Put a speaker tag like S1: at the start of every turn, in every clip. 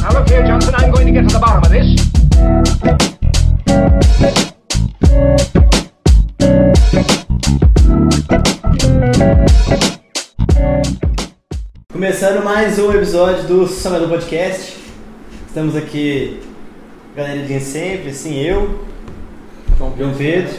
S1: Now look here, Johnson, I'm going to get to the bottom of this.
S2: Começando mais um episódio do Samba do Podcast. Estamos aqui, galerinha sempre, assim, eu, João Pedro.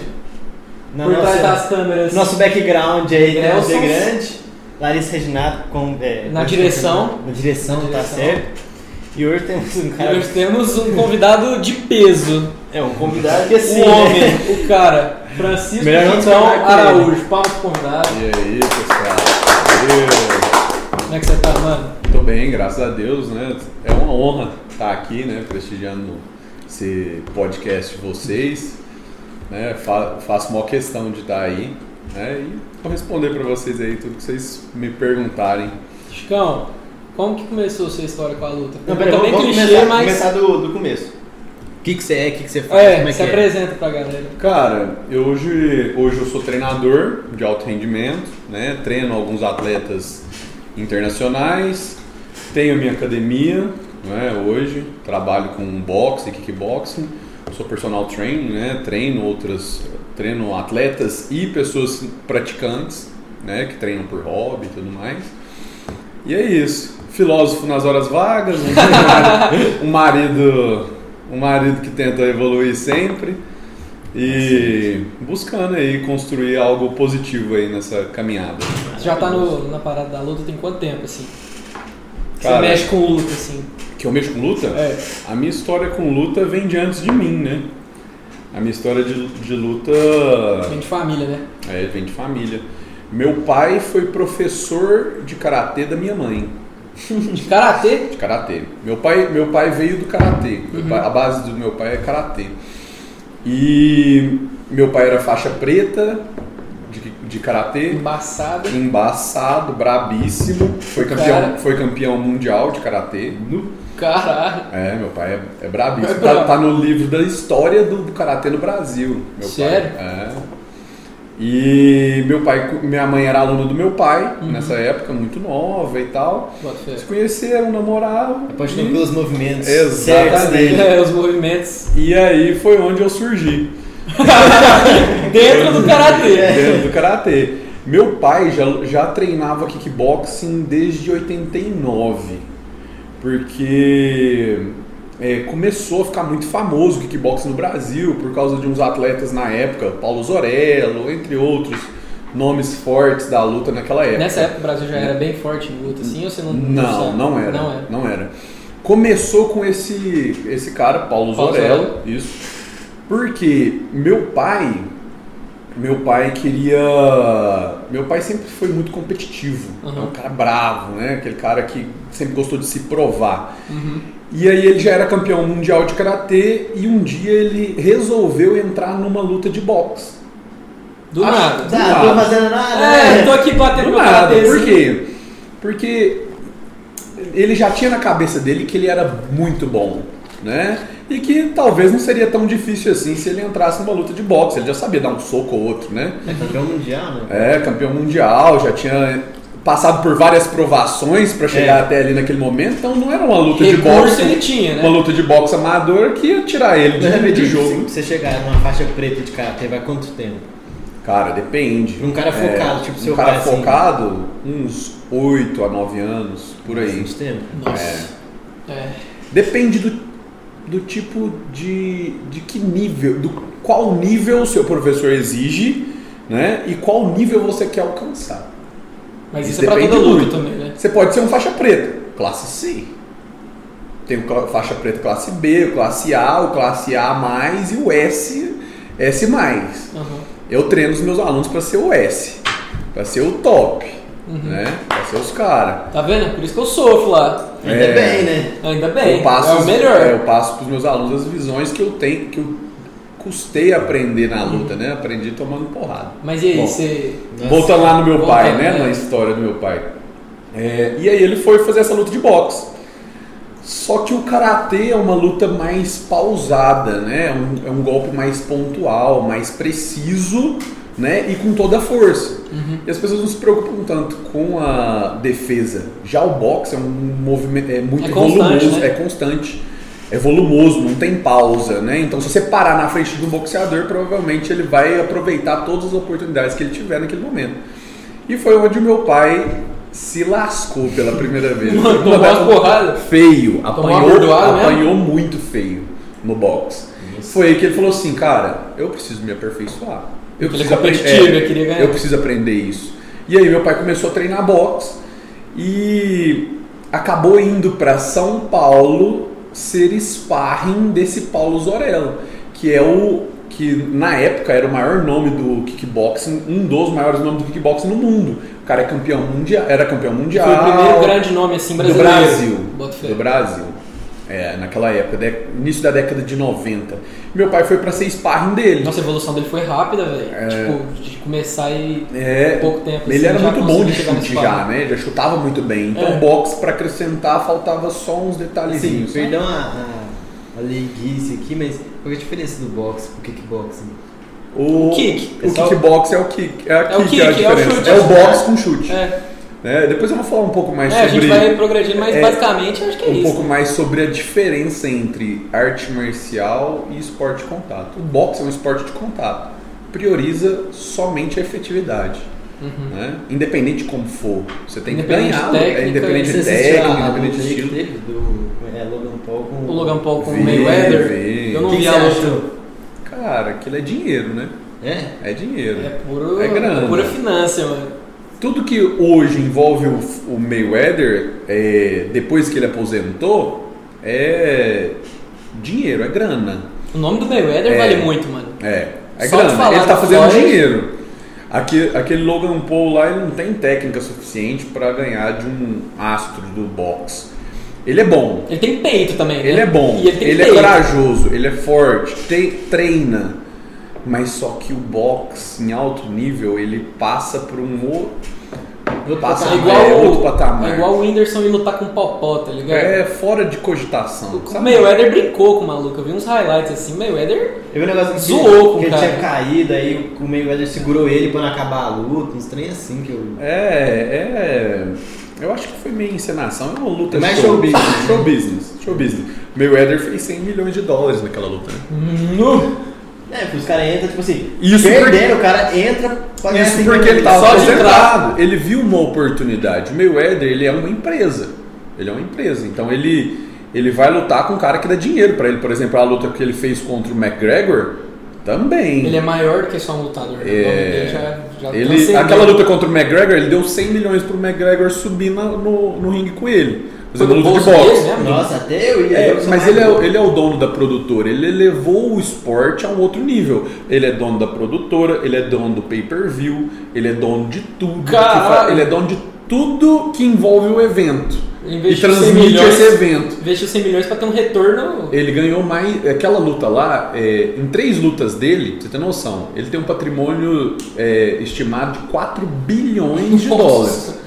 S2: Na
S3: Por trás das câmeras.
S2: Nosso background aí, né?
S3: Nelson.
S2: grande. Larissa Reginato com, é,
S3: Na direção.
S2: Na direção,
S3: Na
S2: tá
S3: direção.
S2: certo. E hoje temos um
S3: E
S2: cara.
S3: nós temos um convidado de peso.
S2: É um convidado que assim.
S3: o homem,
S2: né?
S3: o cara, Francisco
S2: com
S3: Araújo. Palmas pro convidado.
S4: E aí, pessoal? Eu
S3: Como é que você tá, mano?
S4: tô bem, graças a Deus, né? É uma honra estar aqui, né? Prestigiando esse podcast de vocês. Né? Fa faço uma questão de estar aí, né? E vou responder para vocês aí tudo que vocês me perguntarem.
S3: Chicão, como que começou a sua história com a luta?
S2: Não, peraí,
S3: Também
S2: vamos, vamos
S3: clichê,
S2: começar,
S3: mas.
S2: começar do, do começo. O que, que você é, o que, que você faz,
S3: É,
S2: como é
S3: se
S2: que é?
S3: apresenta pra galera.
S4: Cara, eu hoje, hoje eu sou treinador de alto rendimento, né? Treino alguns atletas internacionais, tenho a minha academia, né? Hoje trabalho com boxe e kickboxing, sou personal trainer, né? Treino outras, treino atletas e pessoas praticantes, né? Que treinam por hobby e tudo mais. E é isso. Filósofo nas horas vagas, um marido, um marido que tenta evoluir sempre e buscando aí construir algo positivo aí nessa caminhada.
S3: Você já tá no- na parada da luta tem quanto tempo, assim? Você
S4: Cara,
S3: mexe com luta, assim.
S4: Que eu mexo com luta?
S3: É.
S4: A minha história com luta vem de antes de mim, né? A minha história de, de luta
S3: Vem de família, né?
S4: é, vem de família. Meu pai foi professor de karatê da minha mãe.
S3: De karatê.
S4: de karatê. Meu pai, meu pai veio do karatê.
S3: Uhum.
S4: pai- a base do meu pai é karatê. E meu pai era faixa preta de, de karatê,
S3: Embaçada.
S4: embaçado, brabíssimo. Foi campeão,
S3: Cara.
S4: foi campeão mundial de karatê.
S3: Caralho.
S4: É, meu pai é, é brabíssimo.
S3: É
S4: Tá, tá no livro da história do, do karatê no Brasil. Meu
S3: Sério?
S4: Pai. É. E meu pai, minha mãe era aluna do meu pai
S3: Uhum.
S4: nessa época, muito nova e tal. Se conheceram, namoraram.
S2: Apaixonou
S4: e-
S2: pelos movimentos
S4: Exatamente.
S2: dele.
S3: É, os movimentos
S4: E aí foi onde eu surgi,
S3: dentro do karatê.
S4: dentro do karatê. Meu pai já, já treinava kickboxing desde 89, porque é, começou a ficar muito famoso o kickboxing no Brasil por causa de uns atletas na época, Paulo Zorello, entre outros nomes fortes da luta naquela época.
S3: Nessa época o Brasil já era bem forte em luta, assim, ou você não
S4: Não,
S3: sabe?
S4: não era.
S3: Não era.
S4: Não era. Começou com esse, esse cara, Paulo,
S3: Paulo
S4: Zorello,
S3: Zorello.
S4: isso. Porque meu pai, meu pai queria, meu pai sempre foi muito competitivo,
S3: Uhum.
S4: é um cara bravo, né? Aquele cara que sempre gostou de se provar.
S3: Uhum.
S4: E aí ele já era campeão mundial de karatê e um dia ele resolveu entrar numa luta de boxe.
S3: Do
S4: Acho-
S3: nada.
S4: do
S2: Tá,
S4: nada.
S2: não tô fazendo nada,
S3: É,
S2: né?
S3: tô aqui batendo
S4: Do
S3: meu
S4: nada.
S3: karatê.
S4: Por quê? Porque ele já tinha na cabeça dele que ele era muito bom, né? E que talvez não seria tão difícil assim se ele entrasse numa luta de boxe. Ele já sabia dar um soco ou outro, né?
S2: É campeão mundial, né?
S4: É, campeão mundial, já tinha passado por várias provações pra chegar
S2: É.
S4: até ali naquele momento, então não era uma luta de
S3: Recurso
S4: boxe,
S3: ele tinha, né?
S4: uma luta de boxe amador que ia tirar ele de, de jogo.
S2: Se você chegar numa faixa preta de karatê, vai quanto tempo?
S4: Cara, depende.
S2: Um cara focado, tipo
S4: um
S2: seu
S4: cara
S2: pai, assim.
S4: focado, uns 8 a 9 anos, por aí.
S2: Bastante tempo.
S3: Nossa. É.
S4: Depende do, do tipo de, de que nível, do qual nível o seu professor exige, né? E qual nível você quer alcançar.
S3: Mas
S4: Isso
S3: isso é toda luta
S4: muito.
S3: também, né?
S4: Você pode ser um faixa preta, classe C. Tem o faixa preta classe B, o classe A, o classe A mais e o S, S mais.
S3: Aham.
S4: Eu treino os meus alunos para ser o S, para ser o top,
S3: Uhum.
S4: né? Para ser os caras.
S3: Tá vendo? Por isso que eu sofro lá.
S2: Ainda
S4: É.
S2: bem, né?
S3: Ainda bem.
S4: eu passo,
S3: é o melhor.
S4: é, eu passo para os meus alunos as visões que eu tenho, que eu custei aprender na luta, né? Aprendi tomando porrada.
S3: Mas e aí,
S4: Bom,
S3: você.
S4: Voltando lá no meu pai, né?
S3: né?
S4: Na história do meu pai. É, e aí ele foi fazer essa luta de boxe. Só que o karatê é uma luta mais pausada, né? É um, é um golpe mais pontual, mais preciso né? E com toda a força.
S3: Uhum.
S4: E as pessoas não se preocupam tanto com a defesa. Já o boxe é um movimento é muito
S3: É constante,
S4: volumoso,
S3: né?
S4: é constante. É volumoso, não tem pausa, né? Então se você parar na frente de um boxeador, provavelmente ele vai aproveitar todas as oportunidades que ele tiver naquele momento. E foi onde o meu pai se lascou pela primeira vez.
S3: Mano,
S4: Uma
S3: tomou umas porradas?
S4: Feio,
S3: uma
S4: apanhou,
S3: bordoada
S4: apanhou muito feio no boxe. Foi aí que ele falou assim, cara, eu preciso me aperfeiçoar. Eu
S3: é
S4: preciso aprender.
S3: ganhar.
S4: eu preciso aprender isso. E aí meu pai começou a treinar boxe e acabou indo para São Paulo ser sparring desse Paulo Zorella, que é o que na época era o maior nome do kickboxing, um dos maiores nomes do kickboxing no mundo. O cara é campeão mundial, era campeão mundial.
S3: Foi o primeiro grande nome assim
S4: do
S3: brasileiro.
S4: Brasil.
S3: Bota fé.
S4: Do Brasil. É, naquela época, de- início da década de 90. Meu pai foi para ser sparring dele.
S3: Nossa, a evolução dele foi rápida, velho. Tipo, de começar e
S4: É,
S3: pouco tempo.
S4: ele
S3: assim,
S4: era muito bom de chute já, né? Já chutava muito bem. Então,
S3: É.
S4: boxe para acrescentar faltava só uns detalhezinhos. sabe?
S2: perdão a, a, a leiguice aqui, mas qual é a diferença do boxe pro kickboxing?
S4: O,
S3: kick.
S4: O
S2: É só-
S4: kickbox é o kick. É, a
S3: É o
S4: kick,
S3: kick,
S4: é a
S3: é o
S4: diferença.
S3: chute,
S4: É o boxe
S3: né?
S4: com chute.
S3: É,
S4: né? Depois eu vou falar um pouco mais
S3: é, a
S4: sobre
S3: gente vai progredindo, mas
S4: é,
S3: basicamente acho que é
S4: um
S3: isso.
S4: pouco mais sobre a diferença entre arte marcial e esporte de contato. O boxe é um esporte de contato. Prioriza somente a efetividade.
S3: Uhum.
S4: Né? Independente de como for. Você tem que
S3: Independente
S4: ganhar.
S3: de
S4: é
S3: técnica,
S4: independente de técnica,
S2: a- a
S4: independente de estilo.
S2: do é, Logan Paul com
S3: O Logan Paul com o Mayweather.
S4: vi.
S3: Eu não
S2: que
S3: vi
S2: que
S3: a luta.
S4: Cara, aquilo é dinheiro, né?
S2: É?
S4: É dinheiro.
S3: É puro,
S4: É grana.
S3: pura finança, mano.
S4: Tudo que hoje envolve o, o Mayweather, é, depois que ele aposentou, é dinheiro, é grana.
S3: O nome do Mayweather
S4: É.
S3: vale muito, mano.
S4: É, é
S3: Só
S4: grana.
S3: falar
S4: Ele tá
S3: do
S4: fazendo dinheiro. Aquele, aquele Logan Paul lá, ele não tem técnica suficiente para ganhar de um astro do boxe. Ele é bom,
S3: Ele tem peito também, né?
S4: ele é bom,
S3: ele
S4: ele é corajoso, ele é forte, te- treina. Mas só que o boxe em alto nível, ele passa por um outro, passa
S3: É
S4: por
S3: igual,
S4: é
S3: o,
S4: outro patamar.
S3: é igual o Whindersson ir lutar com o Popó, tá ligado?
S4: É fora de cogitação.
S3: O
S4: sabe?
S3: Mayweather brincou com o maluco. Eu vi uns highlights assim. Mayweather
S2: Eu vi um negócio que
S3: Zoou com
S2: que
S3: o
S2: ele
S3: cara.
S2: tinha caído, aí o Mayweather segurou ele pra não acabar a luta, uns trem assim que eu...
S4: É, é. Eu acho que foi meio encenação. É uma luta
S2: Mais
S4: show,
S2: show business, né?
S4: Show business. Show business. Mayweather fez 100 milhões de dólares naquela luta, né?
S3: Nu.
S2: É, porque os caras entram, tipo assim,
S4: Isso
S2: perdendo, o cara entra pra ganhar
S4: Isso
S2: 100
S4: porque ele estava
S3: Só
S4: aposentado. Ele viu uma oportunidade. O Mayweather, ele é uma empresa. Ele é uma empresa. Então ele, ele vai lutar com um cara que dá dinheiro pra ele. Por exemplo, a luta que ele fez contra o McGregor, também.
S3: Ele é maior do que só um lutador. né? O nome dele já, já
S4: Ele,
S3: transcendeu.
S4: aquela luta contra o McGregor, ele deu 100 milhões pro McGregor subir na- no, no ringue com ele.
S3: Foi
S4: Fazendo
S3: do
S4: luta de boxe.
S3: dele mesmo?
S2: Nossa, até eu ia.
S4: É,
S2: eu
S4: mas ele é, ele é o dono da produtora, ele elevou o esporte a um outro nível. Ele é dono da produtora, ele é dono do pay-per-view, ele é dono de tudo.
S3: Caralho.
S4: ele é dono de tudo que envolve o evento. E
S3: investiu 100
S4: transmite
S3: milhões.
S4: esse evento.
S3: Investiu 100 milhões pra ter um retorno.
S4: Ele ganhou mais. Aquela luta lá, é, em três lutas dele, pra você ter noção, ele tem um patrimônio é, estimado de 4 bilhões de
S3: Nossa.
S4: dólares.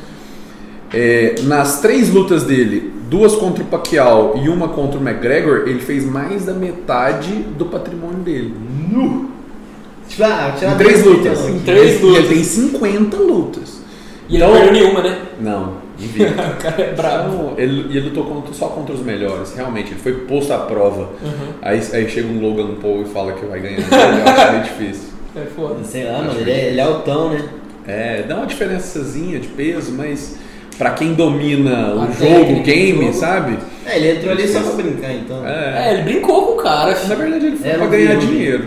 S4: É, nas três lutas dele, duas contra o Pacquiao e uma contra o McGregor, ele fez mais da metade do patrimônio dele.
S2: Tipo, ah, tirar
S4: Em três lutas.
S2: milhões.
S3: Em três
S4: E ele
S3: lutas.
S4: tem 50 lutas.
S3: E ele
S4: Então-
S3: não perdeu nenhuma, né?
S4: Não,
S3: o cara é bravo.
S4: Então, ele, e ele lutou contra- só contra os melhores, realmente, ele foi posto à prova.
S3: Uhum.
S4: Aí, aí chega um Logan Paul e fala que vai ganhar. Eu acho meio difícil.
S3: É foda.
S2: Sei lá, mano, ele é, ele é altão, né?
S4: É, dá uma diferençazinha de peso, mas pra quem domina o
S3: A
S4: jogo, o game,
S3: jogo.
S4: sabe?
S2: É, ele entrou ali só pra brincar, então.
S4: É.
S3: É, ele brincou com o cara.
S4: Na verdade, ele foi
S2: É,
S4: pra ganhar dinheiro.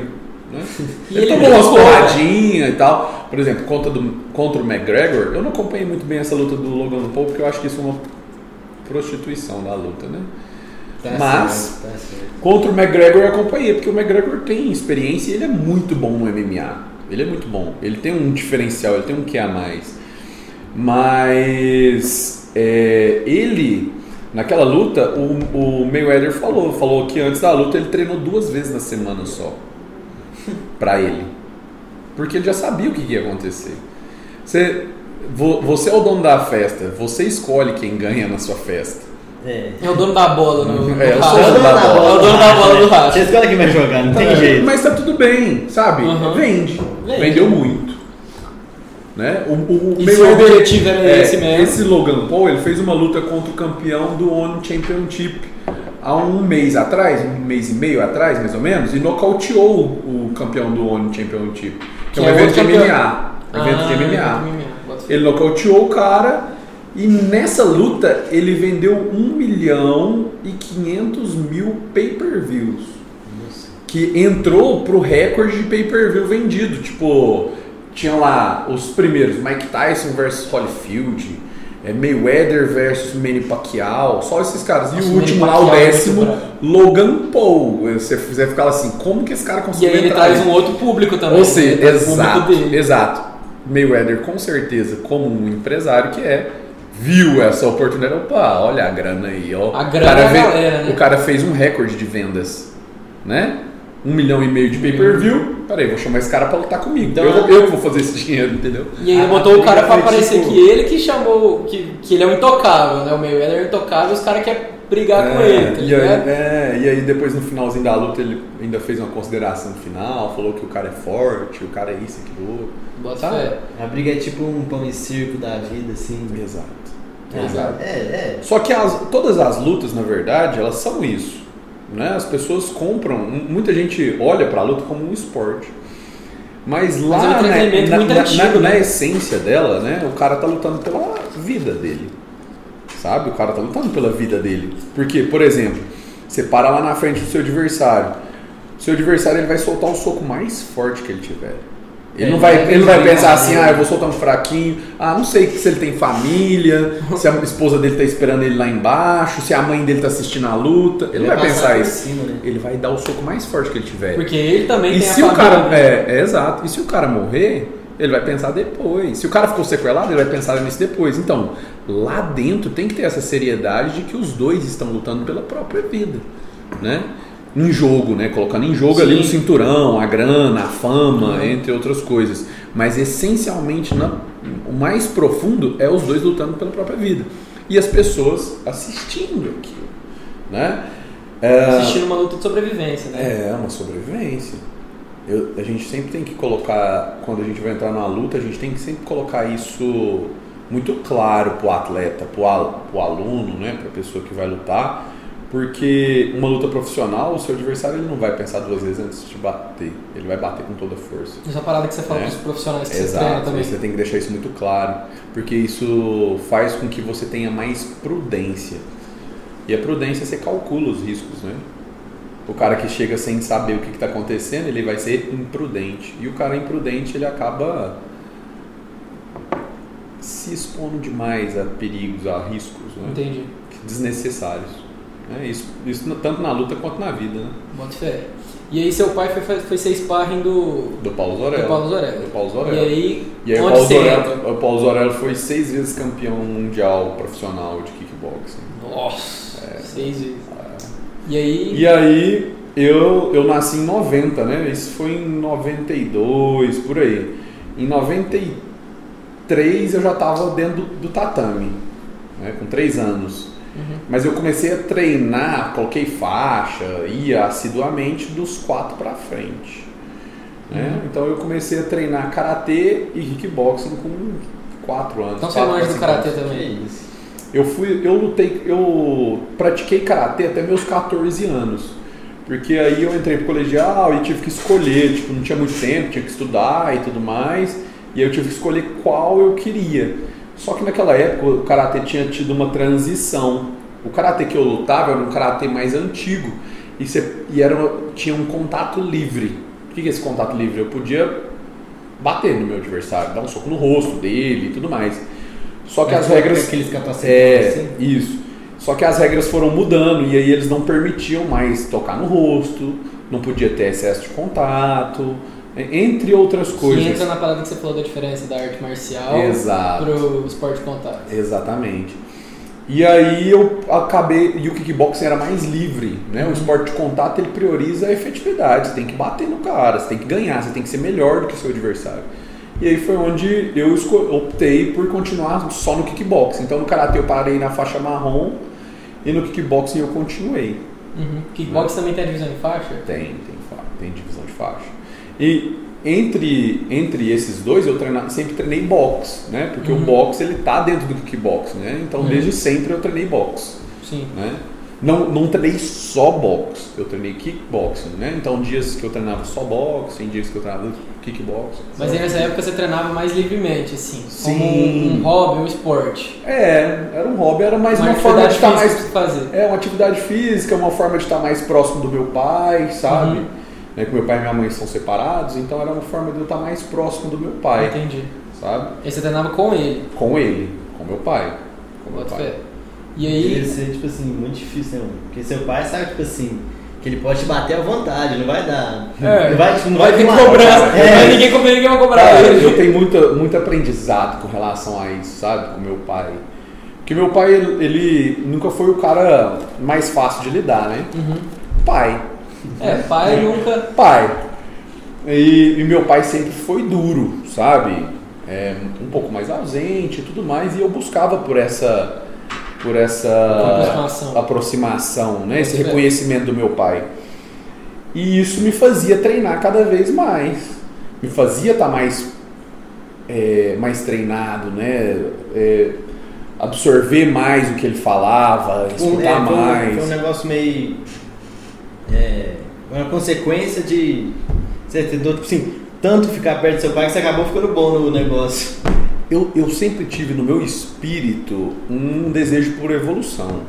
S4: Né? Ele,
S3: ele
S4: tomou umas porradinhas e tal. Por exemplo, contra, do, contra o McGregor, eu não acompanhei muito bem essa luta do Logan Paul, porque eu acho que isso é uma prostituição da luta, né?
S2: Tá
S4: Mas-
S2: certo, tá certo.
S4: Contra o McGregor eu acompanhei, porque o McGregor tem experiência e ele é muito bom no MMA. Ele é muito bom. Ele tem um diferencial, ele tem um que a mais. Mas é, ele, naquela luta, o, o Mayweather falou, falou que antes da luta ele treinou duas vezes na semana só. pra ele. Porque ele já sabia o que ia acontecer. Você, vo- você é o dono da festa, você escolhe quem ganha na sua festa.
S2: É.
S3: É o dono da bola no,
S4: É, eu sou
S2: É o dono da bola.
S3: É o dono da bola do racha.
S2: Você escolhe quem vai jogar, não tem
S4: É,
S2: jeito.
S4: Mas tá tudo bem, sabe?
S3: Uhum.
S4: Vende.
S3: Vende.
S4: Vendeu muito. Né? O, o, o
S3: E se o objetivo era esse mesmo?
S4: Esse Logan Paul ele fez uma luta contra o campeão do One Championship há um mês atrás, um mês e meio atrás, mais ou menos, e nocauteou o campeão do One Championship, que, é um
S3: Que é
S4: evento de
S3: outro campeão.
S4: MMA. Evento
S3: Ah,
S4: de MMA.
S3: evento de.
S4: Ele nocauteou o cara e nessa luta ele vendeu 1 milhão e 500 mil pay-per-views. Que entrou pro recorde de pay-per-view vendido. Tipo, tinha lá os primeiros: Mike Tyson versus Holyfield, é, Mayweather versus Manny Pacquiao, só esses caras.
S3: Nossa,
S4: e o
S3: Manny
S4: último lá, o
S3: é
S4: décimo,
S3: brabo.
S4: Logan Paul. Você fizer ficar assim: como que esse cara
S3: E
S4: conseguiu
S3: aí ele traz um outro público também.
S4: Ou
S3: né?
S4: seja,
S3: o público
S4: exato, exato. Mayweather, com certeza, como um empresário que é, viu essa oportunidade. Opa, olha a grana aí, ó.
S3: A
S4: O
S3: grana
S4: cara
S3: da
S4: ve-
S3: galera, né?
S4: O cara fez um recorde de vendas, né? Um milhão e meio de pay-per-view. Peraí, vou chamar esse cara pra lutar comigo.
S2: Então,
S4: eu, vou- eu que vou fazer esse dinheiro, entendeu?
S3: E aí
S2: A-
S3: botou o cara
S2: briga
S3: pra parecer
S2: tipo-
S3: que ele que chamou, que, que ele é um intocável, né? O Mayweather é intocável, os caras querem brigar com
S4: É,
S3: ele, tá
S4: e, aí, é, e aí depois no finalzinho da luta ele ainda fez uma consideração final, falou que o cara é forte, o cara é isso, aquilo.
S3: Bota fé.
S2: A briga é tipo um pão e circo da vida, assim.
S4: Exato.
S2: Ah,
S4: Exato.
S2: É, é.
S4: Só que as- todas as lutas, na verdade, elas são isso. Né? As pessoas compram, muita gente olha para a luta como um esporte. Mas lá
S3: Mas é um
S4: na, na-
S3: antigo,
S4: na- na
S3: né?
S4: essência dela, né, o cara tá lutando pela vida dele. Sabe? O cara tá lutando pela vida dele. Porque, por exemplo, você para lá na frente do seu adversário. O seu adversário ele vai soltar o soco mais forte que ele tiver. Ele
S2: É,
S4: não vai,
S2: ele vai
S4: ele não vai pensar assim, ah, eu vou soltar um fraquinho. Ah, não sei se ele tem família, se a esposa dele tá esperando ele lá embaixo, se a mãe dele tá assistindo a luta. Ele não vai pensar isso.
S2: cima, né?
S4: Ele vai dar o soco mais forte que ele tiver.
S3: Porque ele também
S4: E
S3: tem
S4: se
S3: a
S4: o cara. É, é exato. E se o cara morrer, ele vai pensar depois. Se o cara ficou sequelado, ele vai pensar nisso depois. Então, lá dentro tem que ter essa seriedade de que os dois estão lutando pela própria vida. Né? Em jogo, né? Colocando em jogo ali
S3: Sim.
S4: o cinturão, a grana, a fama, entre outras coisas. Mas essencialmente, na- o mais profundo é os dois lutando pela própria vida. E as pessoas assistindo aquilo. Né? É,
S3: Assistindo uma luta de sobrevivência, né?
S4: é, uma sobrevivência. Eu- a gente sempre tem que colocar, quando a gente vai entrar numa luta, a gente tem que sempre colocar isso muito claro pro atleta, pro, al, pro aluno, né, pra pessoa que vai lutar, porque uma luta profissional, o seu adversário ele não vai pensar duas vezes antes de te bater, ele vai bater com toda a força.
S3: Essa parada que você fala
S4: É.
S3: pros profissionais que você treina
S4: Exato,
S3: também.
S4: você tem que deixar isso muito claro, porque isso faz com que você tenha mais prudência. E a prudência você calcula os riscos, né? O cara que chega sem saber o que está acontecendo, ele vai ser imprudente. E o cara imprudente, ele acaba se expondo demais a perigos, a riscos, né?
S3: Entendi.
S4: Desnecessários. Né? Isso, isso tanto na luta quanto na vida, né?
S3: Bota fé. E aí seu pai foi, foi ser sparring do,
S4: Do Paulo Zorella.
S3: do Paulo Zorella.
S4: Do Paulo Zorella.
S3: E aí,
S4: E aí o
S3: onde
S4: Paulo,
S3: você
S4: Zorella,
S3: entra?
S4: o Paulo Zorella foi seis vezes campeão mundial profissional de kickboxing.
S3: Nossa, seis vezes. E aí,
S4: E aí eu, eu nasci em 90, né? Isso foi em 92, por aí. Em 93 eu já estava dentro do, do tatame, né? com três anos.
S3: Uhum.
S4: Mas eu comecei a treinar, coloquei faixa, ia assiduamente dos quatro para frente. Né?
S3: Uhum.
S4: Então eu comecei a treinar karatê e kickboxing com quatro anos.
S3: então você manja
S4: pra
S3: do karatê também.
S4: Eu fui, eu lutei, eu pratiquei karatê até meus 14 anos. Porque aí eu entrei pro colegial e tive que escolher, tipo, não tinha muito tempo, tinha que estudar e tudo mais. E aí eu tive que escolher qual eu queria. Só que naquela época o karatê tinha tido uma transição. O karatê que eu lutava era um karatê mais antigo e, você, e era, tinha um contato livre. O que é esse contato livre? Eu podia bater no meu adversário, dar um soco no rosto dele e tudo mais. Só que
S2: Mas
S4: as
S2: foi
S4: regras.
S2: Aqueles capacetes
S4: É,
S2: assim.
S4: isso. Só que as regras foram mudando e aí eles não permitiam mais tocar no rosto, não podia ter excesso de contato, entre outras
S3: Que
S4: coisas.
S3: entra na parada que você falou da diferença da arte marcial
S4: Exato.
S3: pro esporte de contato.
S4: Exatamente. E aí eu acabei. E o kickboxing era mais livre, né?
S3: Uhum.
S4: O esporte de contato ele prioriza a efetividade. Você tem que bater no cara, você tem que ganhar, você tem que ser melhor do que o seu adversário. E aí foi onde eu optei por continuar só no kickboxing. Então no karatê eu parei na faixa marrom E no kickboxing eu continuei.
S3: Uhum. Kickbox também tem divisão de faixa?
S4: Tem, tem, tem divisão de faixa. E entre, entre esses dois eu treina, sempre treinei boxe, né? Porque
S3: Uhum.
S4: o boxe ele tá dentro do kickboxing, né? Então
S3: Uhum.
S4: desde sempre eu treinei boxe,
S3: Sim.
S4: né? Não, não treinei só boxe, eu treinei kickboxing, né? Então dias que eu treinava só boxe, tem dias que eu treinava kickboxing.
S3: Mas aí nessa época você treinava mais livremente, assim.
S4: Sim.
S3: Como um, um hobby, um esporte.
S4: É, era um hobby, era mais uma,
S3: uma
S4: forma de estar
S3: física
S4: mais
S3: fazer.
S4: É, uma atividade física, uma forma de estar mais próximo do meu pai, sabe?
S3: Uhum.
S4: Né, que meu pai e minha mãe são separados, então era uma forma de eu estar mais próximo do meu pai,
S3: Entendi.
S4: sabe?
S3: Aí você treinava com ele.
S4: Com ele, com meu pai. Com meu pai.
S3: E
S2: Deve
S3: aí.
S2: ser, tipo assim, muito difícil, né? Porque seu pai sabe, tipo assim, que ele pode te bater à vontade, não vai dar.
S3: É.
S2: Não vai, tipo, não
S3: Vai
S2: vai
S3: ter
S2: vir
S3: cobrança.
S2: É.
S3: Mas ninguém, como ninguém vai cobrar ele.
S4: eu tenho muito, muito aprendizado com relação a isso, sabe? Com meu pai. Porque meu pai, ele, ele nunca foi o cara mais fácil de lidar, né?
S3: Uhum.
S4: Pai.
S3: É, pai nunca.
S4: Pai. E, e meu pai sempre foi duro, sabe? É, um pouco mais ausente e tudo mais, e eu buscava por essa por essa
S3: Aproximação.
S4: aproximação, né? Esse
S3: ser.
S4: reconhecimento do meu pai. E isso me fazia treinar cada vez mais. Me fazia estar mais é, mais treinado, né? É, absorver mais o que ele falava,
S2: Um-
S4: escutar
S2: é, foi um-
S4: mais.
S2: Foi um negócio meio. É, uma consequência de. Você tentou, tipo assim, tanto ficar perto do seu pai que você acabou ficando bom no negócio.
S4: Eu, eu sempre tive no meu espírito um desejo por evolução.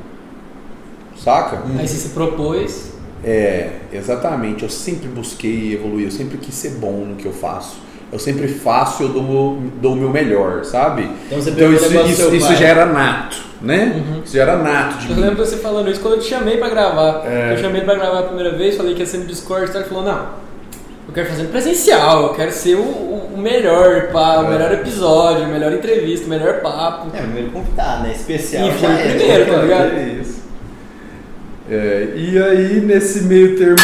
S4: Saca?
S3: Aí você se propôs.
S4: É, exatamente. Eu sempre busquei evoluir, eu sempre quis ser bom no que eu faço. Eu sempre faço e eu dou, dou o meu melhor, sabe?
S2: Então você
S4: Então isso, isso, isso já era nato, né?
S3: Uhum.
S4: Isso já era nato de
S3: Eu
S4: mim.
S3: lembro você falando isso quando eu te chamei pra gravar.
S4: É.
S3: Eu chamei pra gravar a primeira vez, falei que ia ser no Discord, e ele falou, não, eu quero fazer no presencial, eu quero ser o, o- melhor, pá, o
S4: É.
S3: melhor episódio, a melhor entrevista, o melhor papo.
S2: É, o primeiro convidado, né? Especial.
S3: E foi o
S2: é.
S3: primeiro, tá ligado?
S4: É isso. É, e aí, nesse meio termo.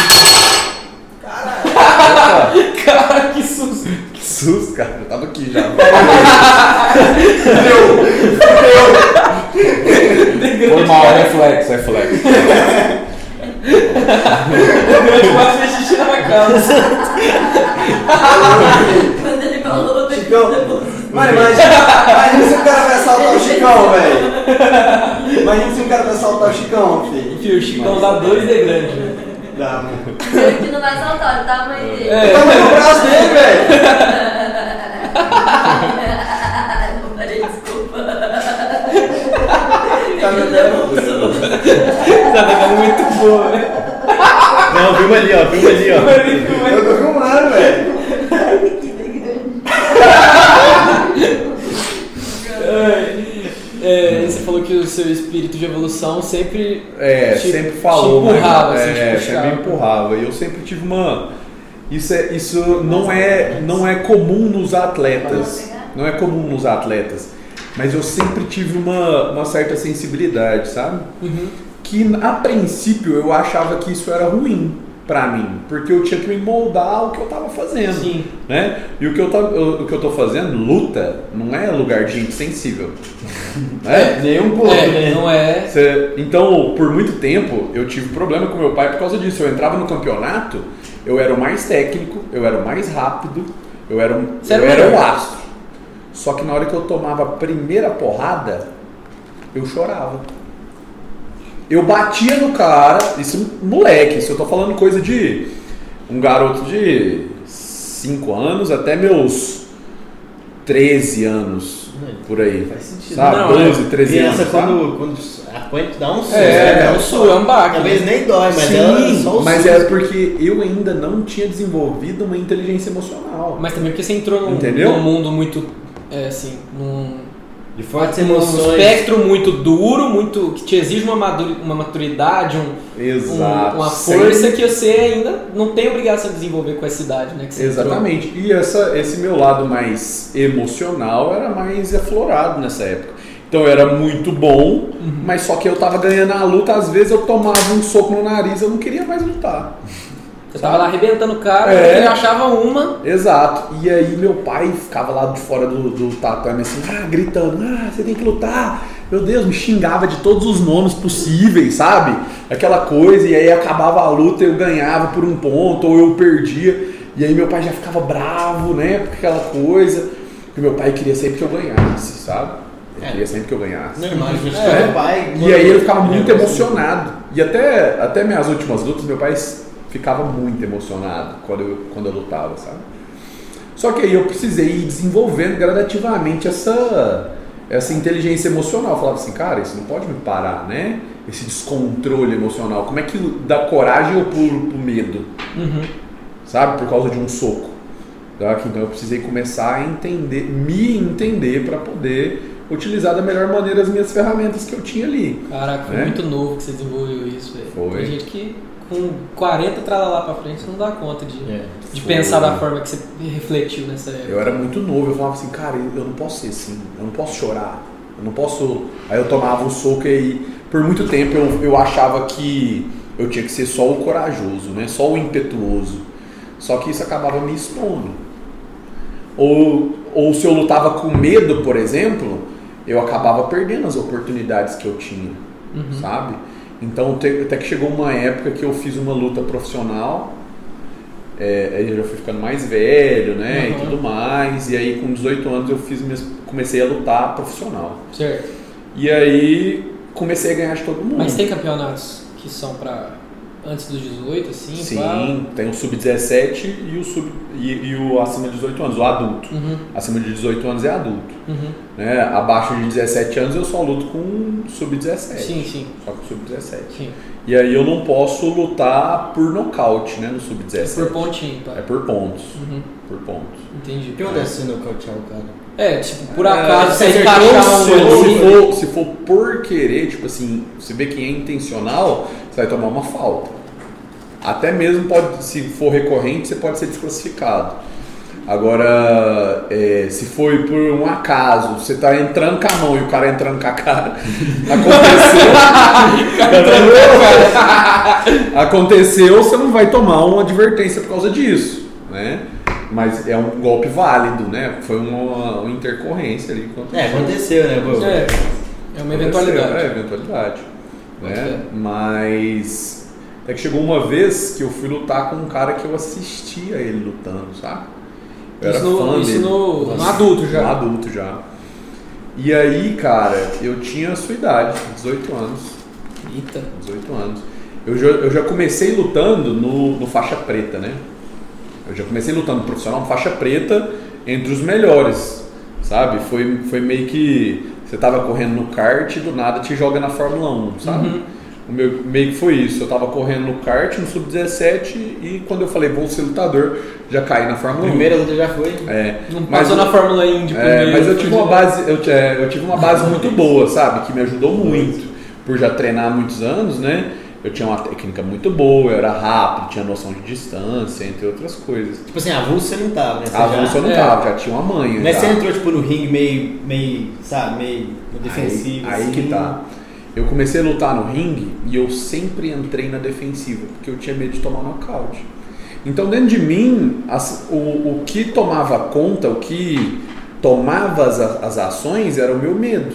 S3: Cara, que susto!
S4: Susto, cara. Eu tava aqui já. Foi mal, reflexo, reflexo.
S3: Eu quase fiz xixi na calça.
S5: Quando ele falou, eu
S2: Chicão. Mano, imagina, imagina se o cara vai assaltar o Chicão, velho. Imagina se o cara vai assaltar o Chicão, filho.
S3: Enfim, o Chicão dá dois de grande. né?
S2: Dá, mano.
S5: Ele que não vai saltar, o tamanho dele.
S3: É.
S2: Toma no braço dele, velho.
S5: Não parei, desculpa.
S2: Tá me dando.
S3: Tá pegando muito boa, né?
S2: Não, filma ali, ó. Filma ali, ó. Eu tô filmando, velho.
S3: É, você falou que o seu espírito de evolução sempre.
S4: É,
S3: te-
S4: sempre falou,
S3: te empurrava,
S4: mas,
S3: assim,
S4: é, sempre me empurrava. E eu sempre tive uma. Isso, é, isso não, é, não é comum nos atletas. Não é comum nos atletas. Mas eu sempre tive uma, uma certa sensibilidade, sabe?
S3: Uhum.
S4: Que a princípio eu achava que isso era ruim pra mim, porque eu tinha que me moldar ao que eu tava fazendo,
S3: Sim.
S4: né? E o que eu tá, o, que eu tô fazendo, luta, não é lugar de gente sensível, né?
S2: Nem um pouco,
S3: É,
S2: né?
S3: não é.
S4: Cê- então, por muito tempo, eu tive problema com meu pai por causa disso. Eu entrava no campeonato, eu era o mais técnico, eu era o mais rápido, eu era, um,
S3: Você
S4: eu
S3: o
S4: era o
S3: melhor.
S4: astro. Só que na hora que eu tomava a primeira porrada, eu chorava. Eu batia no cara, isso moleque, isso eu tô falando coisa de um garoto de 5 anos até meus 13 anos, por aí.
S2: Faz sentido.
S4: Sabe?
S3: Não,
S4: 12, 13
S2: Criança,
S4: anos. sabe?
S2: quando, quando apanha, dá um susto.
S3: É,
S2: né?
S3: é um sul, é um baque.
S2: Talvez
S3: né?
S2: nem dói, mas ela
S4: Sim,
S2: só o
S4: mas
S2: susto.
S4: é porque eu ainda não tinha desenvolvido uma inteligência emocional.
S3: Mas também porque você entrou num,
S4: Entendeu?
S3: num mundo muito. É, assim, num.
S2: De fortes emoções.
S3: espectro muito duro, muito. que te exige uma, uma maturidade, um,
S4: Exato.
S3: um- uma força que você ainda não tem obrigação de desenvolver com essa idade, né? Que você entrou.
S4: Exatamente. E essa, esse meu lado mais emocional era mais aflorado nessa época. Então eu era muito bom,
S3: Uhum.
S4: mas só que eu tava ganhando a luta, às vezes eu tomava um soco no nariz, eu não queria mais lutar.
S3: Você tava lá arrebentando o cara,
S4: É.
S3: ele achava uma.
S4: Exato. E aí meu pai ficava lá de fora do, do tatame assim, ah, gritando, ah, você tem que lutar, meu Deus, me xingava de todos os nomes possíveis, sabe? Aquela coisa, e aí acabava a luta, eu ganhava por um ponto, ou eu perdia, e aí meu pai já ficava bravo, né? Por aquela coisa, que meu pai queria sempre que eu ganhasse, sabe? Ele
S2: É.
S4: queria sempre que eu ganhasse.
S2: Normal, a gente
S4: É.
S2: todo pai.
S4: E aí ele ficava muito
S2: é
S4: emocionado. E até, até minhas últimas lutas, meu pai ficava muito emocionado quando eu, quando eu lutava, sabe? Só que aí eu precisei ir desenvolvendo gradativamente essa, essa inteligência emocional. Eu falava assim, cara, isso não pode me parar, né? Esse descontrole emocional. Como é que da coragem eu pulo pro medo?
S3: Uhum.
S4: Sabe? Por causa de um soco. Tá? Então eu precisei começar a entender, me entender para poder utilizar da melhor maneira as minhas ferramentas que eu tinha ali.
S3: Caraca, foi
S4: É.
S3: muito novo que você desenvolveu isso, velho.
S4: Foi.
S3: Tem gente que com 40 tralalá pra frente não dá conta de,
S2: É.
S3: de
S4: Foi.
S3: pensar da forma que você refletiu nessa época.
S4: Eu era muito novo, eu falava assim, cara, eu não posso ser assim, eu não posso chorar, eu não posso. Aí eu tomava um soco e por muito tempo eu, eu achava que eu tinha que ser só o corajoso, né? Só o impetuoso. Só que isso acabava me expondo. Ou, ou se eu lutava com medo, por exemplo, eu acabava perdendo as oportunidades que eu tinha,
S3: Uhum.
S4: sabe? Então até que chegou uma época que eu fiz uma luta profissional, é, aí eu já fui ficando mais velho, né,
S3: Uhum.
S4: e tudo mais, e aí com 18 anos eu fiz minhas, comecei a lutar profissional.
S3: Certo.
S4: E aí comecei a ganhar de todo mundo.
S3: Mas tem campeonatos que são pra antes dos 18, assim?
S4: Sim,
S3: pá?
S4: tem o sub-17 e o sub e, e o acima de 18 anos, o adulto.
S3: Uhum,
S4: Acima de 18 anos é adulto.
S3: uhum.
S4: Né? Abaixo de 17 anos eu só luto com sub-17.
S3: Sim, sim,
S4: Só com sub-17.
S3: sim.
S4: E aí eu não posso lutar por nocaute, né, no
S3: É
S4: sub-17.
S3: por pontinho, pá.
S4: É por pontos.
S3: Uhum,
S4: Por pontos.
S3: entendi.
S2: O que acontece se nocautear o cara?
S3: É, tipo, por acaso
S2: É,
S3: você encaixar um ali,
S4: se, for, se for por querer, tipo assim, você vê que é intencional, você vai tomar uma falta. Até mesmo pode, se for recorrente, você pode ser desclassificado. Agora, é, se foi por um acaso, você tá entrando com a mão e o cara entrando com a cara, aconteceu. aconteceu, você não vai tomar uma advertência por causa disso, né? Mas é um golpe válido, né? Foi uma, uma intercorrência ali. que
S2: É, aconteceu, né? Pô?
S3: É, é uma eventualidade.
S4: É, eventualidade. Né? Mas até que chegou uma vez que eu fui lutar com um cara que eu assistia ele lutando, sabe? Eu
S3: Isso
S4: era
S3: no-
S4: fã
S3: isso
S4: dele.
S3: no- no adulto já.
S4: No adulto já. E aí, cara, eu tinha a sua idade, 18 anos.
S3: Eita.
S4: 18 anos. Eu já, eu já comecei lutando no, no faixa preta, né? Eu já comecei lutando profissional faixa preta entre os melhores, sabe? Foi, foi meio que você tava correndo no kart e do nada te joga na Fórmula 1, sabe?
S3: Uhum.
S4: O meu, meio que foi isso. Eu tava correndo no kart, no sub-17 e quando eu falei vou ser lutador, já caí na Fórmula 1.
S2: Primeira luta já foi.
S4: É,
S3: Não
S4: mas
S3: passou
S4: o-
S3: na Fórmula Indy
S4: é, mas eu tive uma base, eu, é, eu tive uma base muito boa, sabe? Que me ajudou muito. Por já treinar há muitos anos, né? Eu tinha uma técnica muito boa, eu era rápido, tinha noção de distância, entre outras coisas.
S2: Tipo assim, avulso você não tava, né? Você
S4: A avulso eu não
S3: é.
S4: tava, já tinha uma manha.
S2: Mas
S4: já.
S2: você entrou tipo no ringue meio, meio, sabe, meio defensivo.
S4: Aí, aí
S2: assim.
S4: que tá. Eu comecei a lutar no ringue e eu sempre entrei na defensiva, porque eu tinha medo de tomar nocaute. Então dentro de mim, as- o, o que tomava conta, o que tomava as, as ações era o meu medo.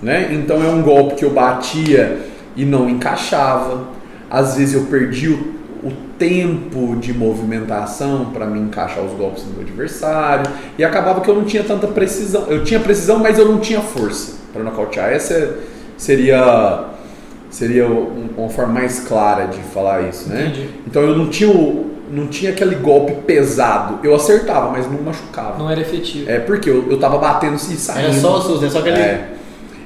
S4: Né? Então é um golpe que eu batia e não encaixava. Às vezes eu perdi o, o tempo de movimentação para me encaixar os golpes do meu adversário e acabava que eu não tinha tanta precisão. Eu tinha precisão, mas eu não tinha força para nocautear. Essa seria seria um- uma forma mais clara de falar isso, né?
S3: Entendi.
S4: Então eu não tinha o- não tinha aquele golpe pesado. Eu acertava, mas não machucava.
S3: Não era efetivo.
S4: É porque eu, eu tava batendo e saindo.
S2: Era só o SUS, né? Só aquele.
S4: É.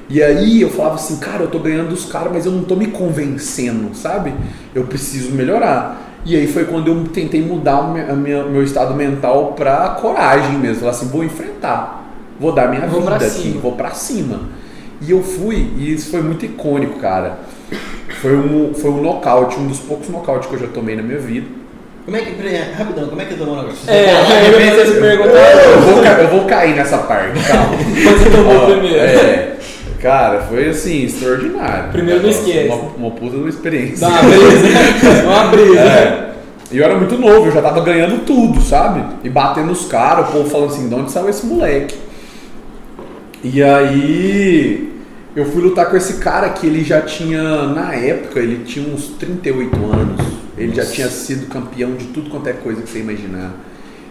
S4: E aí eu falava assim, cara, eu tô ganhando dos caras, mas eu não tô me convencendo, sabe? Eu preciso melhorar. E aí foi quando eu tentei mudar o meu estado mental pra coragem mesmo. Falar assim, vou enfrentar. Vou dar minha
S3: Vou
S4: vida
S3: pra
S4: aqui,
S3: cima.
S4: vou pra cima. E eu fui, e isso foi muito icônico, cara. Foi um, foi um nocaute, um dos poucos nocautes que eu já tomei na minha vida.
S2: Como é que. peraí, Rapidão, como é que tomou o negócio?
S3: É, eu ia fazer essa pergunta.
S4: Eu vou, eu vou cair nessa parte, calma.
S3: Você tomou primeiro.
S4: É. Cara, foi assim, extraordinário.
S3: Primeiro não esquece.
S4: Uma, uma puta de uma experiência.
S3: Dá uma brisa. Dá uma brisa.
S4: É. E eu era muito novo, eu já tava ganhando tudo, sabe? E batendo os caras, o povo falando assim, de onde saiu esse moleque? E aí Eu fui lutar com esse cara que ele já tinha, na época, ele tinha uns 38 anos. Ele já tinha sido campeão de tudo quanto é coisa que você imaginar.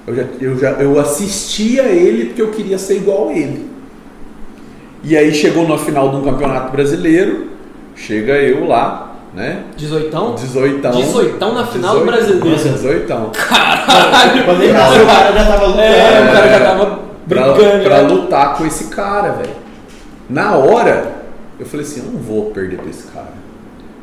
S4: Eu, já, eu, já, eu assistia ele porque eu queria ser igual a ele. E aí chegou na final de um campeonato brasileiro, chega eu lá, né?
S3: 18?
S4: 18.
S3: 18 na final do brasileiro.
S4: 18.
S2: Quando ele nasceu, o cara já tava lutando.
S3: É, o cara já tava
S4: pra,
S3: brigando.
S4: pra
S3: né?
S4: lutar com esse cara, velho. Na hora, eu falei assim, eu não vou perder pra esse cara.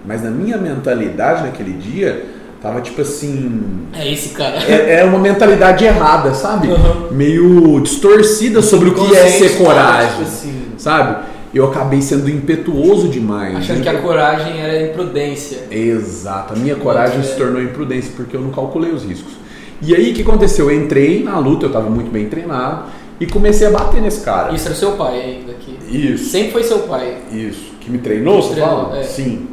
S4: Mas na minha mentalidade naquele dia, tava tipo assim.
S3: É esse cara.
S4: É, é uma mentalidade errada, sabe?
S3: Uhum.
S4: Meio distorcida sobre o que é ser coragem.
S2: tipo assim.
S4: Sabe? Eu acabei sendo impetuoso demais.
S3: Achando que a coragem era imprudência.
S4: Exato, a minha coragem
S3: É.
S4: se tornou imprudência porque eu não calculei os riscos. E aí o que aconteceu? Eu entrei na luta, eu estava muito bem treinado e comecei a bater nesse cara.
S3: Isso era seu pai ainda aqui.
S4: Isso.
S3: Sempre foi seu pai.
S4: Isso. Que me treinou, você
S3: Treinou,
S4: fala?
S3: é.
S4: Sim.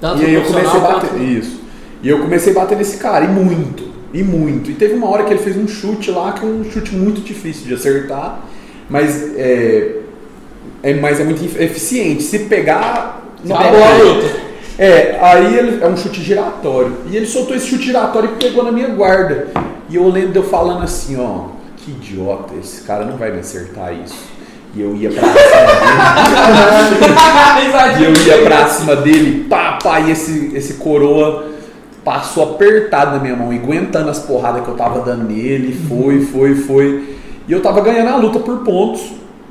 S3: Tanto
S4: e aí eu comecei a bater.
S3: quanto-
S4: Isso. E eu comecei a bater nesse cara, e muito. E muito. E teve uma hora que ele fez um chute lá, que é um chute muito difícil de acertar, mas é, é, mas é muito eficiente. Se pegar. Na
S3: pegou
S4: bola-. É, aí ele, é um chute giratório. E ele soltou esse chute giratório e pegou na minha guarda. E eu lembro de eu falando assim, ó, que idiota, esse cara não vai me acertar isso. E eu ia pra cima dele. e eu ia pra cima dele, pá, pá, e esse, esse coroa passou apertado na minha mão, aguentando as porradas que eu tava dando nele, foi, foi, foi. E eu tava ganhando a luta por pontos.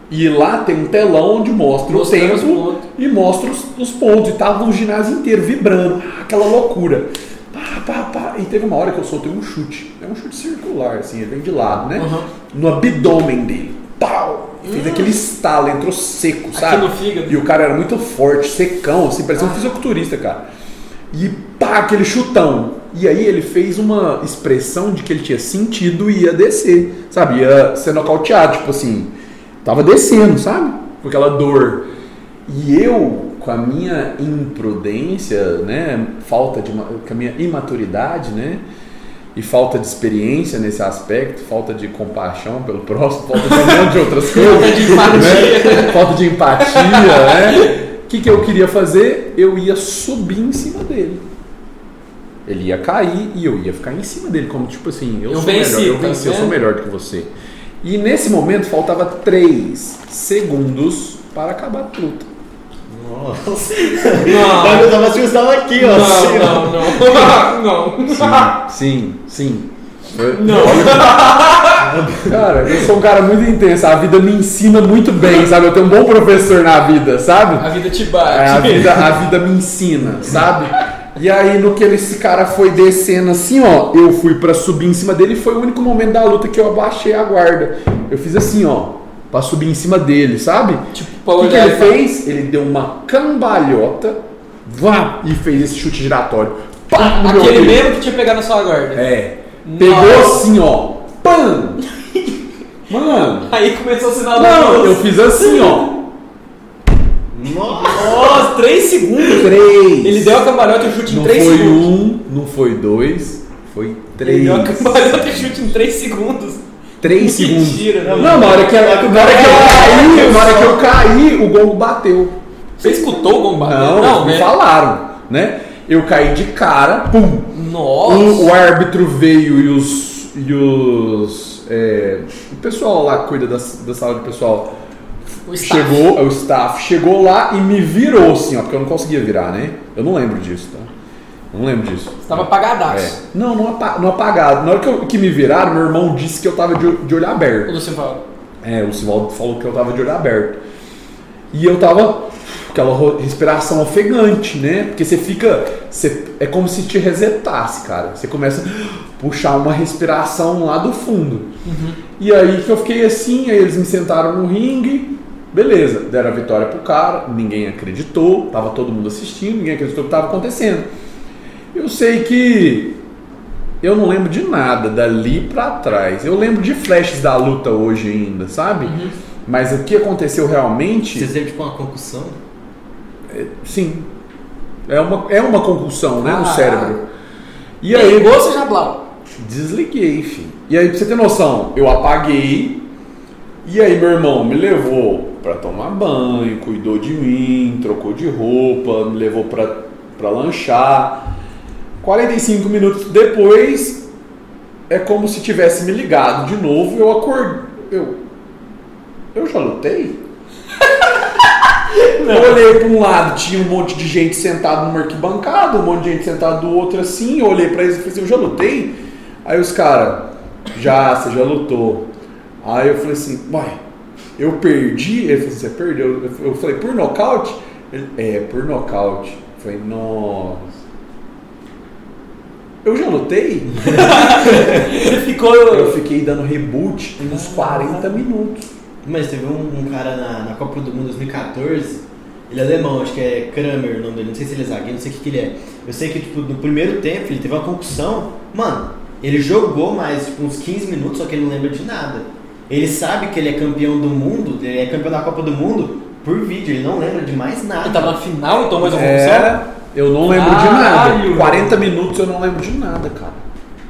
S4: E lá tem um telão onde mostra
S3: Mostrando
S4: o
S3: os
S4: tempo e mostra os, os pontos. E tava o ginásio inteiro vibrando, aquela loucura. Pá, pá, pá. E teve uma hora que eu soltei um chute. É um chute circular, assim, ele vem de lado, né?
S3: Uhum.
S4: No abdômen dele. Pau! Fez aquele estalo, entrou seco, sabe? E o cara era muito forte, secão, assim, parecia um fisiculturista, cara. E pá, aquele chutão. E aí ele fez uma expressão de que ele tinha sentido e ia descer, sabe? Ia ser nocauteado, tipo assim, tava descendo, sabe? Com aquela dor. E eu, com a minha imprudência, né? Falta de. com a minha imaturidade, né? E falta de experiência nesse aspecto, falta de compaixão pelo próximo, falta de um monte de outras coisas.
S3: Falta de empatia.
S4: né? Falta de empatia, né? O que, que eu queria fazer? Eu ia subir em cima dele. Ele ia cair e eu ia ficar em cima dele, como tipo assim, eu,
S3: Eu
S4: sou
S3: venci,
S4: melhor, eu
S3: tá
S4: venci, eu sou melhor do que você. E nesse momento faltava 3 segundos para acabar a luta.
S2: Nossa.
S3: Não.
S2: Eu tava assim, eu estava aqui, ó. assim, ó.
S3: Não, não, não. Não.
S4: Sim, sim. Foi-
S3: Não.
S4: Cara, eu sou um cara muito intenso, a vida me ensina muito bem, sabe? Eu tenho um bom professor na vida, sabe?
S3: A vida te
S4: É,
S3: bate.
S4: a, vida, a vida me ensina, sabe? E aí, no que esse cara foi descendo assim, ó, eu fui pra subir em cima dele e foi o único momento da luta que eu abaixei a guarda. Eu fiz assim, ó, pra subir em cima dele, sabe?
S3: Tipo,
S4: O que, que ele fez? Ele deu uma cambalhota, vá, e fez esse chute giratório. Pá,
S3: Aquele mesmo que tinha pegado na sua guarda.
S4: É. Pegou
S3: Nossa.
S4: assim, ó. Pam! Mano.
S3: Aí começou o sinal
S4: Não, eu fiz assim, ó.
S2: Nossa.
S3: Nossa, 3 segundos.
S4: Três.
S3: Ele deu a cambalhota e o chute em
S4: Não
S3: 3
S4: foi
S3: segundos.
S4: um, não foi dois, foi três.
S3: Ele deu a cambalhota e o chute em 3 segundos.
S4: Três segundos.
S3: Mentira,
S2: Não,
S4: Não, na hora que, na hora que eu caí, na hora que eu caí, o gongo bateu.
S3: Você escutou o gomba?
S4: Não, me
S3: né?
S4: falaram, né? Eu caí de cara, pum.
S3: Nossa.
S4: O, o árbitro veio e os. E os é, o pessoal lá que cuida da, da sala de pessoal
S3: O
S4: chegou, o staff chegou lá e me virou assim, ó, porque eu não conseguia virar, né? Eu não lembro disso, tá? Não lembro disso.
S3: Você tava apagadaço.
S4: É. Não, não, apa- não apagado. Na hora que, eu- que me viraram, meu irmão disse que eu tava de, de olho
S3: O
S4: aberto.
S3: Luciano falou.
S4: É, o Sivaldo falou que eu tava de olho aberto. E eu tava com aquela respiração ofegante, né? Porque você fica. Você, é como se te resetasse, cara. Você começa a puxar uma respiração lá do fundo. E aí que eu fiquei assim, aí eles me sentaram no ringue. Beleza, deram a vitória pro cara, ninguém acreditou, tava todo mundo assistindo, ninguém acreditou o que tava acontecendo. Eu sei que eu não lembro de nada dali pra trás. Eu lembro de flashes da luta hoje ainda, sabe? Mas o que aconteceu realmente,
S2: Você teve tipo uma concussão?
S4: sim. É uma, é uma concussão, né, no
S3: Caraca.
S4: cérebro. E
S3: aí, você já blau.
S4: desliguei, filho. E aí, pra você ter noção, eu apaguei. E aí, meu irmão me levou pra tomar banho, cuidou de mim, trocou de roupa, me levou pra, pra lanchar. 45 minutos depois, é como se tivesse me ligado de novo. Eu acordei. Eu, eu já lutei? Eu olhei para um lado, tinha um monte de gente sentado numa arquibancada, um monte de gente sentado do outro assim. Eu olhei para eles e falei assim: Eu já lutei? Aí os caras, já, você já lutou. Aí eu falei assim: Uai, eu perdi? Ele falou: Você perdeu? Eu falei: Por nocaute? Ele, é, por nocaute. Eu falei: Nossa. Eu já lutei?
S3: Você ficou.
S4: Eu fiquei dando reboot uns 40 minutos.
S2: Mas teve um, um cara na, na Copa do Mundo 2014, ele é alemão, acho que é Kramer o nome dele, não sei se ele é zagueiro, não sei o que, que ele é. Eu sei que tipo, no primeiro tempo ele teve uma concussão, mano, ele jogou mais tipo, uns 15 minutos, só que ele não lembra de nada. Ele sabe que ele é campeão do mundo, ele é campeão da Copa do Mundo por vídeo, ele não lembra de mais nada.
S3: Ele tava na final, então mais uma
S4: É,
S3: confusão?
S4: Eu não lembro de
S3: Caralho,
S4: nada. 40 minutos eu não lembro de nada, cara.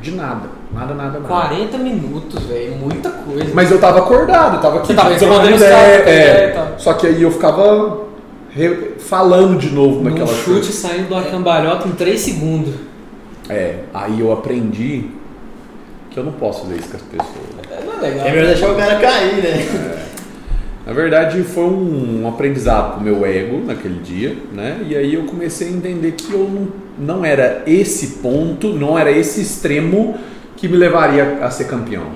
S4: De nada. Nada, nada, nada.
S3: 40 minutos, velho. Muita coisa.
S4: Mas eu tava acordado, eu tava aqui
S3: Você tava
S4: trocando
S3: respondendo os
S4: ideia,
S3: caras, trocando
S4: é.
S3: ideia e tal.
S4: Só que aí eu ficava re- falando de novo
S3: Num
S4: naquela
S3: chute
S4: coisa.
S3: saindo do cambalhota em 3 segundos.
S4: É, aí eu aprendi que eu não posso fazer isso com as pessoas.
S3: É, não é legal.
S2: É melhor deixar o cara cair, né?
S4: Na verdade, foi um aprendizado pro meu ego naquele dia, né? E aí eu comecei a entender que eu não, não era esse ponto, não era esse extremo que me levaria a ser campeão,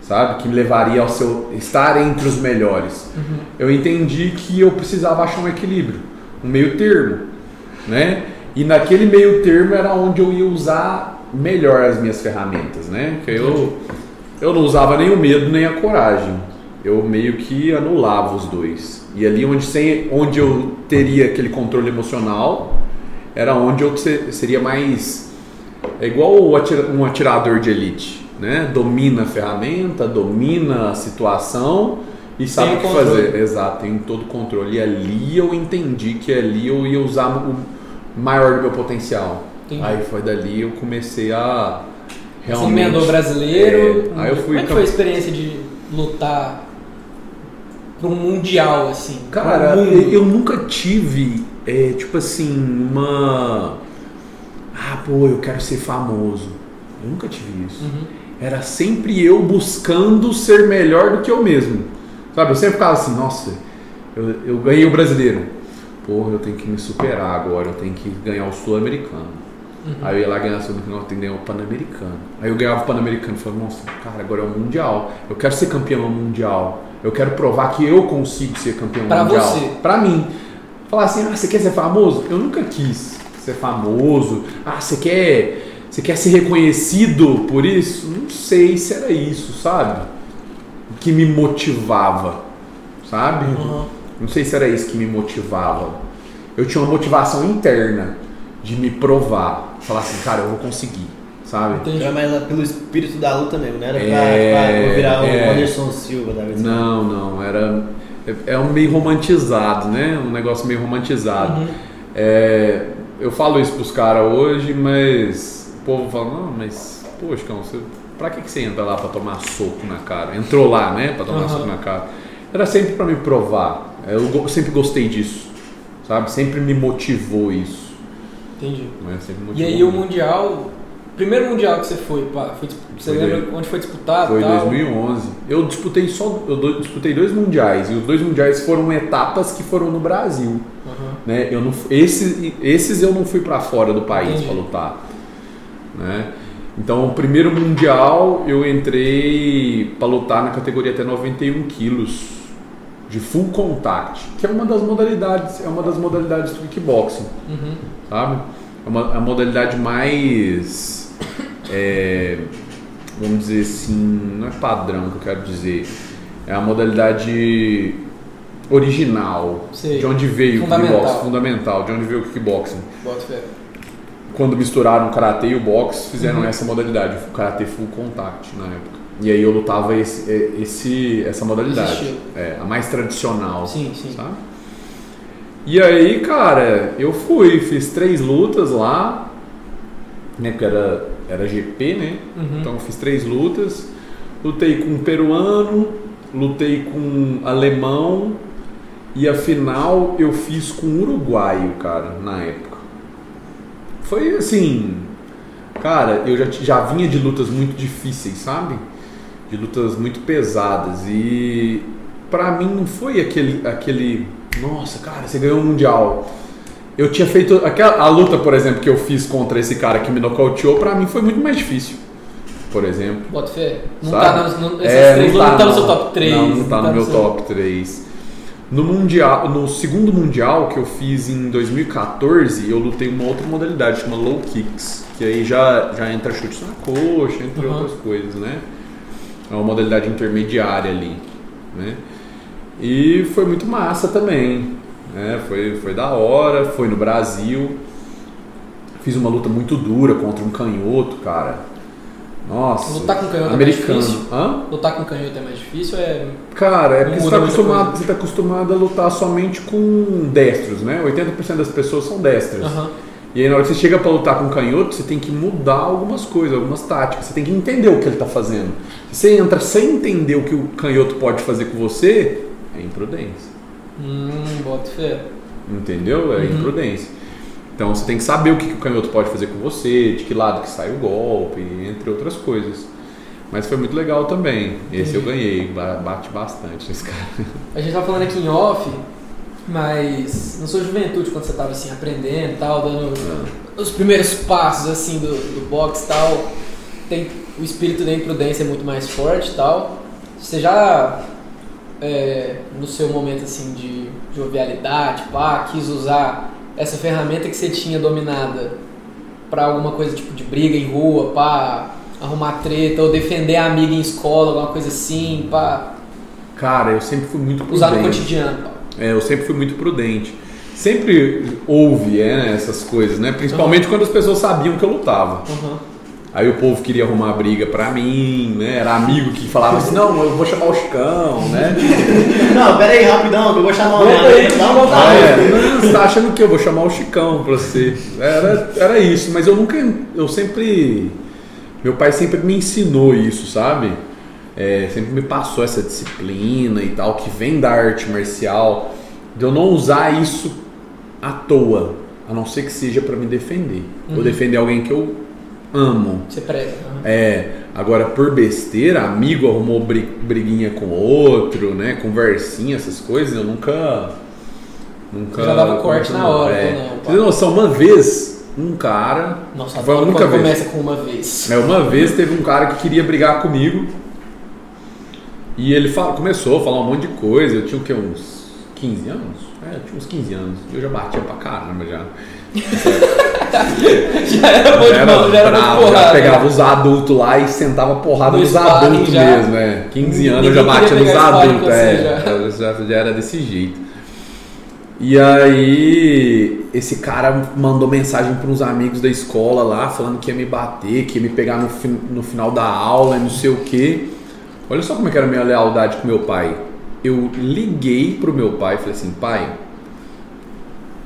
S4: sabe? Que me levaria ao seu estar entre os melhores. Eu entendi que eu precisava achar um equilíbrio, um meio termo, né? E naquele meio termo era onde eu ia usar melhor as minhas ferramentas, né? Que eu eu não usava nem o medo nem a coragem. Eu meio que anulava os dois. E ali onde, sem, onde eu teria aquele controle emocional, era onde eu se- seria mais. É igual um atirador de elite, né? Domina a ferramenta, domina a situação e sabe
S3: Tem
S4: o que
S3: controle.
S4: fazer. Exato, tem todo o controle. E ali eu entendi que ali eu ia usar o maior do meu potencial.
S3: Entendi.
S4: Aí foi dali eu comecei a
S3: Você
S4: realmente.
S3: emendou brasileiro.
S4: É, aí eu fui
S3: Como é que foi a experiência de lutar pra um mundial, assim?
S4: Cara,
S3: um
S4: eu, eu nunca tive, é, tipo assim, uma. Ah, pô, eu quero ser famoso. Eu nunca tive isso.
S3: Uhum.
S4: Era sempre eu buscando ser melhor do que eu mesmo. Sabe? Eu sempre ficava assim, nossa, eu, eu ganhei o brasileiro. Porra, eu tenho que me superar agora, eu tenho que ganhar o sul-americano. Aí eu ia lá ganhar o sul-americano, eu tenho que ganhar o pan-americano. Aí eu ganhava o pan-americano e falava, nossa, cara, agora é o mundial. Eu quero ser campeão mundial. Eu quero provar que eu consigo ser campeão
S3: Pra
S4: mundial.
S3: você.
S4: Pra mim. Falar assim, ah, você quer ser famoso? Eu nunca quis ser famoso. Ah, você quer, você quer ser reconhecido por isso? Não sei se era isso, sabe? Que me motivava, sabe?
S3: Uhum.
S4: Não sei se era isso que me motivava. Eu tinha uma motivação interna de me provar. Falar assim, cara, eu vou conseguir, sabe?
S3: Entendi.
S2: Era mais pelo espírito da luta mesmo, não era pra,
S4: É,
S2: pra virar
S4: é.
S2: o Anderson Silva da vez.
S4: Não, não, era. É um meio romantizado, né? Um negócio meio romantizado.
S3: Uhum.
S4: É, eu falo isso pros caras hoje, mas o povo fala, não, mas, poxa, Cão, você, pra que, que você entra lá pra tomar soco na cara? Entrou lá, né, pra tomar
S3: Aham.
S4: soco na cara. Era sempre pra me provar. Eu sempre gostei disso, sabe? Sempre me motivou isso.
S3: Entendi.
S4: Né? Sempre
S3: E
S4: motivou
S3: aí o
S4: muito.
S3: mundial, primeiro mundial que você foi, pá, foi você
S4: Foi
S3: lembra onde foi disputado?
S4: Foi
S3: e tal?
S4: 2011. Eu disputei só, eu do- disputei dois mundiais e os dois mundiais foram etapas que foram no Brasil.
S3: Aham.
S4: né? Eu não, esses, esses eu não fui para fora do país
S3: Entendi.
S4: para lutar, né? Então, o primeiro mundial eu entrei para lutar na categoria até 91 quilos de full contact, que é uma das modalidades, é uma das modalidades do kickboxing,
S3: Uhum.
S4: sabe? É uma, a modalidade mais, é, vamos dizer assim, não é padrão que eu quero dizer, é a modalidade original,
S3: Sei.
S4: de onde veio o kickboxing, fundamental, de onde veio o kickboxing. Quando misturaram o karatê e o boxe, fizeram
S3: Uhum.
S4: essa modalidade, o karatê full contact na época. E aí eu lutava esse, esse, essa modalidade, é, a mais tradicional,
S3: Sim, sim.
S4: sabe? E aí, cara, eu fui, fiz três lutas lá, né, porque era, era GP, né?
S3: Uhum.
S4: Então eu fiz três lutas, lutei com um peruano, lutei com alemão e a final eu fiz com uruguaio, cara, na época. Foi assim, cara, eu já, já vinha de lutas muito difíceis, sabe? De lutas muito pesadas e pra mim não foi aquele, aquele, nossa, cara, você ganhou o mundial. Eu tinha feito aquela a luta, por exemplo, que eu fiz contra esse cara que me nocauteou, pra mim foi muito mais difícil. Por exemplo.
S3: Bota fé. Não
S4: Sabe?
S3: tá nas, não, essas
S4: É,
S3: três
S4: não
S3: não,
S4: tá,
S3: tá no
S4: não.
S3: seu top 3.
S4: Não, não tá no meu top 3. No, mundial, no segundo mundial que eu fiz em 2014, eu lutei uma outra modalidade, chama low kicks, que aí já, já entra chutes na coxa, entre
S3: Uhum.
S4: outras coisas, né? É uma modalidade intermediária ali, né? E foi muito massa também, né? Foi, foi da hora, foi no Brasil. Fiz uma luta muito dura contra um canhoto, cara. Nossa.
S3: Lutar com canhoto é mais
S4: americano.
S3: difícil?
S4: Hã?
S3: Lutar com canhoto é mais difícil é.
S4: Cara, é porque você está acostumado, você tá acostumado a lutar somente com destros, né? 80% das pessoas são destras.
S3: Aham.
S4: E aí na hora que você chega para lutar com canhoto, você tem que mudar algumas coisas, algumas táticas. Você tem que entender o que ele está fazendo. Se você entra sem entender o que o canhoto pode fazer com você, é imprudência.
S3: Hum, bota fé.
S4: Entendeu? É
S3: Uhum.
S4: imprudência. Então você tem que saber o que, que o canhoto pode fazer com você, de que lado que sai o golpe, entre outras coisas. Mas foi muito legal também. Esse eu ganhei, ba- bate bastante nesse cara.
S3: A gente tava falando aqui em off, mas na sua juventude, quando você tava assim, aprendendo tal, dando os primeiros passos assim do, do boxe e tal, tem, o espírito da imprudência é muito mais forte tal. Você já, é, no seu momento assim de jovialidade, pá, quis usar essa ferramenta que você tinha dominada pra alguma coisa tipo de briga em rua, pá, arrumar treta, ou defender a amiga em escola, alguma coisa assim, pá,
S4: Cara, eu sempre fui muito prudente.
S3: usar no cotidiano, pá.
S4: É, eu sempre fui muito prudente. Sempre houve é, essas coisas, né? Principalmente quando as pessoas sabiam que eu lutava.
S3: Uhum.
S4: Aí o povo queria arrumar briga pra mim, né? Era amigo que falava assim, não, eu vou chamar o Chicão, né?
S2: Não, pera aí, rapidão, que eu vou chamar o
S3: lá.
S4: É, não, você tá achando que eu vou chamar o Chicão pra você. Era, era isso, mas eu nunca. Eu sempre. Meu pai sempre me ensinou isso, sabe? É, sempre me passou essa disciplina e tal, que vem da arte marcial, de eu não usar isso à toa, a não ser que seja pra me defender. Ou
S3: Uhum.
S4: defender alguém que eu amo.
S3: Você prega.
S4: É, agora por besteira, amigo arrumou bri- briguinha com outro, né? Conversinha, essas coisas, eu nunca. Nunca.
S3: Já dava corte na hora,
S4: É.
S3: ou não, pá?
S4: Você tem noção, uma vez, um cara.
S3: Nossa,
S4: foi a única vez.
S3: começa com uma vez.
S4: É, uma vez teve um cara que queria brigar comigo. E ele fa- começou a falar um monte de coisa. Eu tinha o quê? Uns 15 anos? É, eu tinha uns 15 anos. Eu já batia pra caramba já.
S3: já era bom de
S4: Já
S3: era
S4: bravo,
S3: de
S4: já
S3: porrada.
S4: pegava os adultos lá e sentava porrada
S3: No
S4: nos adultos
S3: já.
S4: mesmo, é. 15 anos eu já batia nos adultos,
S3: com
S4: é.
S3: já.
S4: Já, era desse jeito. E aí, esse cara mandou mensagem para uns amigos da escola lá, falando que ia me bater, que ia me pegar no, no final da aula, e não sei o quê. Olha só como é que era a minha lealdade com meu pai. Eu liguei pro meu pai e falei assim, pai,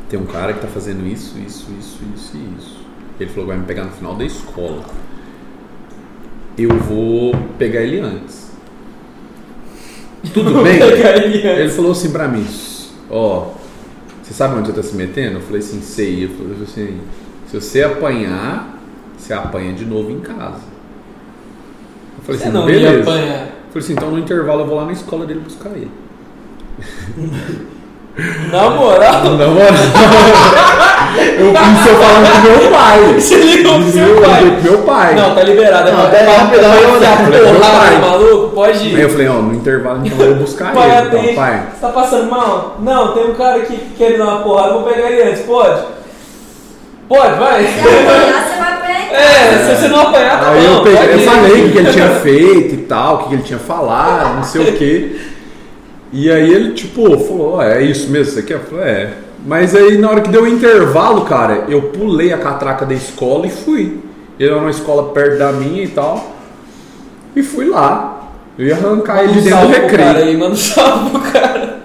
S4: tem um cara que tá fazendo isso, isso, isso, isso e isso. Ele falou que vai me pegar no final da escola. Eu vou pegar ele antes. Tudo bem?
S3: Ele
S4: falou assim pra mim, ó, você sabe onde você tá se metendo? Eu falei assim, sei. Ele falou assim, se você apanhar, você apanha de novo em casa. Eu falei
S3: Você
S4: assim,
S3: não ia
S4: beleza.
S3: apanhar.
S4: Eu falei assim, então no intervalo eu vou lá na escola dele buscar ele.
S3: Na moral,
S4: Na moral. eu fiz eu falando com meu pai.
S3: você ligou pro
S4: Eu
S3: seu pai.
S4: pro meu pai.
S3: Não, tá liberado. É
S2: aí,
S3: pra-
S2: rapidão,
S3: pra
S2: eu
S4: meu pai.
S3: maluco, pode
S4: Aí
S3: ir.
S4: eu falei, ó, no intervalo então eu vou buscar
S3: Pai,
S4: ele. Então,
S3: atende.
S4: pai.
S3: Você tá passando mal? Não, tem um cara aqui que quer dar uma porrada, vou pegar ele antes, pode? Pode, vai.
S5: Se apanhar, você vai.
S3: É, se você não apanhar, tá
S4: Aí
S3: bom.
S4: eu, peguei, eu falei o que ele tinha feito e tal, o que ele tinha falado, não sei o quê. E aí ele, tipo, falou, é isso mesmo, você quer? Falei, é. Mas aí na hora que deu o intervalo, cara, eu pulei a catraca da escola e fui. Ele era uma escola perto da minha e tal. E fui lá. Eu ia arrancar ele dentro do
S3: pro cara
S4: recreio.
S3: aí, manda um salve pro cara.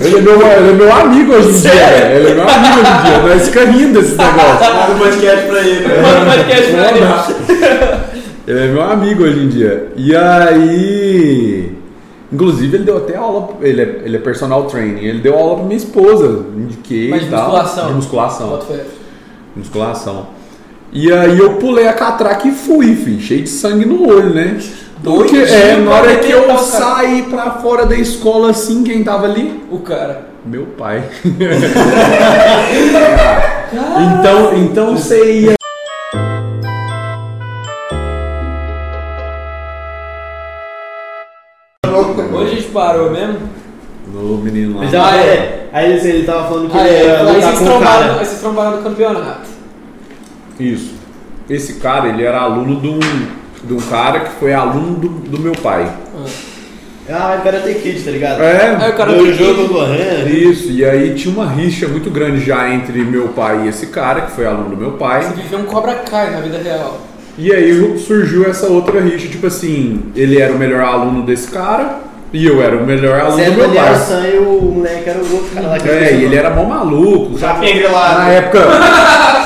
S4: Ele é, meu, ele é meu amigo hoje em dia.
S3: Sério?
S4: Ele é meu amigo hoje em dia. Nós fica rindo desses negócios.
S2: Manda um podcast pra ele.
S3: Manda um podcast pra ele.
S4: Ele é meu amigo hoje em dia. E aí. Inclusive, ele deu até aula. Ele é, ele é personal training. Ele deu aula pra minha esposa. Indiquei
S3: Mas de
S4: e tal.
S3: musculação.
S4: De musculação. Musculação. E aí eu pulei a catraca e fui, filho, cheio de sangue no olho, né? Porque
S3: Doidinho
S4: é, na hora que eu saí pra fora da escola assim, quem tava ali?
S3: O cara.
S4: Meu pai. então, então você ia.
S3: Hoje a gente parou mesmo?
S4: No menino lá.
S2: Mas ah, é. Aí ele, ele tava falando que
S3: Ah,
S2: ele
S3: é.
S2: ia
S3: Aí
S2: lutar
S3: vocês
S2: com o
S3: trombaram,
S2: cara.
S3: aí vocês trombaram no campeonato.
S4: Isso. Esse cara, ele era aluno de um, de um cara que foi aluno do, do meu pai.
S2: Ah, o cara tem kid, tá ligado?
S3: Aí o
S4: É,
S3: cara
S2: No
S3: tem
S2: jogo correndo.
S4: isso. E aí tinha uma rixa muito grande já entre meu pai e esse cara, que foi aluno do meu pai.
S3: Você viveu um Cobra Kai na vida real.
S4: E aí surgiu essa outra rixa, tipo assim, ele era o melhor aluno desse cara e eu era o melhor aluno
S2: era
S4: do
S2: o
S4: meu pai.
S2: Sam e o moleque era o outro cara lá que
S4: É, e ele era mó maluco.
S1: grilado.
S4: Na época,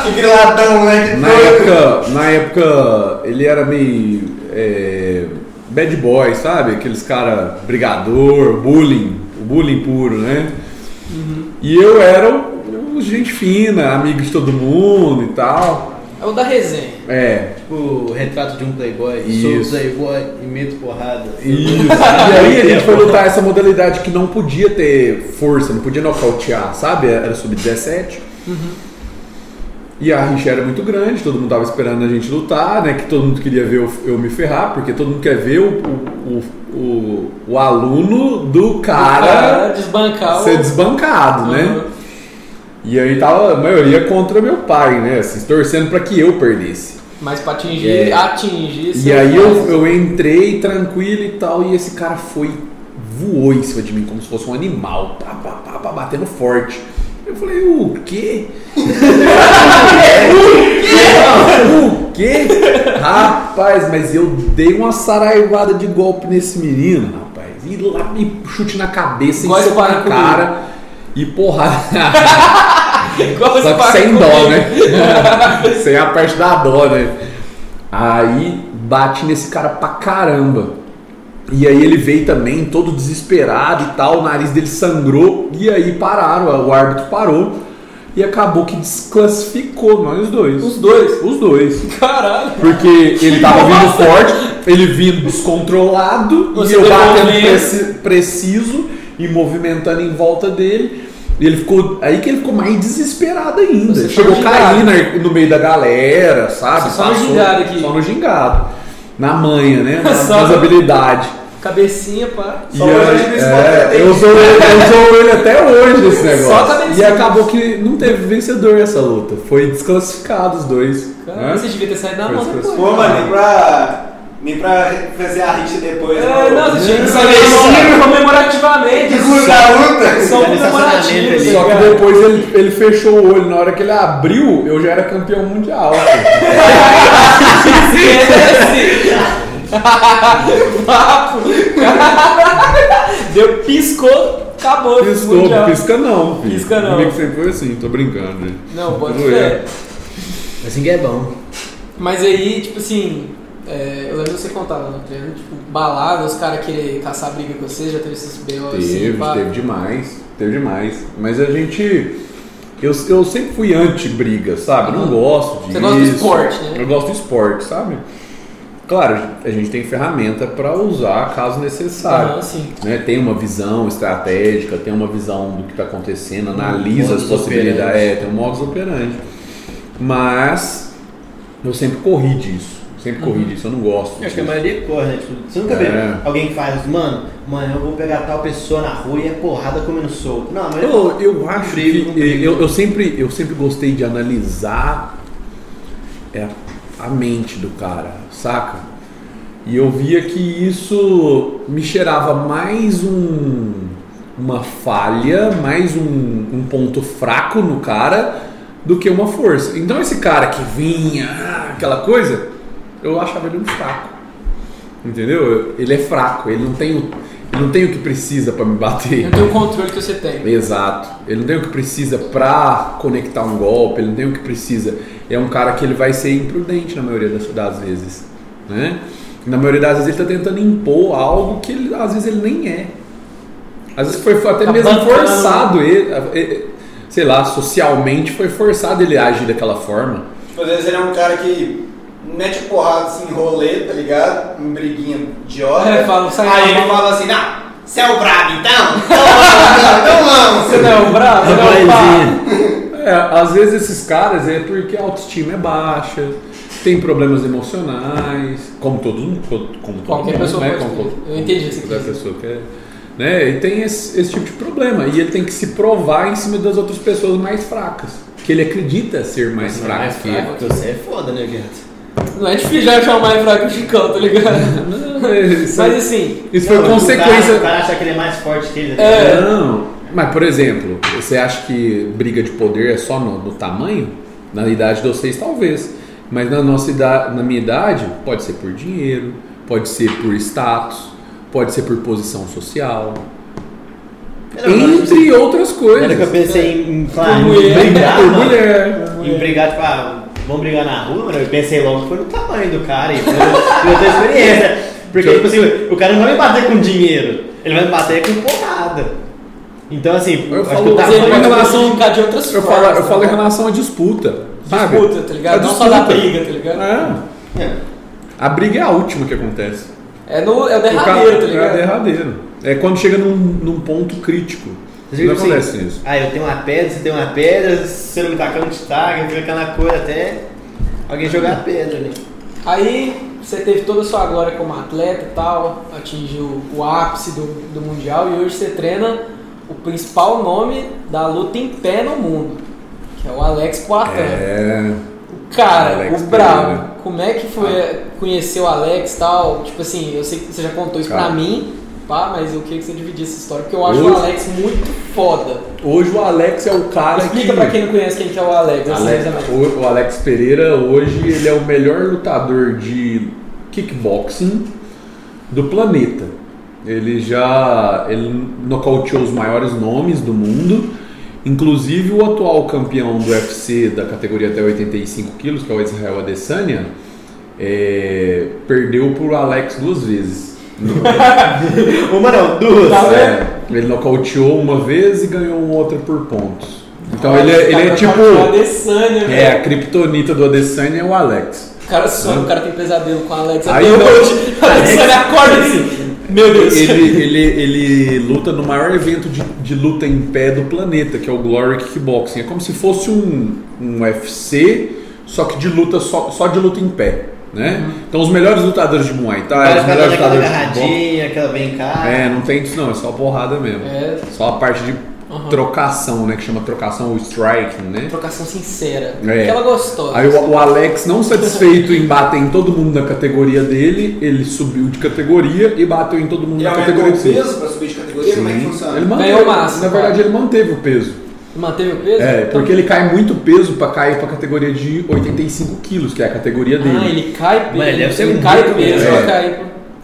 S1: Que griladão, né?
S4: na época, na época, ele era meio é, bad boy, sabe? Aqueles cara brigador, bullying, o bullying puro, né? E eu era o, o gente fina, amigo de todo mundo e tal.
S3: É o da resenha.
S4: É,
S2: Tipo, o retrato de um playboy.
S4: Isso.
S2: Sou playboy e meto porrada.
S4: Isso. E aí a gente foi lutar essa modalidade que não podia ter força, não podia nocautear, sabe? Era sub-17. E a rixa era muito grande, todo mundo tava esperando a gente lutar, né? Que todo mundo queria ver eu, eu me ferrar, porque todo mundo quer ver o, o, o, o, aluno do cara
S3: desbancar o.
S4: ser desbancado, né?
S3: Uhum.
S4: E aí tava a maioria contra meu pai, né? Assim, torcendo pra que eu perdesse.
S3: Mas pra atingir,
S4: É.
S3: atingir.
S4: E aí eu, eu entrei tranquilo e tal, e esse cara foi, voou em cima de mim como se fosse um animal, pá, pá, pá, pá, batendo forte. Eu falei, o quê? o quê? Rapaz, mas eu dei uma saraivada de golpe nesse menino, rapaz. E lá me chute na cabeça,
S3: Igual esse
S4: na
S3: pai
S4: cara e porrada. Só que sem
S3: comigo.
S4: dó, né? sem a parte da dó, né? Aí bate nesse cara pra caramba. E aí ele veio também todo desesperado e tal, o nariz dele sangrou. E aí pararam, o árbitro parou. E acabou que desclassificou nós dois.
S3: Os dois.
S4: Os dois.
S3: Caralho.
S4: Porque ele tava vindo
S3: Nossa.
S4: forte, ele vindo descontrolado,
S3: Você
S4: e eu batendo preci- preciso e movimentando em volta dele. E ele ficou. Aí que ele ficou mais desesperado ainda.
S3: Você
S4: Chegou
S3: só no
S4: caindo no meio da galera, sabe?
S3: Só no gingado aqui.
S4: Só no gingado. Na manha, né? Na, nas habilidades.
S3: Cabecinha, pá.
S4: E
S1: Só
S4: aí,
S1: hoje nesse
S4: é,
S1: momento.
S4: eu, sou, eu sou ele até hoje nesse negócio.
S3: Só cabecinha.
S4: E acabou que não teve vencedor essa luta. Foi desclassificado os dois. Né?
S3: você devia ter saído na
S4: Foi
S3: mão depois.
S1: Pô, mano, nem pra. Nem pra fazer a rixa depois.
S3: É,
S1: né?
S3: não, você tinha que sair comemorativamente.
S1: Da
S2: estacionamento ali.
S4: Só que
S3: cara.
S4: depois ele, ele fechou o olho. Na hora que ele abriu, eu já era campeão mundial.
S3: Esquece! Papo! Deu, piscou, acabou.
S4: Piscou, pisca não. Filho.
S3: Pisca não.
S4: Comigo sempre foi assim, tô brincando. gente.
S3: Não, pode ser.
S2: Assim que é bom.
S3: Mas aí, tipo assim, é, eu lembro que você contava no treino, tipo, balada, os caras querer caçar briga com você, já teve esses B.O. assim,
S4: Teve,
S3: pá.
S4: teve demais. Teve demais. Mas a gente. Eu, eu sempre fui anti-briga, sabe? Eu Não gosto disso.
S3: Você gosta do esporte, né?
S4: Eu gosto do esporte, sabe? Claro, a gente tem ferramenta para usar caso necessário.
S3: Sim.
S4: né, tem uma visão estratégica, tem uma visão do que está acontecendo, analisa as
S2: modus
S4: possibilidades, é, tem um modus operandi. Mas eu sempre corri disso, sempre corri disso, eu não gosto
S2: Eu acho que a maioria corre, né? Tipo, você nunca
S4: É.
S2: vê alguém que faz, mano, mano, eu vou pegar tal pessoa na rua e é porrada comendo solto. Não, mas
S4: Eu, eu acho
S2: brigo,
S4: que eu, eu sempre, eu sempre gostei de analisar é, a mente do cara, saca? E eu via que isso me cheirava mais um, uma falha, mais um, um ponto fraco no cara do que uma força. Então esse cara que vinha, aquela coisa, eu achava ele um fraco. Entendeu? Ele é fraco, ele não tem o, ele não tem o que precisa para me bater.
S3: Não tem o controle que você tem.
S4: Exato. Ele não tem o que precisa pra conectar um golpe, ele não tem o que precisa. É um cara que ele vai ser imprudente na maioria das, das vezes. né? Na maioria das vezes ele está tentando impor algo que ele, às vezes ele nem é. Às vezes foi até
S3: Tá
S4: mesmo
S3: bancando.
S4: forçado ele, eh, sei lá, socialmente foi forçado ele agir daquela forma.
S6: Tipo, às vezes ele é um cara que mete porrada assim rolê, tá ligado? Em briguinha idiota.
S3: É, fala, sai
S6: Aí ele fala assim, não, você é o brabo então? Então vamos,
S3: Você não é um bravo? Você não é um pá?
S4: É, às vezes esses caras é porque a autoestima é baixa, tem problemas emocionais, como todo mundo, como todo
S3: Qualquer
S4: mundo,
S3: pessoa
S4: né?
S3: pode
S4: Como.
S3: Eu entendi isso aqui.
S4: Qualquer pessoa quer. Né? E tem esse, esse tipo de problema. E ele tem que se provar em cima das outras pessoas mais fracas. Que ele acredita ser mais fraco
S2: mais
S4: que
S2: fraco que você é foda, né, Gueto?
S3: Não é difícil já achar o mais fraco que o Chicão, tá ligado?
S4: Não, isso,
S3: Mas assim,
S4: isso foi
S2: Não, O
S4: consequência.
S2: cara, o cara acha que ele é mais forte que ele.
S3: É.
S4: Não, mas por exemplo, você acha que briga de poder é só no, no tamanho? Na idade de vocês, talvez. Mas na nossa idade, na minha idade, pode ser por dinheiro, pode ser por status, pode ser por posição social, entre outras
S2: que eu
S4: coisas.
S2: pensei em, em, em
S4: Por
S2: mano,
S4: mulher.
S2: em brigar, tipo, ah, vamos brigar na rua, mano, eu pensei logo que foi no tamanho do cara e foi eu tenho experiência. Porque, tipo assim, o cara não vai me bater com dinheiro, ele vai me bater com porrada. Então, assim,
S4: Eu
S2: acho
S4: falo-
S2: o
S4: em relação-
S3: de outras
S4: Eu
S3: formas.
S4: falo, eu falo em
S3: tá?
S4: relação à disputa. Sabe?
S3: Disputa, tá ligado?
S4: A
S3: Não só da briga, tá ligado?
S4: É.
S2: É.
S4: A briga é a última que acontece.
S3: É, no, é o
S4: O
S3: derradeiro,
S4: cara-
S3: tá ligado?
S4: É derradeiro. É quando chega num, num ponto crítico.
S2: Você
S4: Não
S2: diz
S4: acontece
S2: assim,
S4: isso.
S2: Ah, eu tenho uma pedra, você tem uma pedra, você não me tacar, te taca, fica aquela coisa até alguém jogar a pedra, né?
S3: Aí você teve toda a sua glória como atleta e tal, atingiu o ápice do, do Mundial e hoje você treina o principal nome da luta em pé no mundo, que é o Alex Poitin.
S4: É.
S3: O cara,
S4: Alex
S3: o brabo. Como é que foi conhecer o Alex e tal? Tipo assim, eu sei que você já contou isso
S4: Cara.
S3: pra mim, pá, mas eu queria que você dividisse essa história, porque eu acho
S4: Hoje-
S3: o Alex muito foda.
S4: Hoje o Alex é o cara
S3: Explica
S4: que.
S3: pra quem não conhece quem que é o Alex, assim,
S4: Alex- o, o Alex Pereira hoje ele é o melhor lutador de kickboxing do planeta. Ele já ele nocauteou os maiores nomes do mundo, inclusive o atual campeão do UFC da categoria até 85 quilos, que é o Israel Adesanya, é, perdeu pro Alex duas vezes.
S2: Uma não, duas.
S3: Tá?
S4: É, ele nocauteou uma vez e ganhou outra por pontos. Então ele, é- ele é
S3: Cara,
S4: tipo.
S3: O Adesanya,
S4: É, a
S3: velho.
S4: kriptonita do Adesanya é o Alex.
S3: O cara sonha, o cara tem pesadelo com o Alex
S4: Aí
S3: hoje. O Adesanya acorda assim. Meu Deus.
S4: Ele, ele, ele luta no maior evento de, de luta em pé do planeta, que é o Glory Kickboxing. É como se fosse um, um UFC, só que de luta só, só de luta em pé. Né? Então os melhores lutadores de Muay Thai, os melhores
S2: aquela
S4: lutadores de
S2: agarradinha, aquela vem cá.
S4: É, não tem isso não, é só porrada mesmo.
S3: É,
S4: Só a parte de
S3: Aham.
S4: trocação, né? Que chama trocação, o striking, né?
S3: trocação sincera.
S4: É.
S3: Aquela gostosa.
S4: Aí o, o Alex, não satisfeito em bater em todo mundo da categoria dele, ele subiu de categoria e bateu em todo mundo
S6: Ele
S4: da categoria
S6: o
S4: dele.
S6: peso pra subir de categoria? Como é que
S4: Sim.
S6: funciona?
S4: Ele manteve,
S3: Ganhou massa,
S4: na verdade,
S3: cara.
S4: ele manteve o peso.
S3: Manteve o peso?
S4: É,
S3: Então-
S4: porque ele cai muito peso pra cair pra categoria de 85 quilos, que é a categoria dele.
S3: Ah, ele cai peso.
S2: Mas deve ser
S3: ele cai peso
S4: É.
S3: pra cair.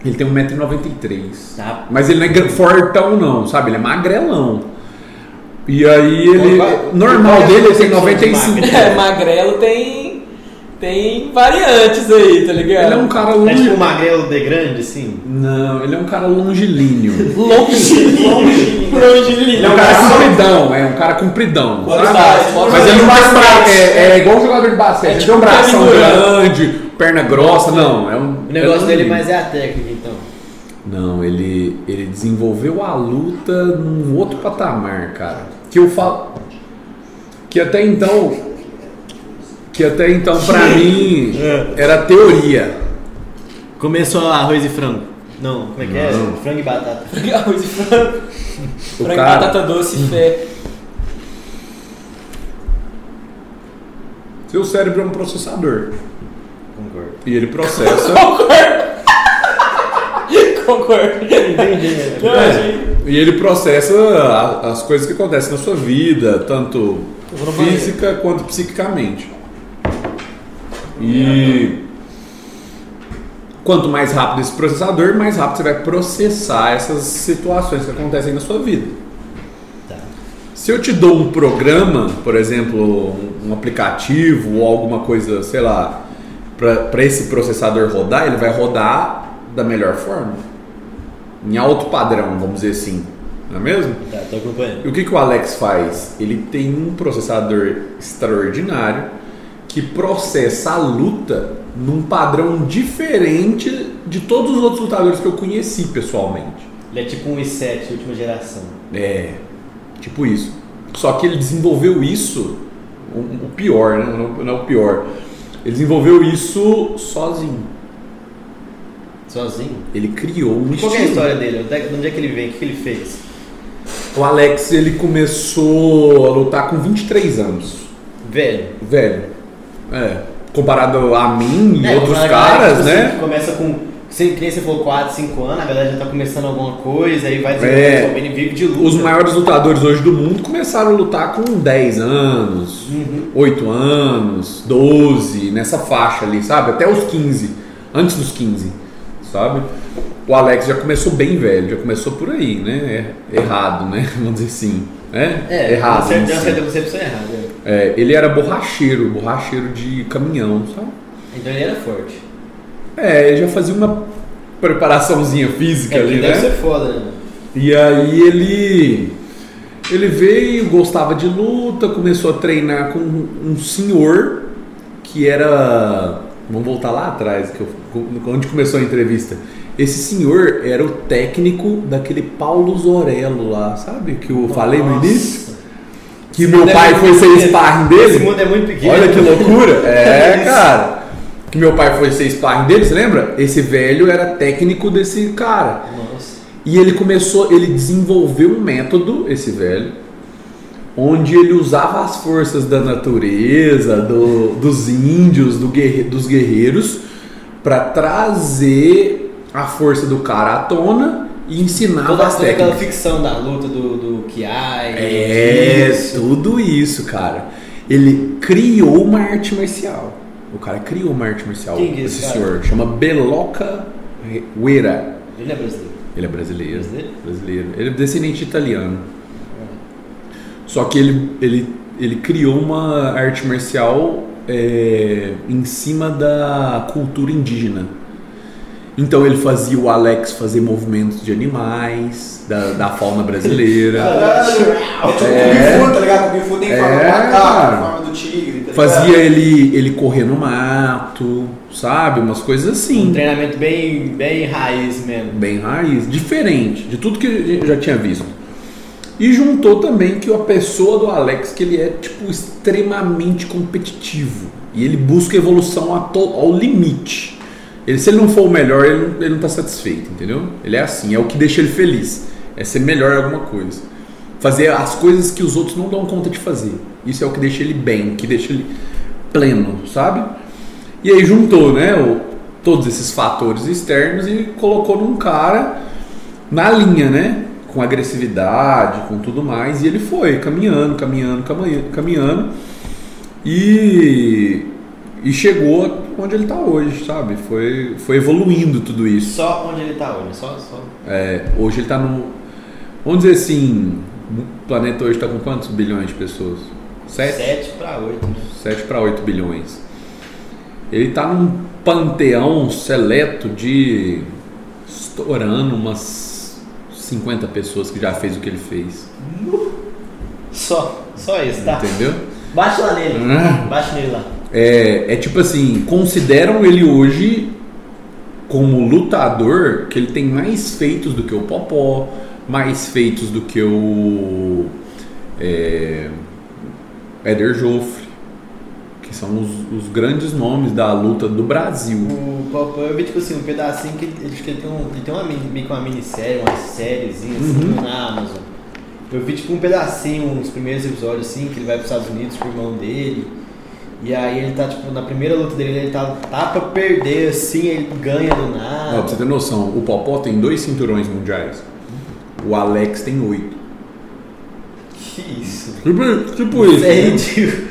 S4: Ele tem 1,93m.
S2: Tá.
S4: Mas ele não é fortão, não, sabe? Ele é magrelão. E aí ele. Normal
S2: é
S4: dele ele tem
S2: concepção de
S4: 95.
S2: magro?
S3: É, magrelo tem. Tem variantes aí, tá ligado?
S4: Ele é um cara
S2: É tipo
S4: longe.
S2: um magrelo de grande, assim.
S4: Não, ele é um cara longilíneo.
S3: Longe, longe, longe
S4: Ele é um cara compridão, é um cara compridão. Mas ele não tem braço, é, é igual um jogador de basquete,
S3: É
S4: ele
S3: tipo
S4: tem um bração grande, perna grossa, não. É um,
S2: O negócio
S4: é
S2: dele
S4: longilíneo.
S2: mais é a técnica, então.
S4: Não, ele, ele desenvolveu a luta num outro patamar, cara. Que eu falo. Que até então. Que até então, pra mim, era teoria.
S2: Começou arroz e frango. Não, como é que é?
S4: Não.
S2: Frango e batata.
S3: Arroz e frango.
S4: O
S3: Frango,
S4: cara-
S3: batata doce e fé.
S4: Seu cérebro é um processador.
S2: Concordo.
S4: E ele processa.
S3: Concordo. Concordo.
S2: Entendi?
S3: Não, gente.
S4: e ele processa as coisas que acontecem na sua vida, tanto física quanto psiquicamente. E quanto mais rápido esse processador, mais rápido você vai processar essas situações que acontecem na sua vida.
S2: Tá.
S4: Se eu te dou um programa, por exemplo, um- aplicativo ou alguma coisa, sei lá, para esse processador rodar, ele vai rodar da melhor forma. Em alto padrão, vamos dizer assim. Não é mesmo?
S2: Tá, tô acompanhando.
S4: E o que, que o Alex faz? Ele tem um processador extraordinário que processa a luta num padrão diferente de todos os outros lutadores que eu conheci pessoalmente.
S2: Ele é tipo um i7 de última geração.
S4: É, tipo isso. Só que ele desenvolveu isso, o, pior, né? Não, é o pior. Ele desenvolveu isso sozinho.
S2: Sozinho.
S4: Ele criou um
S2: Qual que é a
S4: estilo.
S2: história dele? De onde é que ele vem? O que que ele fez?
S4: O Alex, ele começou a lutar com 23 anos.
S2: Velho.
S4: Velho. É. Comparado a mim e
S2: É,
S4: outros
S2: a
S4: caras,
S2: tipo
S4: né?
S2: assim, começa com. Você, que nem você falou 4, 5 anos, a galera já tá começando alguma coisa, aí vai
S4: É.
S2: desenvolvendo, ele vive de luta.
S4: Os maiores lutadores hoje do mundo começaram a lutar com 10 anos,
S2: Uhum.
S4: 8 anos, 12, nessa faixa ali, sabe? Até os 15, antes dos 15, sabe? O Alex já começou bem velho, já começou por aí, né? É- Errado, né? Vamos dizer assim. né?
S2: É,
S4: errado.
S2: Uma
S4: si.
S2: certa concepção errada. É.
S4: Ele era borracheiro, borracheiro de caminhão, sabe?
S2: Então ele era forte.
S4: É, ele já fazia uma preparaçãozinha física
S2: É,
S4: ali,
S2: que
S4: né?
S2: deve ser foda, né?
S4: E aí ele ele veio, gostava de luta, começou a treinar com um senhor que era, vamos voltar lá atrás, que eu, onde começou a entrevista. Esse senhor era o técnico daquele Paulo Zorello lá, sabe? Que eu falei no
S2: Nossa.
S4: início. Que
S2: Esse
S4: meu
S2: é
S4: pai
S2: muito
S4: foi ser
S2: pequeno.
S4: sparring dele.
S2: Esse mundo é muito pequeno.
S4: Olha que loucura. É,
S2: Isso.
S4: cara. Que meu pai foi ser sparring dele, você lembra? Esse velho era técnico desse cara.
S2: Nossa.
S4: E ele começou, ele desenvolveu um método, esse velho, onde ele usava as forças da natureza, do- dos índios, do guerre- dos guerreiros, para trazer a força do cara à tona e ensinar
S2: Toda,
S4: as
S2: toda
S4: técnicas.
S2: ficção da luta do, do Kiai.
S4: É,
S2: disso.
S4: tudo isso, cara. Ele criou uma arte marcial. O cara criou uma arte marcial.
S2: Quem que é esse
S4: esse senhor chama Beloca Uera.
S2: Ele é brasileiro.
S4: Ele é brasileiro.
S2: Brasileiro?
S4: Brasileiro. Ele é descendente italiano. Só que ele, ele, ele criou uma arte marcial é, em cima da cultura indígena. Então ele fazia o Alex fazer movimentos de animais, da, da fauna brasileira.
S6: Caralho. É tipo
S4: É.
S6: o tá ligado? O Kung Fu tem forma do
S4: É,
S6: macaco, forma do tigre, tá
S4: Fazia
S6: ligado?
S4: ele, ele correr no mato, sabe? Umas coisas
S2: Um
S4: assim.
S2: treinamento bem, bem raiz mesmo.
S4: bem raiz, diferente de tudo que eu já tinha visto. E juntou também que a pessoa do Alex que ele é tipo extremamente competitivo e ele busca evolução ao limite. Ele, se ele não for o melhor, ele não, ele não tá satisfeito, entendeu? Ele é assim, é o que deixa ele feliz. É ser melhor em alguma coisa. Fazer as coisas que os outros não dão conta de fazer. Isso é o que deixa ele bem, que deixa ele pleno, sabe? E aí juntou, né, o- todos esses fatores externos e colocou num cara na linha, né? Com agressividade, com tudo mais. E ele foi caminhando, caminhando, caminhando, caminhando. E, e chegou onde ele está hoje, sabe? Foi, foi evoluindo tudo isso.
S2: Só onde ele tá hoje. Só, só.
S4: É, hoje ele está no. Vamos dizer assim, o planeta hoje está com quantos bilhões de pessoas? Sete?
S2: 7 pra 8, né?
S4: 7 para 8 bilhões. Ele está num panteão seleto de estourando umas 50 pessoas que já fez o que ele fez.
S2: Só. Só isso, tá?
S4: Entendeu?
S2: Bate lá nele. Bate nele lá.
S4: É, é tipo assim, consideram ele hoje como lutador que ele tem mais feitos do que o Popó, mais feitos do que o é, Éder Joffre, que são os, os grandes nomes da luta do Brasil.
S2: O Popó, eu vi tipo assim, um pedacinho que ele, que ele tem, um, ele tem uma, meio que uma minissérie, uma sériezinha assim
S4: Uhum.
S2: na Amazon. Eu vi tipo um pedacinho, uns primeiros episódios assim, que ele vai pros Estados Unidos com o irmão dele. E aí ele tá, tipo, na primeira luta dele, ele tá, tá pra perder assim, ele ganha do nada.
S4: pra você ter noção, o Popó tem dois cinturões mundiais. O Alex tem oito.
S2: Que isso?
S4: Tipo, tipo isso.
S2: É
S4: né?
S2: ridículo.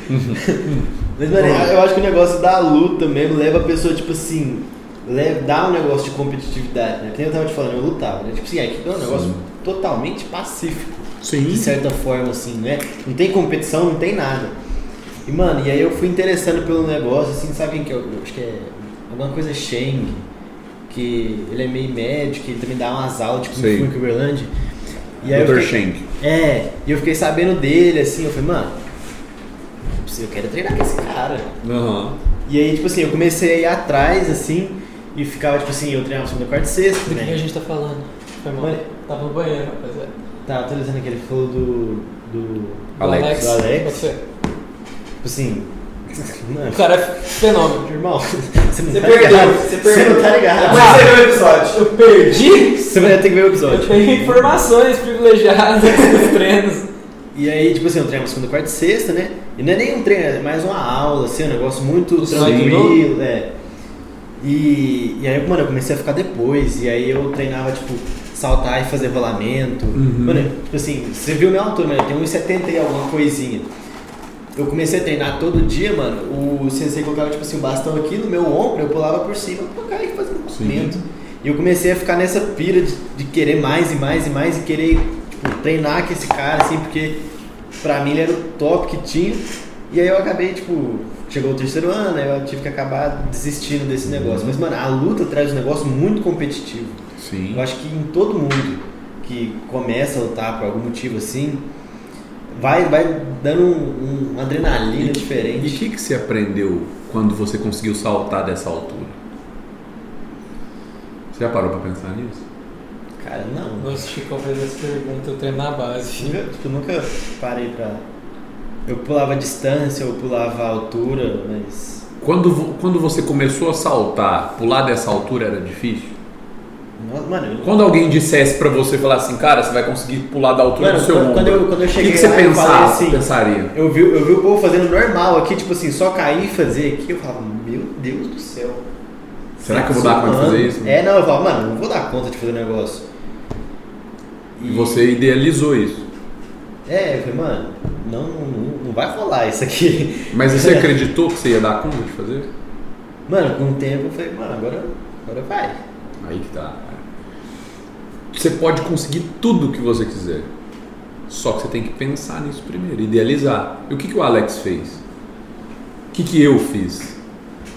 S2: Mas, mano, eu acho que o negócio da luta mesmo leva a pessoa, tipo assim, leva, dá um negócio de competitividade, né? Que nem eu tava te falando, eu lutava, né? Tipo assim, aqui é um negócio
S4: Sim.
S2: totalmente pacífico,
S4: Sim.
S2: de certa forma, assim, né? Não tem competição, não tem nada. E, mano, e aí eu fui interessando pelo negócio, assim, sabe quem que eu, eu acho que é alguma coisa Sheng, que ele é meio médico, ele também dá umas aulas Kung
S4: Sei.
S2: Em Uberlândia. E aí eu
S4: Dr.
S2: fiquei-
S4: Sheng.
S2: É, e eu fiquei sabendo dele, assim, eu falei, mano, eu quero treinar com esse cara.
S4: Aham.
S2: E aí, tipo assim, eu comecei a ir atrás, assim, e ficava, tipo assim, eu treinava segunda, quarta e sexta,
S3: Do que a
S2: né?
S3: gente tá falando? Foi mal.
S2: Mas-
S3: Tava no banheiro, rapaziada.
S2: Tá, tô dizendo que ele falou do. do.
S4: Alex.
S2: Do Alex.
S3: Fé.
S2: Tipo assim. Mano,
S3: O cara é fenômeno.
S2: irmão, você não
S6: Você
S2: tá
S6: perdeu,
S2: ligado.
S6: você
S2: Você
S6: perdeu.
S2: não tá ligado.
S6: Depois você vê o episódio.
S3: Eu perdi?
S2: Você vai ter que ver o
S3: Eu
S2: episódio.
S3: tenho informações privilegiadas dos treinos.
S2: E aí, tipo assim, eu treino segunda, quarta e sexta, né? E não é nem um treino, é mais uma aula, assim, um negócio muito
S3: Sim.
S2: tranquilo, é. E, e aí, mano, eu comecei a ficar depois, e aí eu treinava, tipo, saltar e fazer rolamento.
S4: Uhum.
S2: Mano, tipo assim, você viu minha altura, mano, eu tenho 1,70 e alguma coisinha. Eu comecei a treinar todo dia, mano, o sensei colocava, tipo assim, o bastão aqui no meu ombro, eu pulava por cima pra cair fazendo movimento. E eu comecei a ficar nessa pira de, de querer mais e mais e mais e querer tipo, treinar com esse cara, assim, porque pra mim ele era o top que tinha. E aí eu acabei, tipo, chegou o terceiro ano, aí eu tive que acabar desistindo desse negócio. Mas, mano, a luta traz um negócio muito competitivo.
S4: Sim.
S2: Eu acho que em todo mundo que começa a lutar por algum motivo assim, vai, vai dando um, um- uma adrenalina
S4: E o
S2: diferente.
S4: que, que você aprendeu quando você conseguiu saltar dessa altura? Você já parou pra pensar nisso?
S2: Cara, não.
S3: Nossa, Chico fez essa pergunta, eu treino na base.
S2: Nunca, tipo, nunca parei pra. Eu pulava distância, eu pulava altura, mas.
S4: Quando, quando você começou a saltar, pular dessa altura era difícil?
S2: Mano,
S4: Quando alguém dissesse pra você falar assim, cara, você vai conseguir pular da altura
S2: Mano,
S4: do seu
S2: quando-
S4: ombro,
S2: quando eu- quando eu
S4: o
S2: cheguei
S4: que, que você
S2: lá,
S4: pensava,
S2: assim,
S4: pensaria?
S2: eu, vi, eu vi o povo fazendo normal aqui, tipo assim, só cair e fazer aqui. Eu falava, meu Deus do céu.
S4: Será que eu vou dar conta de fazer isso?
S2: É, não, eu falava, mano, não vou dar conta de fazer o negócio.
S4: E você idealizou isso.
S2: É, eu falei, mano, não, não, não vai rolar isso aqui.
S4: Mas você acreditou que você ia dar conta de fazer?
S2: Mano, com o tempo eu falei, mano, agora, agora vai.
S4: Aí que tá. Você pode conseguir tudo que você quiser. Só que você tem que pensar nisso primeiro, idealizar. E o que, que o Alex fez? O que, que eu fiz?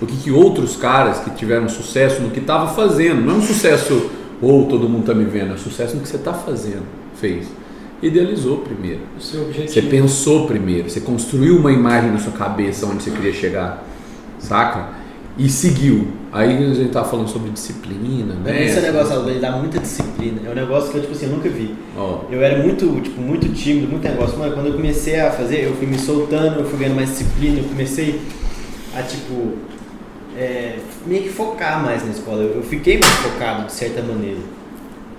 S4: O que, que outros caras que tiveram sucesso no que estava fazendo? Não é um sucesso, ou todo mundo tá me vendo, é um sucesso no que você está fazendo, fez. Idealizou primeiro.
S3: O seu
S4: Você
S3: objetivo.
S4: pensou primeiro, você construiu uma imagem na sua cabeça onde você queria chegar, saca? E seguiu. Aí a gente tava falando sobre disciplina, né?
S2: esse negócio, ele dá muita disciplina. É um negócio que eu, tipo assim, eu nunca vi.
S4: Ó,
S2: Eu era muito, tipo, muito tímido, muito negócio. Mano, quando eu comecei a fazer, eu fui me soltando, eu fui ganhando mais disciplina, eu comecei a, tipo, é, meio que focar mais na escola. Eu, eu fiquei mais focado, de certa maneira.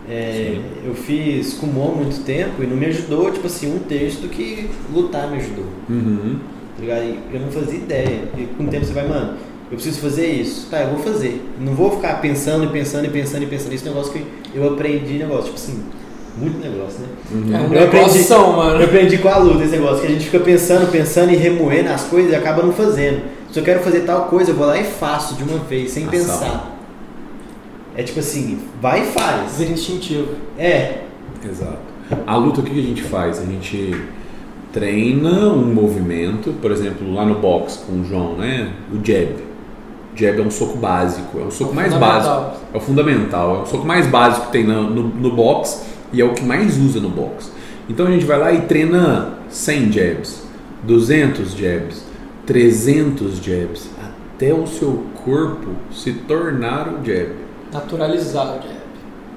S2: É, eu fiz Kumon muito tempo e não me ajudou, tipo assim, um terço do que lutar me ajudou.
S4: uhum.
S2: Tá eu não fazia ideia. E com o tempo você vai, mano, eu preciso fazer isso. Tá, eu vou fazer. Não vou ficar pensando e pensando e pensando e pensando. Esse negócio que eu aprendi, negócio, tipo assim, muito negócio, né?
S3: É um
S2: Eu aprendi-
S3: negócio,
S2: Eu
S3: mano.
S2: aprendi com a luta esse negócio, que a gente fica pensando, pensando e remoendo as coisas e acaba não fazendo. Se eu quero fazer tal coisa, eu vou lá e faço de uma vez, sem
S4: Ação.
S2: pensar. É tipo assim, vai e faz.
S3: Vira instintivo.
S2: É,
S4: Exato. A luta, o que que a gente faz? A gente treina um movimento, por exemplo, lá no box com o João, né? O jab. Jab é um soco básico, é o soco
S3: É
S4: mais básico. É o fundamental, é o soco mais básico que tem no, no, no box e é o que mais usa no box. Então a gente vai lá e treina 100 jabs, 200 jabs, 300 jabs, até o seu corpo se tornar o jab.
S3: Naturalizar o jab.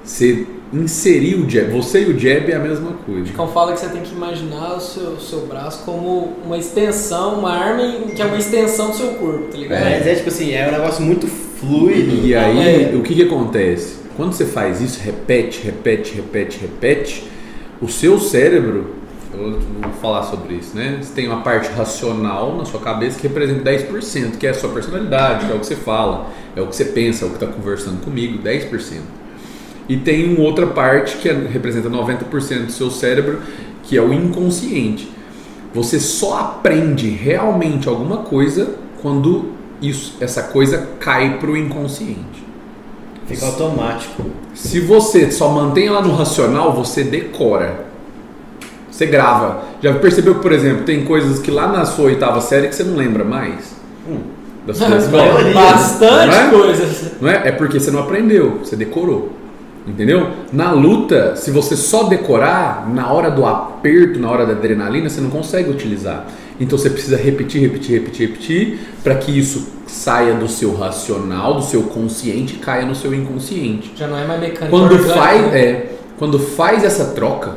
S4: Você inserir o jab, você e o jab é a mesma coisa.
S3: Então fala que você tem que imaginar o seu, o seu braço como uma extensão, uma arma que é uma extensão do seu corpo, tá ligado?
S2: mas é tipo assim, é um negócio muito fluido.
S4: E aí,
S3: É.
S4: o que, que acontece? Quando você faz isso, repete, repete, repete, repete, o seu cérebro, eu vou falar sobre isso, né? Você tem uma parte racional na sua cabeça que representa 10%, que é a sua personalidade, que é o que você fala, é o que você pensa, é o que está conversando comigo, 10%. E tem uma outra parte que é- representa 90% do seu cérebro, que é o inconsciente. Você só aprende realmente alguma coisa quando isso, essa coisa cai para o inconsciente.
S2: Fica automático.
S4: Se você só mantém ela no racional, você decora. Você grava. Já percebeu que, por exemplo, tem coisas que lá na sua oitava série que você não lembra mais?
S2: Hum.
S4: Da sua escola.
S2: maioria.
S3: Bastante
S4: Não é?
S3: coisas.
S4: Não é? É porque você não aprendeu, você decorou. Entendeu? Na luta, se você só decorar, na hora do aperto, na hora da adrenalina, você não consegue utilizar. Então você precisa repetir, repetir, repetir, repetir, para que isso saia do seu racional, do seu consciente e caia no seu inconsciente.
S3: Já não é mais mecânico.
S4: Quando
S3: orgânico,
S4: faz,
S3: né?
S4: é, quando faz essa troca,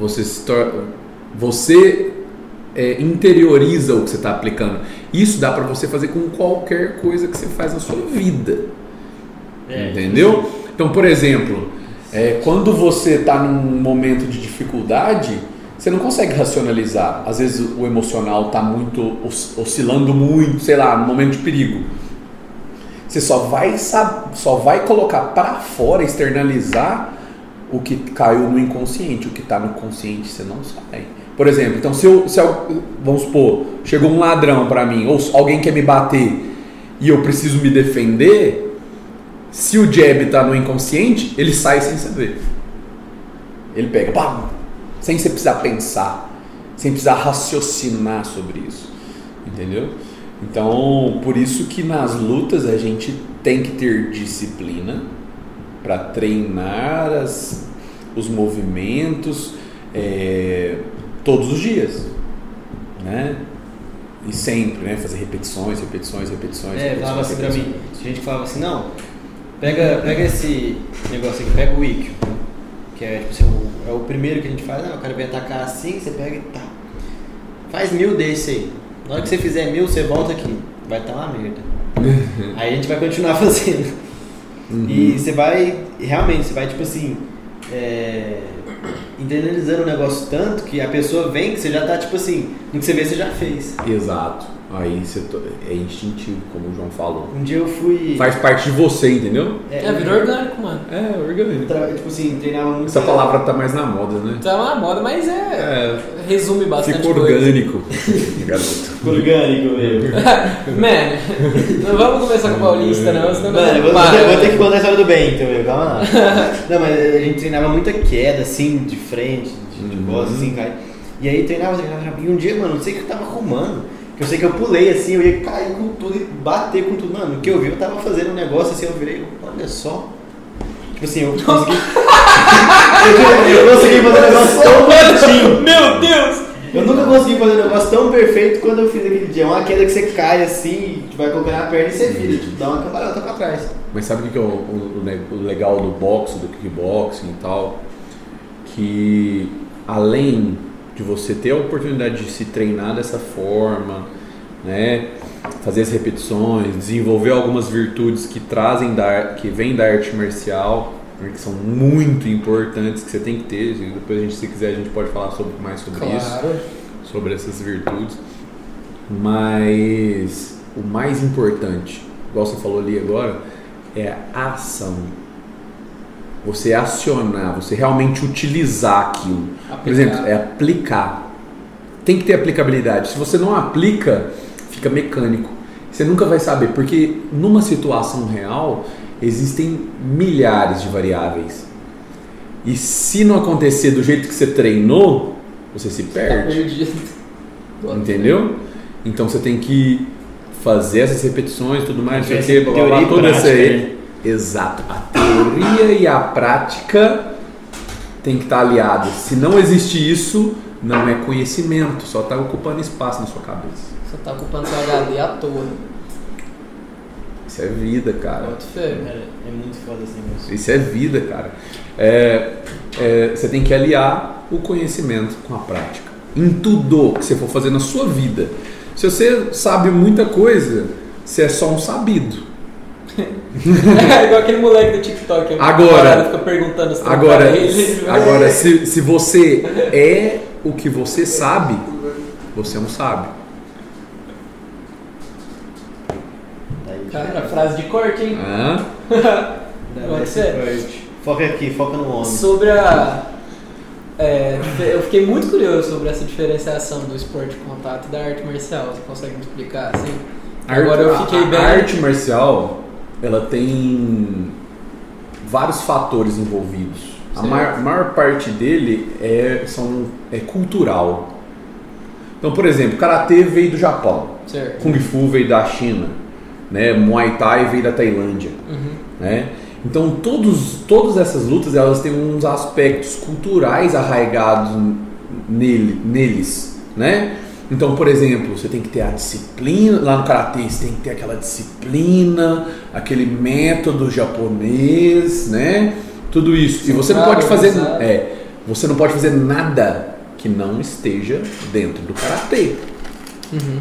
S4: você se tor- você é, interioriza o que você está aplicando. Isso dá para você fazer com qualquer coisa que você faz na sua vida.
S2: É,
S4: Entendeu? Então, por exemplo, é, quando você está num momento de dificuldade, você não consegue racionalizar. Às vezes o emocional está muito os- oscilando muito, sei lá, no momento de perigo. Você só vai só vai colocar para fora, externalizar o que caiu no inconsciente, o que está no consciente você não sai. Por exemplo, então se eu, se eu vamos supor, chegou um ladrão para mim ou alguém quer me bater e eu preciso me defender, se o jab tá no inconsciente, ele sai sem saber. Ele pega, pá, sem você precisar pensar, sem precisar raciocinar sobre isso. Entendeu? Então, por isso que nas lutas a gente tem que ter disciplina para treinar as, os movimentos é, todos os dias, né? E sempre, né? Fazer repetições, repetições, repetições.
S2: É,
S4: repetições,
S2: falava assim pra
S4: repetições.
S2: mim, tinha gente falava assim, não, pega, pega esse negócio aqui, pega o Ikkyo, que é tipo assim, o, é o primeiro que a gente faz, não, o cara vem atacar assim, você pega e tá. Faz mil desse aí. Na hora que você fizer mil, você volta aqui. Vai estar uma merda. aí a gente vai continuar fazendo.
S4: Uhum.
S2: E você vai, realmente, você vai tipo assim, é, internalizando o negócio tanto que a pessoa vem que você já tá tipo assim, no que você vê você já fez.
S4: Exato. Aí você é instintivo, como o João falou.
S2: Um dia eu fui.
S4: Faz parte de você, entendeu?
S3: É, virou orgânico, mano.
S4: É, orgânico.
S2: Tra- Tipo assim, treinava muito.
S4: Essa palavra tá mais na moda, né?
S3: Tá uma moda, mas é. Resume bastante
S4: Ficou orgânico, garoto.
S2: Orgânico mesmo.
S3: Mano, não vamos começar com o Paulista, não, senão
S2: Mano, vou, vou ter que contar a história do Bento, meu. Calma lá. Não, mas a gente treinava muita queda, assim, de frente, de, de
S4: Uhum.
S2: costas, assim, cai. E aí treinava, treinava, treinava. E um dia, mano, não sei o que eu tava arrumando. Que eu sei que eu pulei assim, eu ia cair com tudo e bater com tudo. Mano, o que eu vi, eu tava fazendo um negócio assim, eu virei, olha só. Tipo assim, eu consegui. eu, eu consegui fazer um negócio tão bonitinho.
S3: Meu Deus!
S2: Eu nunca consegui fazer um negócio tão perfeito quando eu fiz aquele dia. É uma queda que você cai assim, tu vai colocar na perna e você vira, tipo, dá uma cambalhota pra trás.
S4: Mas sabe o que é o, o- o legal do boxe, do kickboxing e tal? Que além de você ter a oportunidade de se treinar dessa forma, né? Fazer as repetições, desenvolver algumas virtudes que trazem da que vêm da arte marcial, né, que são muito importantes, que você tem que ter. e Depois a gente, se quiser, a gente pode falar sobre, mais sobre isso
S3: Claro.
S4: sobre essas virtudes. Mas o mais importante, igual você falou ali agora, é a ação. Você acionar, você realmente utilizar aquilo. Por
S3: Aplicar.
S4: exemplo, é aplicar. Tem que ter aplicabilidade. Se você não aplica, fica mecânico. Você nunca vai saber, porque numa situação real existem milhares de variáveis. E se não acontecer do jeito que você treinou, você se
S3: Tá
S4: perde.
S3: perdido.
S4: Entendeu? Então você tem que fazer essas repetições e tudo mais, não sei o
S2: Teoria e
S4: blá, toda essa
S2: prática,
S4: aí.
S2: né?
S4: Exato. A teoria e a prática tem que estar aliadas. Se não existe isso, não é conhecimento, só está ocupando espaço na sua cabeça.
S3: Você tá ocupando seu HD à toa.
S4: Isso é vida, cara.
S3: Muito feio.
S2: Cara, é muito foda esse negócio.
S4: Isso é vida, cara. É, é, você tem que aliar o conhecimento com a prática. Em tudo que você for fazer na sua vida. Se você sabe muita coisa, você é só um sabido.
S3: É igual aquele moleque do TikTok. a
S4: Agora-
S3: Fica perguntando se
S4: Agora,
S3: ele, ele-
S4: agora se, se você é o que você sabe, você.
S2: Tá aí.
S3: Cara, frase de corte, hein?
S4: Hã?
S2: Dá
S3: pode ser.
S2: Foca aqui, foca no homem.
S3: Sobre a. é, eu fiquei muito curioso sobre essa diferenciação do esporte de contato e da arte marcial. Você consegue me explicar assim? Agora eu fiquei
S4: a,
S3: bem.
S4: A arte marcial, ela tem vários fatores envolvidos. A maior, maior parte dele é, são, é cultural. Então, por exemplo, Karatê veio do Japão,
S3: Certo.
S4: Kung Fu veio da China, né? Muay Thai veio da Tailândia.
S3: Uhum.
S4: né? Então todos, todas essas lutas elas têm uns aspectos culturais arraigados nele, neles, né? Então, por exemplo, você tem que ter a disciplina lá no karatê, você tem que ter aquela disciplina, aquele método japonês, né? Tudo isso. E você não pode fazer,
S3: Centrado,
S4: é, você não pode fazer nada que não esteja dentro do karatê.
S3: Uhum.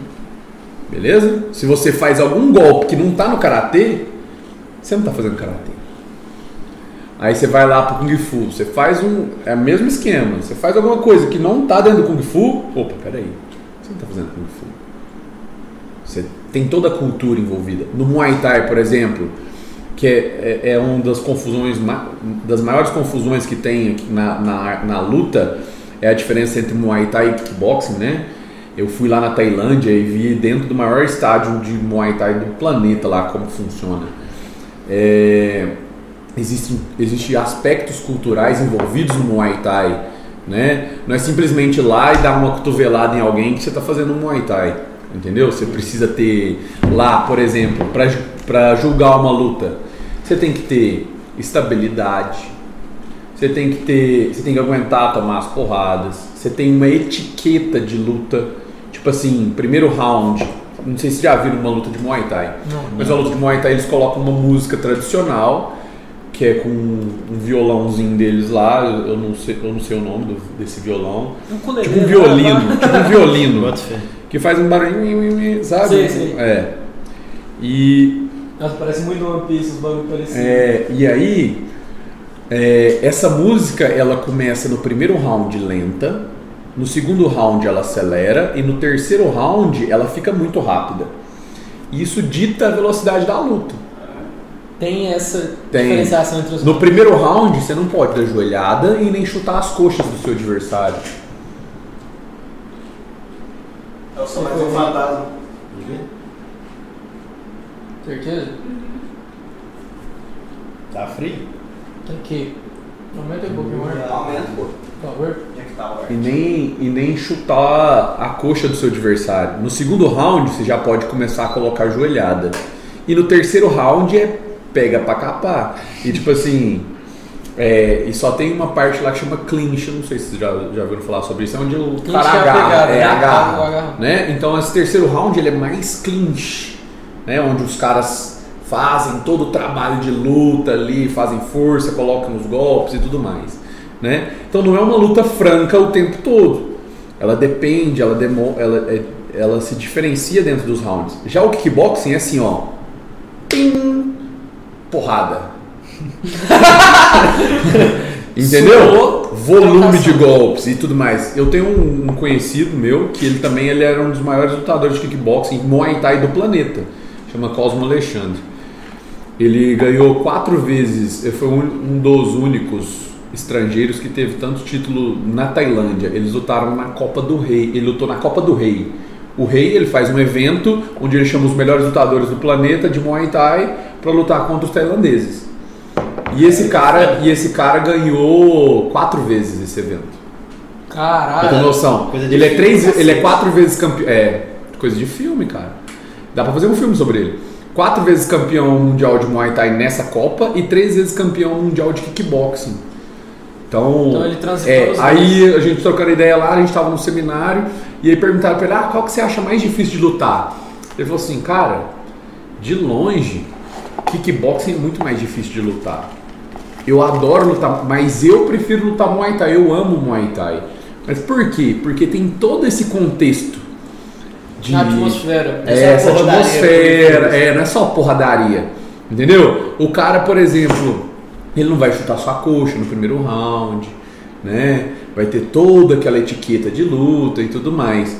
S4: Beleza? Se você faz algum golpe que não tá no karatê, você não tá fazendo karatê. Aí você vai lá pro Kung Fu, você faz um. É o mesmo esquema. Você faz alguma coisa que não tá dentro do Kung Fu. Opa, peraí. Você não tá fazendo Kung Fu. Você tem toda a cultura envolvida. No Muay Thai, por exemplo, que é, é, é uma das confusões, das maiores confusões que tem na, na, na luta, é a diferença entre Muay Thai e kickboxing, né? Eu fui lá na Tailândia e vi dentro do maior estádio de Muay Thai do planeta lá como funciona. É, existem existe aspectos culturais envolvidos no Muay Thai, né? Não é simplesmente ir lá e dar uma cotovelada em alguém que você está fazendo um Muay Thai, entendeu? Você precisa ter lá, por exemplo, para julgar uma luta, você tem que ter estabilidade, você tem que ter, você tem que aguentar tomar as porradas, você tem uma etiqueta de luta, tipo assim, primeiro round. Não sei se já viram uma luta de Muay Thai.
S3: Não.
S4: Mas a luta de Muay Thai eles colocam uma música tradicional, que é com um violãozinho deles lá, eu não sei, eu não sei o nome do- desse violão.
S3: Um ukulele,
S4: Tipo um
S3: né?
S4: violino, tipo um violino, que faz um barulho, sabe?
S3: Sei, sei.
S4: É. E
S3: Nossa, parece muito One Piece, os bagulho parecidos.
S4: é, e aí, é, essa música ela começa no primeiro round lenta, no segundo round ela acelera e no terceiro round ela fica muito rápida. E Isso dita a velocidade da luta.
S3: Tem essa
S4: Tem.
S3: diferenciação entre os
S4: No primeiro round você não pode dar joelhada e nem chutar as coxas do seu adversário.
S6: Eu sou mais um fantasma.
S3: Certeza?
S2: Tá frio?
S3: Aqui. Aumenta um pouquinho mais,
S6: Aumenta, pô.
S3: por favor.
S6: É tá?
S4: E nem, e nem chutar a coxa do seu adversário. No segundo round você já pode começar a colocar joelhada. E no terceiro round é pega pra capar. E tipo assim. é, e só tem uma parte lá que chama clinch, não sei se vocês já, já ouviram falar sobre isso, é onde o
S3: Clinch
S4: cara
S3: é a
S4: agarra,
S3: pegada,
S4: é,
S3: né?
S4: agarra, né? Então esse terceiro round ele é mais clinch, né? Onde os caras fazem todo o trabalho de luta ali, fazem força, colocam os golpes e tudo mais, né? Então não é uma luta franca o tempo todo. Ela depende, ela, demo, ela, é- ela se diferencia dentro dos rounds. Já o kickboxing é assim, ó. Pim, porrada. Entendeu?
S3: Suou,
S4: Volume de golpes e tudo mais. Eu tenho um, um conhecido meu que ele também ele era um dos maiores lutadores de kickboxing Muay Thai do planeta. Chama Cosmo Alexandre. Ele ganhou quatro vezes, ele foi um, um dos únicos estrangeiros que teve tanto título na Tailândia. Eles lutaram na Copa do Rei. Ele lutou na Copa do Rei. O rei ele faz um evento onde ele chama os melhores lutadores do planeta de Muay Thai para lutar contra os tailandeses. E esse cara, e esse cara ganhou quatro vezes esse evento.
S3: Caralho.
S4: noção.
S2: coisa de
S4: Ele é três, ele é quatro vezes campeão. É, coisa de filme, cara. Dá pra fazer um filme sobre ele. Quatro vezes campeão mundial de Muay Thai nessa Copa e três vezes campeão mundial de kickboxing. Então,
S3: Então ele transitou
S4: é, aí a gente trocando ideia lá, a gente tava no seminário e aí perguntaram pra ele: "Ah, qual que você acha mais difícil de lutar?" Ele falou assim: "Cara, de longe, kickboxing é muito mais difícil de lutar. Eu adoro lutar, mas eu prefiro lutar Muay Thai. Eu amo Muay Thai. Mas por quê? Porque tem todo esse contexto de
S3: Na atmosfera.
S4: é,
S2: Essa
S4: essa atmosfera, é, não é só porradaria. Entendeu? O cara, por exemplo, ele não vai chutar sua coxa no primeiro round, né? Vai ter toda aquela etiqueta de luta e tudo mais.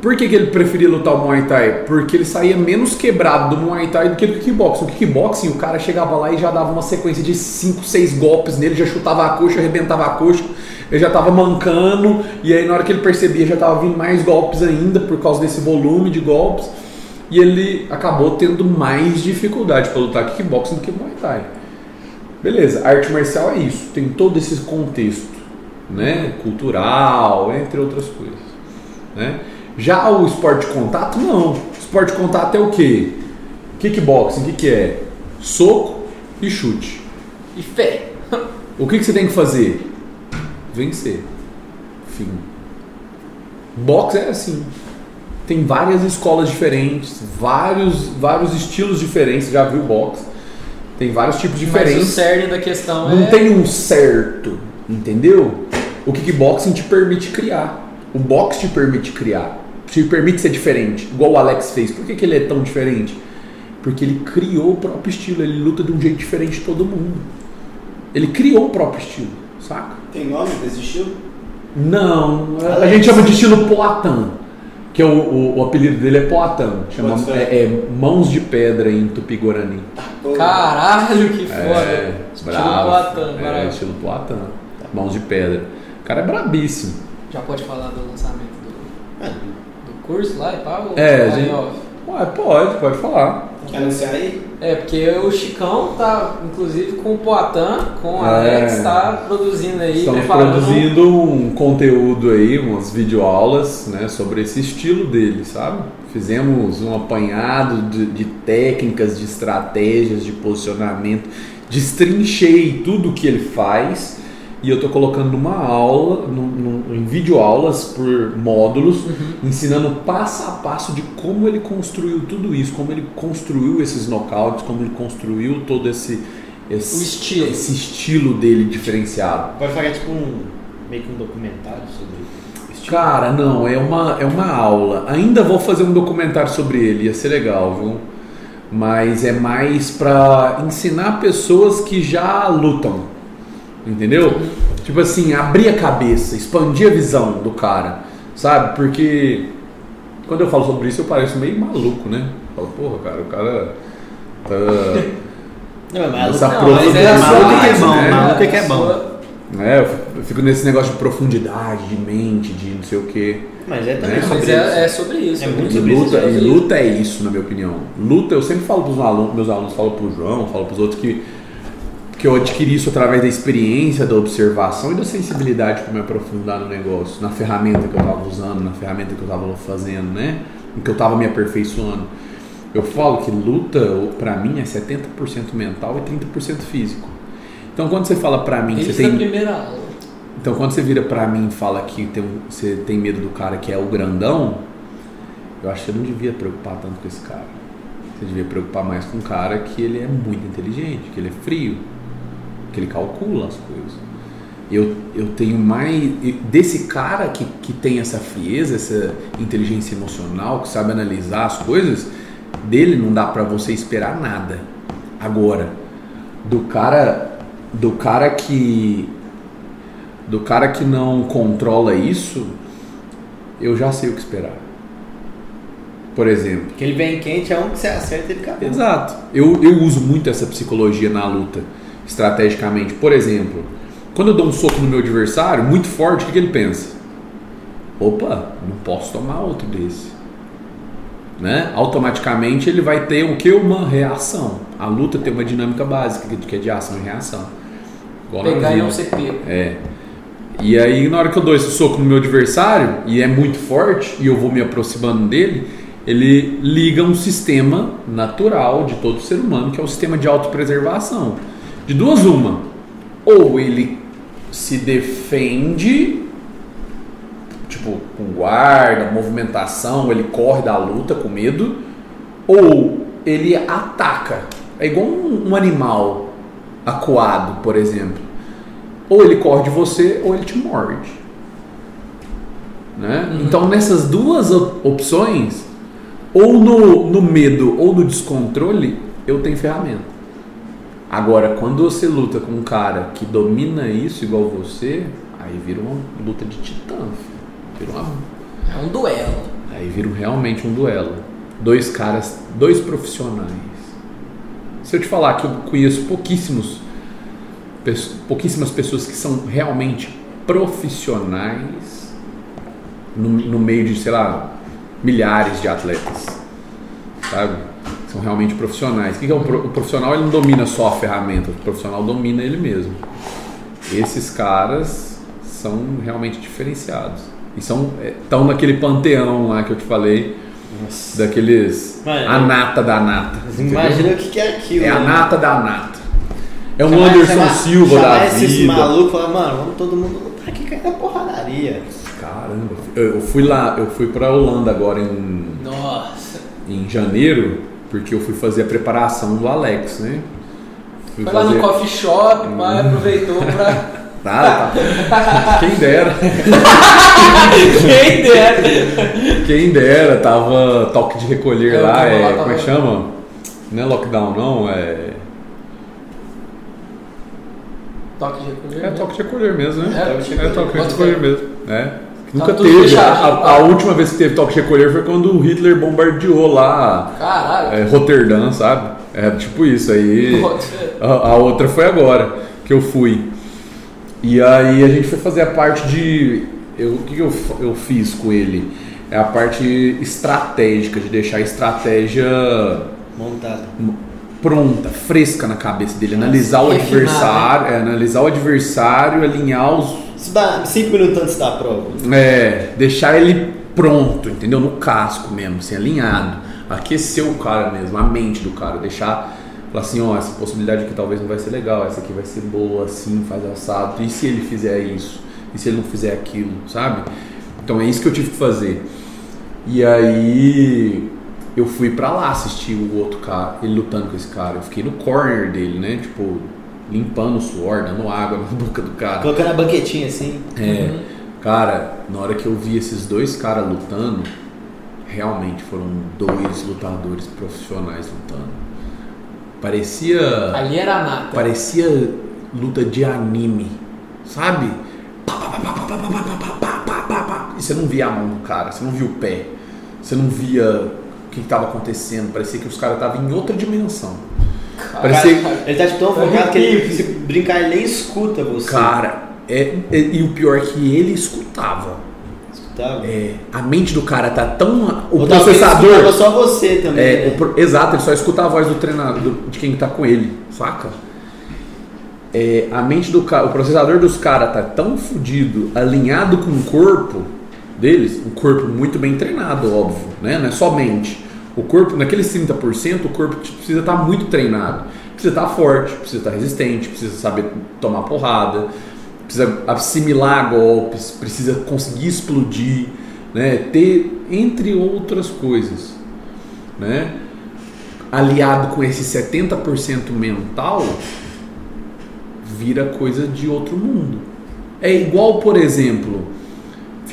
S4: Por que, que ele preferia lutar o Muay Thai? Porque ele saía menos quebrado do Muay Thai do que do kickboxing. O kickboxing, o cara chegava lá e já dava uma sequência de 5, 6 golpes nele, já chutava a coxa, arrebentava a coxa, ele já tava mancando, e aí na hora que ele percebia já tava vindo mais golpes ainda por causa desse volume de golpes, e ele acabou tendo mais dificuldade para lutar kickboxing do que Muay Thai. Beleza, arte marcial é isso, tem todo esse contexto, né? Cultural, entre outras coisas. Né? Já o esporte de contato, não. Esporte de contato é o quê? Kickboxing, o que, que é? Soco e chute.
S3: E fé.
S4: O que, que você tem que fazer? Vencer. Fim. Boxe é assim. Tem várias escolas diferentes, vários, vários estilos diferentes. Você Já viu boxe? Tem vários tipos
S3: Mas o
S4: diferentes.
S3: cerne da questão
S4: Não
S3: é.
S4: tem um certo, entendeu? O kickboxing te permite criar. O boxe te permite criar. Te permite ser diferente. Igual o Alex fez. Por que, que ele é tão diferente? Porque ele criou o próprio estilo. Ele luta de um jeito diferente de todo mundo. Ele criou o próprio estilo, saca?
S6: Tem nome desse estilo?
S4: Não, a
S2: Alex.
S4: gente chama de estilo Poatan. Que é o, o, o apelido dele é Poatan. Chama, é, é Mãos de Pedra em Tupi-Guarani.
S6: Pô,
S3: Caralho, que foda.
S4: É,
S3: Estilo
S4: bravo.
S3: Poatan,
S4: é, estilo Poatan. Mãos de Pedra. O cara é brabíssimo.
S3: Já pode falar do lançamento do,
S2: Ah,
S3: do curso lá e tal?
S4: É, a gente-? Ué, pode, pode falar.
S6: Quer anunciar aí?
S3: É, porque o Chicão tá, inclusive, com o Poatan, com o
S4: É.
S3: Alex, tá produzindo aí.
S4: Estamos produzindo um conteúdo aí, umas videoaulas, né, sobre esse estilo dele, sabe? Fizemos um apanhado de, de técnicas, de estratégias, de posicionamento, destrinchei tudo que ele faz e eu tô colocando numa aula, num, num- em videoaulas por módulos, ensinando passo a passo de como ele construiu tudo isso, como ele construiu esses nocautes, como ele construiu todo esse, esse
S3: estilo.
S4: esse estilo dele diferenciado.
S2: Pode falar tipo um. meio que um documentário sobre estilo.
S4: Cara, não, é uma, é uma aula. Ainda vou fazer um documentário sobre ele, ia ser legal, viu? Mas é mais pra ensinar pessoas que já lutam. Entendeu? Tipo assim, abrir a cabeça, expandir a visão do cara, sabe? Porque quando eu falo sobre isso eu pareço meio maluco, né? Eu falo, porra, cara, o cara tá.
S2: Não, mas
S4: Essa
S3: Não, mas é a
S2: maluco é
S3: arte,
S2: bom,
S3: né?
S2: maluco é que é
S3: A
S2: bom.
S3: sua-
S4: É, eu fico- nesse negócio de profundidade, de mente, de não sei o quê.
S2: Mas é também
S4: Né?
S2: sobre
S3: Mas
S2: isso.
S3: é, é sobre isso.
S2: É muito
S4: E
S2: sobre isso,
S4: luta,
S3: já
S4: e luta é isso, na minha opinião. Luta, eu sempre falo para os alunos, meus alunos, falo para o João, falo para os outros que, que eu adquiri isso através da experiência, da observação e da sensibilidade para me aprofundar no negócio, na ferramenta que eu estava usando, na ferramenta que eu estava fazendo, né? Em que eu estava me aperfeiçoando. Eu falo que luta, para mim, é 70% mental e 30% físico. Então, quando você fala para mim
S3: Isso
S4: você
S3: na
S4: tem
S3: primeira aula.
S4: então quando você vira pra mim e fala que tem você tem medo do cara que é o grandão, eu acho que você não devia preocupar tanto com esse cara. Você devia preocupar mais com um cara que ele é muito inteligente, que ele é frio, que ele calcula as coisas. Eu, eu tenho mais. Desse cara que, que tem essa frieza, essa inteligência emocional, que sabe analisar as coisas, dele não dá pra você esperar nada. Agora, do cara. Do cara que do cara que não controla isso, eu já sei o que esperar. Por exemplo.
S2: Que ele vem quente, é um que você acerta e ele acabou.
S4: Exato. Eu, eu uso muito essa psicologia na luta, estrategicamente. Por exemplo, quando eu dou um soco no meu adversário, muito forte, o que, que ele pensa? Opa, não posso tomar outro desse. Né? Automaticamente ele vai ter o que? Uma reação. A luta tem uma dinâmica básica, que é de ação e reação. Igual
S3: Pegar e não ser pego.
S4: É. E aí, na hora que eu dou esse soco no meu adversário, e é muito forte, e eu vou me aproximando dele, ele liga um sistema natural de todo ser humano, que é o sistema de autopreservação. De duas, uma. Ou ele se defende, tipo, com guarda, movimentação, ele corre da luta com medo, ou ele ataca. É igual um, um animal acuado, por exemplo. Ou ele corre de você, ou ele te morde. Né?
S3: Uhum.
S4: Então, nessas duas op- opções, ou no, no medo ou no descontrole, eu tenho ferramenta. Agora, quando você luta com um cara que domina isso igual você, aí vira uma luta de titã. Vira uma
S3: É um duelo.
S4: Aí vira realmente um duelo. Dois caras, dois profissionais. Se eu te falar que eu conheço pouquíssimos, pouquíssimas pessoas que são realmente profissionais no, no meio de, sei lá, milhares de atletas, sabe? Que são realmente profissionais. O, que que é pro- o profissional? Ele não domina só a ferramenta, o profissional domina ele mesmo. Esses caras são realmente diferenciados. E são estão naquele panteão lá que eu te falei,
S2: Nossa.
S4: daqueles
S2: Mas-
S4: a nata da nata.
S2: Imagina o que que é aquilo.
S4: É a
S2: né?
S4: nata da nata. É um
S2: Chamar-
S4: Anderson
S2: chamar-
S4: Silva
S2: chamar
S4: da
S2: esses
S4: vida.
S2: malucos falar, mano, vamos todo mundo lutar aqui cair na porradaria.
S4: Caramba, eu eu fui lá, eu fui pra Holanda agora em,
S3: Nossa.
S4: em janeiro, porque eu fui fazer a preparação do Alex, né? Fui
S3: Foi lá no coffee shop, pai, aproveitou pra.
S4: Tá, tá. Quem dera,
S3: Quem dera!
S4: quem dera, tava toque de recolher
S3: É, eu
S4: lá,
S3: tava
S4: é,
S3: lá,
S4: como é que chama? Não é lockdown não, é...
S3: Toque de recolher.
S4: É
S3: né?
S4: toque de recolher mesmo, né?
S3: É,
S4: É,
S3: toque de recolher.
S4: toque de
S3: Bota
S4: recolher
S3: fé.
S4: mesmo, é. Nunca
S3: tudo
S4: teve, a,
S3: fechadinho,
S4: a- a
S3: tá?
S4: última vez que teve toque de recolher foi quando o Hitler bombardeou lá
S3: Caralho.
S4: é, Roterdã, sabe? É tipo isso aí. A, a outra foi agora que eu fui. E aí a gente foi fazer a parte de. Eu, o que, eu, eu fiz com ele? É a parte estratégica, de deixar a estratégia
S2: Montado.
S4: pronta, fresca na cabeça dele. Analisar o adversário, é, analisar o adversário, alinhar os.
S2: Cinco minutos antes da prova.
S4: É, deixar ele pronto, entendeu? No casco mesmo, assim, alinhado. Aquecer o cara mesmo, a mente do cara, deixar. Falar assim, ó, essa possibilidade aqui talvez não vai ser legal, essa aqui vai ser boa, assim, faz assado. E se ele fizer isso? E se ele não fizer aquilo, sabe? Então é isso que eu tive que fazer. E aí eu fui pra lá assistir o outro cara, ele lutando com esse cara. Eu fiquei no corner dele, né? Tipo, limpando o suor, dando água na boca do cara.
S2: Colocando a banquetinha assim.
S4: É. Uhum. Cara, na hora que eu vi esses dois caras lutando, realmente foram dois lutadores profissionais lutando. Parecia.
S3: Ali era a mata.
S4: Parecia luta de anime, sabe? E você não via a mão do cara, você não via o pé, você não via o que estava acontecendo. Parecia que os caras estavam em outra dimensão. Parecia,
S2: Ele tá tipo, tão focado que ele, se brincar, ele nem escuta você.
S4: cara, é, é- e o pior é que ele escutava.
S2: Escutava?
S4: É, a mente do cara tá tão. O
S2: Ou ele
S4: processador.
S2: escutava só você também.
S4: É,
S2: né?
S4: o exato, ele só escuta a voz do treinador, do- de quem tá com ele, saca? É, a mente do cara, o processador dos caras tá tão fudido, alinhado com o corpo deles, um corpo muito bem treinado, óbvio, né? Não é só mente. O corpo, naqueles 30%, o corpo precisa estar muito treinado. Precisa estar forte, precisa estar resistente, precisa saber tomar porrada, precisa assimilar golpes, precisa conseguir explodir, né? Ter entre outras coisas, né? Aliado com esse 70% mental, vira coisa de outro mundo. É igual, por exemplo,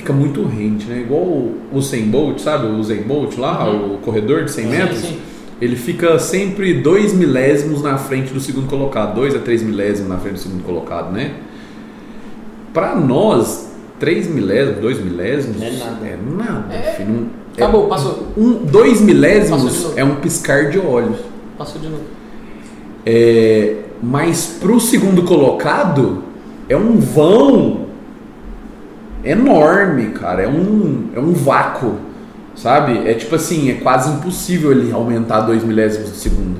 S4: fica muito rente, né? Igual o Usain Bolt, sabe? O Usain Bolt lá, o corredor de 100
S3: Sim,
S4: metros.
S3: sim.
S4: Ele fica sempre dois milésimos na frente do segundo colocado, dois a três milésimos na frente do segundo colocado, né? Para nós, três milésimos, dois milésimos
S2: É nada.
S4: É nada.
S3: É.
S4: filho, é-
S3: Acabou, passou.
S4: um, dois milésimos é um piscar de olhos.
S3: Passou de novo.
S4: É, mas pro segundo colocado é um vão enorme, cara. É um, é um vácuo, sabe? É tipo assim, é quase impossível ele aumentar dois milésimos de segundo.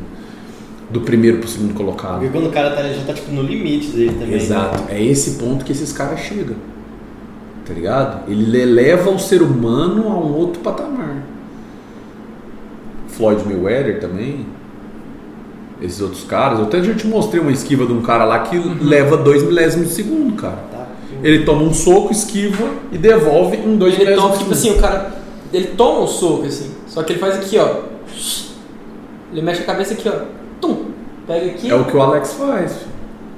S4: Do primeiro pro segundo colocado.
S2: Porque quando o cara tá, já tá tipo no limite dele também.
S4: Exato.
S2: né?
S4: É esse ponto que esses caras chegam. Tá ligado? Ele eleva o ser humano a um outro patamar. Floyd Mayweather também. Esses outros caras. Eu até já te mostrei uma esquiva de um cara lá que leva dois milésimos de segundo, cara.
S2: Tá.
S4: Ele toma um soco, esquiva e devolve em dois
S3: Ele toma, tipo assim, o cara. Ele toma um soco, assim. Só que ele faz aqui, ó. Ele mexe a cabeça aqui, ó. Tum! Pega aqui.
S4: É o que o Alex faz.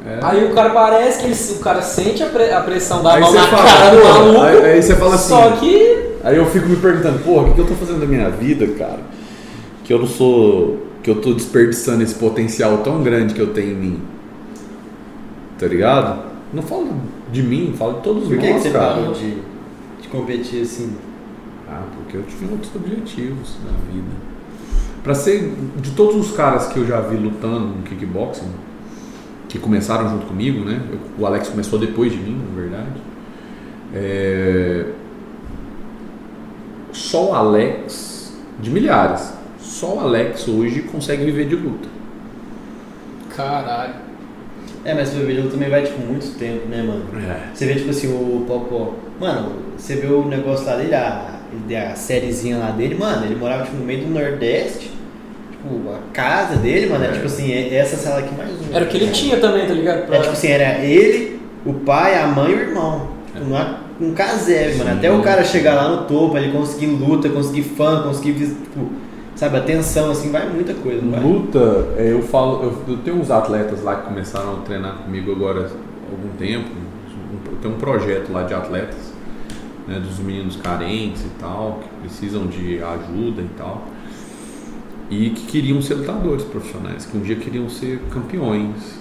S4: É.
S3: Aí o cara parece que ele, o cara sente a, pre- a pressão da
S4: Aí
S3: mão na
S4: fala,
S3: cara do maluco.
S4: aí- aí você fala assim,
S3: Só que.
S4: Aí eu fico me perguntando, porra, o que, que eu tô fazendo da minha vida, cara? Que eu não sou. Que eu tô desperdiçando esse potencial tão grande que eu tenho em mim. Tá ligado? Não falo de mim, falo de todos
S2: Por que, que
S4: nós,
S2: você
S4: cara.
S2: parou de, de competir assim?
S4: Ah, porque eu tinha outros objetivos na vida. Pra ser. De todos os caras que eu já vi lutando no kickboxing, que começaram junto comigo, né? Eu- o Alex começou depois de mim, na verdade. É, Só o Alex, de milhares, só o Alex hoje consegue viver de luta.
S3: Caralho.
S2: É, mas o Bebê também vai, tipo, muito tempo, né, mano?
S4: É.
S2: Você vê, tipo assim, o Popó. Mano, você vê o negócio lá dele, a, a sériezinha lá dele, mano, ele morava, tipo, no meio do Nordeste. Tipo, a casa dele, mano, era,
S4: É.
S2: tipo assim, é- essa sala aqui mais um.
S3: Era o que ele tinha também, tá ligado? Pra-
S2: É, tipo assim, era ele, o pai, a mãe e o irmão. Tipo, numa- um casebre, mano. Até o cara chegar lá no topo, ele conseguir luta, conseguir fã, conseguir, tipo, sabe, atenção, assim, vai muita coisa?
S4: Luta, é, eu falo, eu, eu tenho uns atletas lá que começaram a treinar comigo agora há algum tempo. Um- Tem um projeto lá de atletas, né, dos meninos carentes e tal, que precisam de ajuda e tal. E que queriam ser lutadores profissionais, que um dia queriam ser campeões.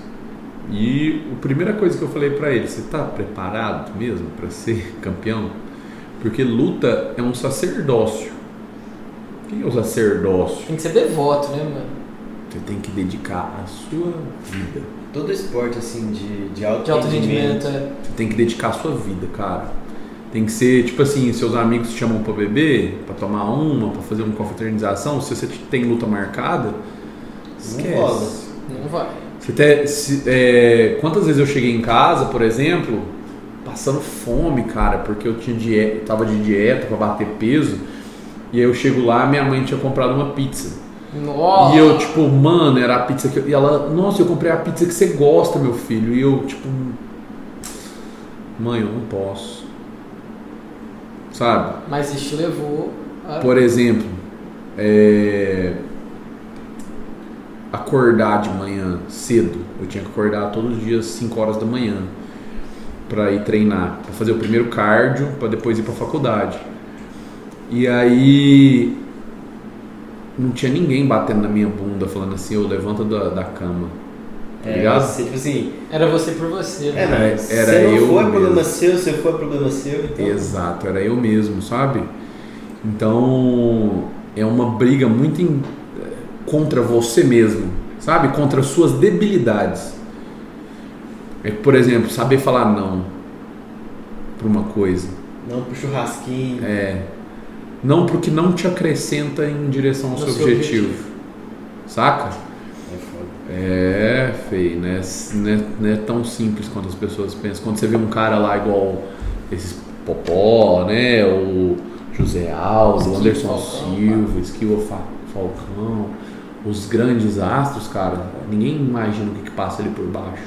S4: E a primeira coisa que eu falei pra eles, você tá preparado mesmo pra ser campeão? Porque luta é um sacerdócio. O que é o sacerdócio?
S3: Tem que ser devoto, né, mano?
S4: Você tem que dedicar a sua vida.
S2: Todo esporte, assim, de, de alto,
S3: De alto rendimento, é.
S4: Você tem que dedicar a sua vida, cara. Tem que ser, tipo assim, seus amigos te chamam pra beber, pra tomar uma, pra fazer uma confraternização. Se você tem luta marcada, esquece.
S2: rola.
S3: Não vai.
S4: Você te- se- é, quantas vezes eu cheguei em casa, por exemplo, passando fome, cara, porque eu tinha dieta, tava de dieta pra bater peso. E aí eu chego lá, minha mãe tinha comprado uma pizza.
S3: Nossa.
S4: E eu, tipo, mano, era a pizza que. eu- E ela, nossa, eu comprei a pizza que você gosta, meu filho. E eu, tipo. Mãe, eu não posso. Sabe?
S3: Mas isso te levou a.
S4: Por exemplo, é, acordar de manhã cedo. Eu tinha que acordar todos os dias 5 horas da manhã para ir treinar, para fazer o primeiro cardio, para depois ir para faculdade. E aí não tinha ninguém batendo na minha bunda falando assim, ô, levanta da, da cama. Tá
S2: É,
S4: ligado?
S2: você, tipo assim,
S3: Era você por você,
S2: é,
S3: né?
S2: mano,
S4: Era
S2: se não
S4: eu
S2: for é
S4: mesmo.
S2: problema seu, se for é problema seu, então...
S4: Exato, era eu mesmo, sabe? Então é uma briga muito em- contra você mesmo, sabe? Contra suas debilidades. É, por exemplo, saber falar não para uma coisa.
S2: Não pro churrasquinho.
S4: É, não porque não te acrescenta em direção ao seu,
S3: seu
S4: objetivo.
S3: objetivo.
S4: Saca?
S2: É.
S4: É, feio, né? Não é, não é tão simples quanto as pessoas pensam. Quando você vê um cara lá igual esses Popó, né? O José Alves, o Anderson
S3: Falcão,
S4: Silva, Esquivo Fa- Falcão, os grandes astros, cara, ninguém imagina o que, que passa ali por baixo.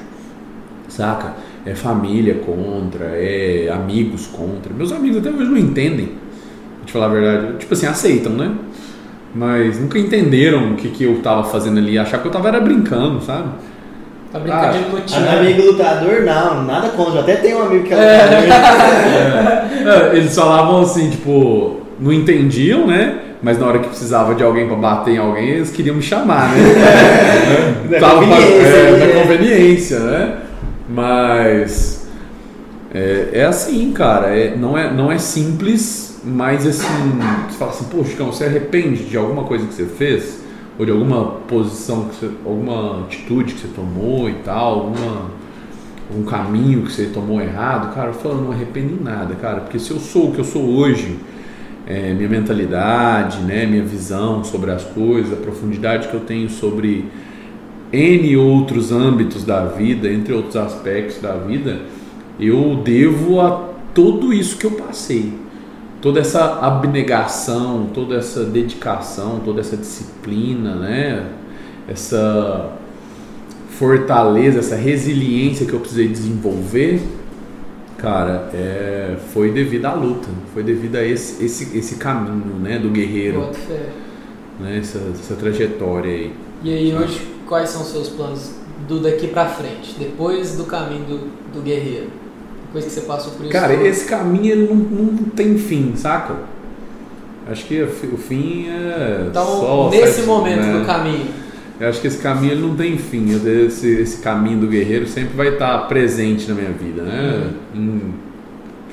S4: Saca? É família contra, é amigos contra. Meus amigos até hoje não entendem. Pra te falar a verdade. Tipo assim, aceitam, né? Mas nunca entenderam o que, que eu tava fazendo ali. Achar que eu tava era brincando, sabe?
S3: Tá brincando
S4: Ah,
S3: de
S2: Ah, amigo lutador, não, nada contra. Até tem um amigo que é lutador.
S4: É, eles falavam assim, tipo, não entendiam, né? Mas na hora que precisava de alguém pra bater em alguém, eles queriam me chamar, né?
S2: Da
S4: Tava pra-
S2: conveniência,
S4: é,
S2: né?
S4: da conveniência, né? Mas é, é assim, cara. É, não, é, não é simples, mas assim, você fala assim, poxa, Chicão, você arrepende de alguma coisa que você fez? Ou de alguma posição, que você, alguma atitude que você tomou e tal, alguma um caminho que você tomou errado, cara, eu falo, não arrependo nada, cara, porque se eu sou o que eu sou hoje, é, minha mentalidade, né, minha visão sobre as coisas, a profundidade que eu tenho sobre N outros âmbitos da vida, entre outros aspectos da vida, eu devo a tudo isso que eu passei. Toda essa abnegação, toda essa dedicação, toda essa disciplina, né? Essa fortaleza, essa resiliência que eu precisei desenvolver, cara, é, foi devido à luta, foi devido a esse, esse, esse caminho, né, do guerreiro, né, essa, essa trajetória aí.
S3: E aí, hoje, quais são os seus planos do daqui pra frente? Depois do caminho do, do guerreiro? Depois que você passou por isso?
S4: Cara,
S3: tudo?
S4: esse caminho ele não, não tem fim, saca? Acho que o fi- o fim é
S3: Então,
S4: só
S3: nesse momento
S4: né?
S3: do caminho,
S4: Eu acho que esse caminho ele não tem fim. Esse, esse caminho do guerreiro sempre vai estar presente na minha vida, né? Em-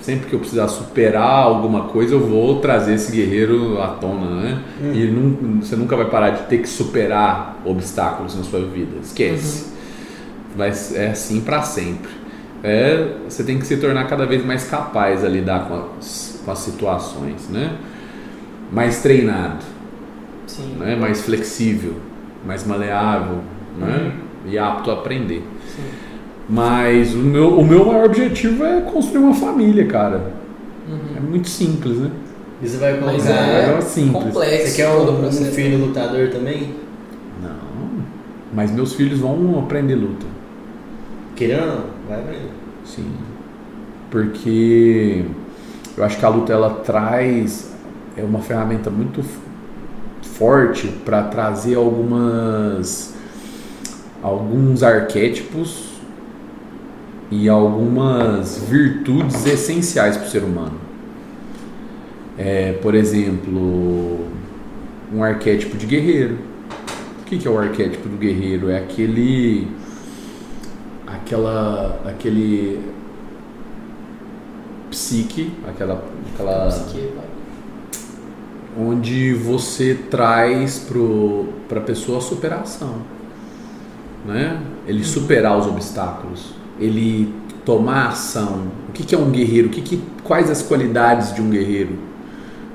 S4: sempre que eu precisar superar alguma coisa, eu vou trazer esse guerreiro à tona, né? E nun- você nunca vai parar de ter que superar obstáculos na sua vida. Esquece. Mas é assim para sempre. É, você tem que se tornar cada vez mais capaz a lidar com as, com as situações, né? Mais treinado.
S3: Sim.
S4: né? mais flexível, mais maleável né? e apto a aprender.
S3: Sim.
S4: Mas o meu, o meu maior objetivo é construir uma família, cara. É
S3: Uhum.
S4: muito simples, né?
S2: E você vai
S3: Mas
S2: colocar.
S3: é,
S4: é simples.
S3: complexo
S2: Você quer um, um filho lutador também?
S4: Não. Mas meus filhos vão aprender luta.
S2: Querendo ou não? Vai.
S4: Sim. Porque eu acho que a luta ela traz é uma ferramenta muito forte para trazer algumas alguns arquétipos e algumas virtudes essenciais para o ser humano. É, por exemplo, um arquétipo de guerreiro. O que, que é o arquétipo do guerreiro? É aquele aquela aquele psique, aquela aquela
S3: Psique,
S4: onde você traz para a pessoa a superação, né? Ele superar os obstáculos, ele tomar ação. O que, que é um guerreiro? O que, que quais as qualidades de um guerreiro?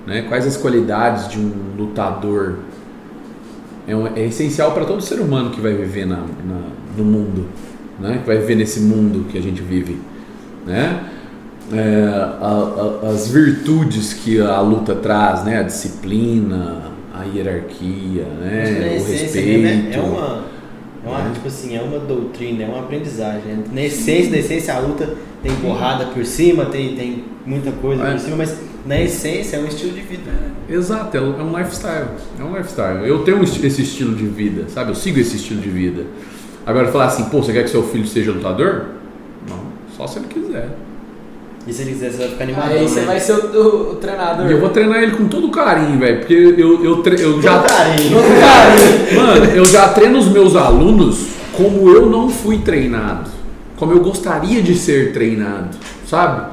S4: Né? Quais as qualidades de um lutador? É, um- é essencial para todo ser humano que vai viver na, na- no mundo, né? Que vai viver nesse mundo que a gente vive, né? É, a- a- as virtudes que a luta traz, né? A disciplina, a hierarquia, né? O respeito.
S2: é, é uma. É uma,
S4: né?
S2: tipo assim, é uma doutrina, é uma aprendizagem. Na essência, na essência a luta tem porrada por cima, tem, tem muita coisa
S4: É.
S2: por cima, mas na essência é um estilo de vida.
S4: Exato, é um lifestyle. É um lifestyle. Eu tenho esse esse estilo de vida, sabe? Eu sigo esse estilo de vida. Agora, falar assim, pô, você quer que seu filho seja lutador? Não, só se ele quiser.
S2: E se ele quiser, você vai ficar animado.
S3: Aí você
S2: né?
S3: vai ser o, o- o treinador.
S4: E eu vou treinar ele com todo carinho, velho, porque eu, eu, tre- eu já.
S2: Com carinho.
S4: Mano, eu já treino os meus alunos como eu não fui treinado. Como eu gostaria de ser treinado, sabe?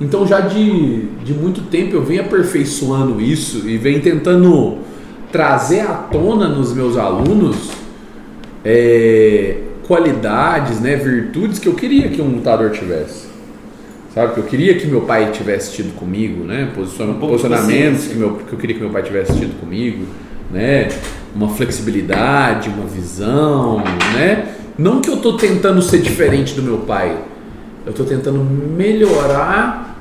S4: Então já de, de muito tempo eu venho aperfeiçoando isso e venho tentando trazer à tona nos meus alunos é, qualidades, né, virtudes que eu queria que um lutador tivesse. Sabe? Que eu queria que meu pai tivesse tido comigo, né?
S2: Um
S4: posicionamentos que, meu, que eu queria que meu pai tivesse tido comigo, né? Uma flexibilidade, uma visão, né? Não que eu tô tentando ser diferente do meu pai. Eu tô tentando melhorar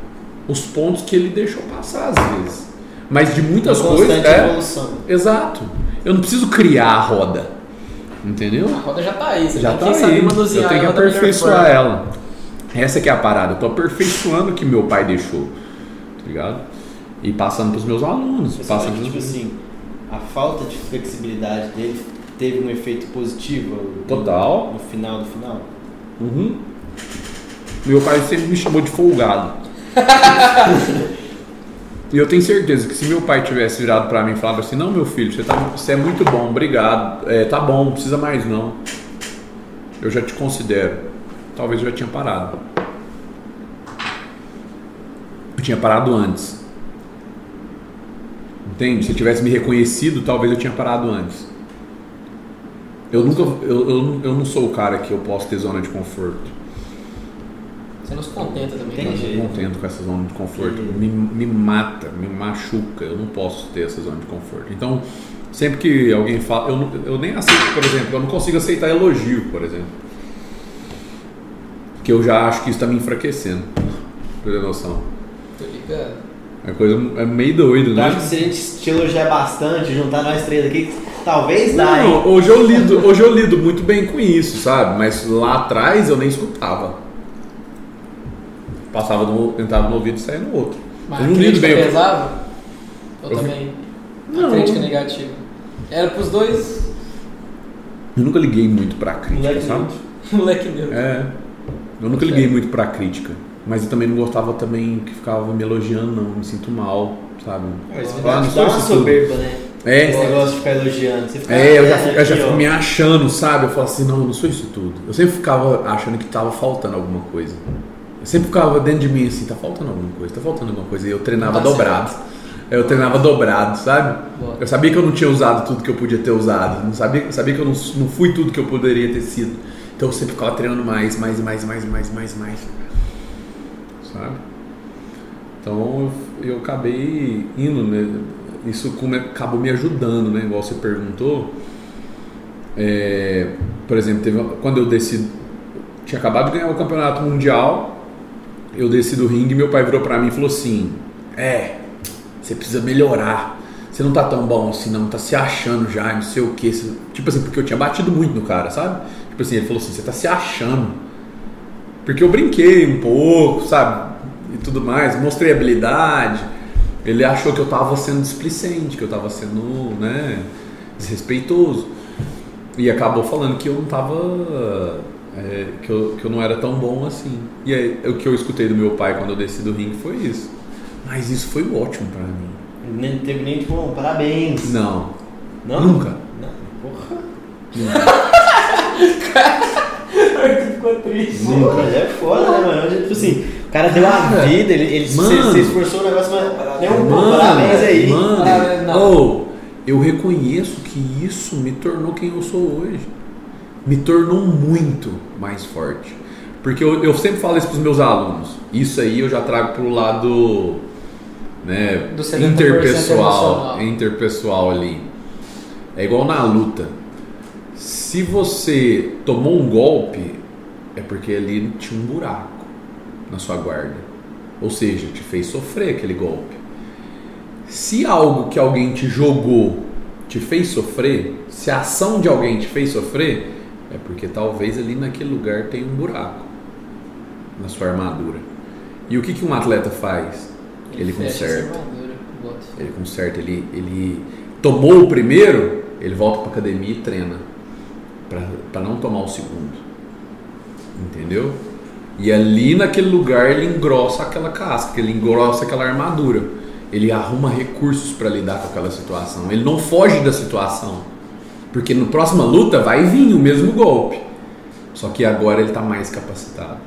S4: os pontos que ele deixou passar às vezes. Mas de muitas coisas. é,
S2: evolução.
S4: Exato. Eu não preciso criar a roda. Entendeu?
S3: A roda já tá aí. Você
S4: Já
S3: tem
S4: tá
S3: que
S4: aí.
S3: manusear
S4: Eu tenho que aperfeiçoar ela. Essa que é a parada. Eu tô aperfeiçoando o que meu pai deixou. Tá ligado? E passando pros meus alunos.
S2: Você
S4: Passando
S2: acha que, tipo assim, a falta de flexibilidade dele teve um efeito positivo no-
S4: Total.
S2: no final do final?
S4: Uhum. Meu pai sempre me chamou de folgado. e eu tenho certeza que se meu pai tivesse virado pra mim e falado assim, não meu filho, você, tá, você é muito bom, obrigado. É, tá bom, não precisa mais não. Eu já te considero. Talvez eu já tinha parado. Eu tinha parado antes. Entende? Se tivesse me reconhecido, talvez eu tinha parado antes. Eu nunca. Eu, eu, eu não sou o cara que eu posso ter zona de conforto.
S3: Você não se contenta também.
S2: Tem
S3: né?
S4: Eu
S2: jeito.
S4: não contento com essa zona de conforto. Me, me mata, me machuca. Eu não posso ter essa zona de conforto. Então, sempre que alguém fala. Eu, não- eu nem aceito, por exemplo, eu não consigo aceitar elogio, por exemplo. Porque eu já acho que isso está me enfraquecendo. Pra ter noção.
S3: Tô ligado.
S4: É coisa é meio doido,
S2: Eu
S4: né?
S2: acho que se a gente te elogiar bastante, juntar nós três aqui, talvez dá?
S4: Não, hoje eu lido, hoje eu lido muito bem com isso, sabe? Mas lá atrás eu nem escutava. Passava no, entrava no ouvido e saía no outro.
S3: Mas
S4: eu
S3: a crítica
S4: bem.
S3: pesava? Ou
S4: Eu-
S3: também?
S4: Não.
S3: A crítica negativa. Era pros dois,
S4: Eu nunca liguei muito pra crítica,
S2: Moleque
S4: sabe?
S3: moleque meu.
S4: É. Eu nunca liguei muito pra crítica. Mas eu também não gostava também que ficava me elogiando, não. Me sinto mal, sabe?
S2: Mas
S4: Ah,
S2: dá,
S4: não
S2: dá
S4: sou
S2: uma
S4: isso tudo.
S2: soberba, né?
S4: É.
S2: Esse negócio de ficar elogiando. Você fica,
S4: É, eu já,
S2: "Ah,
S4: fico- eu já fico
S2: ó."
S4: me achando, sabe? Eu falo assim, não, eu não sou isso tudo. Eu sempre ficava achando que tava faltando alguma coisa. Eu sempre ficava dentro de mim assim, tá faltando alguma coisa, tá faltando alguma coisa. E eu treinava
S3: Tá
S4: dobrado. Eu treinava dobrado, sabe?
S3: Boa.
S4: Eu sabia que eu não tinha usado tudo que eu podia ter usado. Não sabia, sabia que eu não, não fui tudo que eu poderia ter sido. Então eu sempre ficava treinando mais, mais, mais, mais, mais, mais, mais. Sabe? Então eu, eu acabei indo, né? isso come- acabou me ajudando, né? Igual você perguntou. É, por exemplo, teve, quando eu desci, tinha acabado de ganhar o campeonato mundial, eu desci do ringue e meu pai virou pra mim e falou assim: É, você precisa melhorar. Você não tá tão bom assim, não, tá se achando já, não sei o que. Tipo assim, porque eu tinha batido muito no cara, sabe? Tipo assim, ele falou assim: Você tá se achando. Porque eu brinquei um pouco, sabe? E tudo mais, mostrei habilidade. Ele achou que eu tava sendo displicente, que eu tava sendo, né, desrespeitoso. E acabou falando que eu não tava. É, que, eu, que eu não era tão bom assim. E aí, o que eu escutei do meu pai quando eu desci do ringue foi isso. Mas isso foi ótimo pra mim.
S2: Nem teve nem tipo, parabéns.
S4: Não.
S2: Não?
S4: Nunca.
S2: Não, porra.
S3: Ficou triste.
S2: Nunca. Mas é foda, né, mano? Tipo assim, o cara deu a
S4: Cara,
S2: vida, ele, ele se,
S4: mano.
S2: se esforçou o negócio, mas nem um.
S4: Mano,
S2: Parabéns aí.
S4: Mano,
S3: Parabéns, não.
S4: oh, eu reconheço que isso me tornou quem eu sou hoje. Me tornou muito mais forte. Porque eu, eu sempre falo isso para os meus alunos. Isso aí eu já trago pro lado né,
S3: Do 70%
S4: interpessoal, interpessoal ali. É igual na luta. Se você tomou um golpe, é porque ali tinha um buraco na sua guarda. Ou seja, te fez sofrer aquele golpe. Se algo que alguém te jogou te fez sofrer, se a ação de alguém te fez sofrer, é porque talvez ali naquele lugar tem um buraco na sua armadura. E o que, que um atleta faz? Ele,
S3: essa
S4: conserta. Ele conserta, ele, ele tomou o primeiro, ele volta para academia e treina para não tomar o segundo. Entendeu? E ali naquele lugar ele engrossa aquela casca, ele engrossa aquela armadura. Ele arruma recursos para lidar com aquela situação. Ele não foge da situação. Porque no próxima luta vai vir o mesmo golpe. Só que agora ele tá mais capacitado,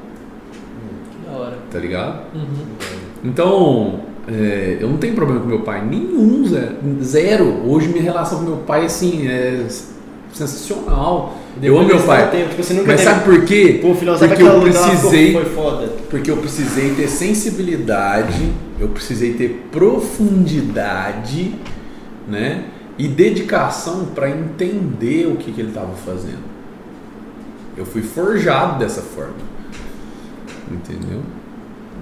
S3: Que da hora.
S4: tá ligado?
S3: Uhum.
S4: Então, é, eu não tenho problema com meu pai, nenhum, zero. zero. Hoje minha relação com meu pai, assim, é sensacional. eu amo meu pai.
S2: Tempo, tipo, você nunca
S4: Mas
S2: teve-
S4: sabe por quê?
S2: Pô, filhão, sabe
S4: Porque
S2: aquela
S4: eu precisei,
S2: Foi foda.
S4: porque eu precisei ter sensibilidade, eu precisei ter profundidade, né? E dedicação para entender o que, que ele estava fazendo. Eu fui forjado dessa forma. Entendeu?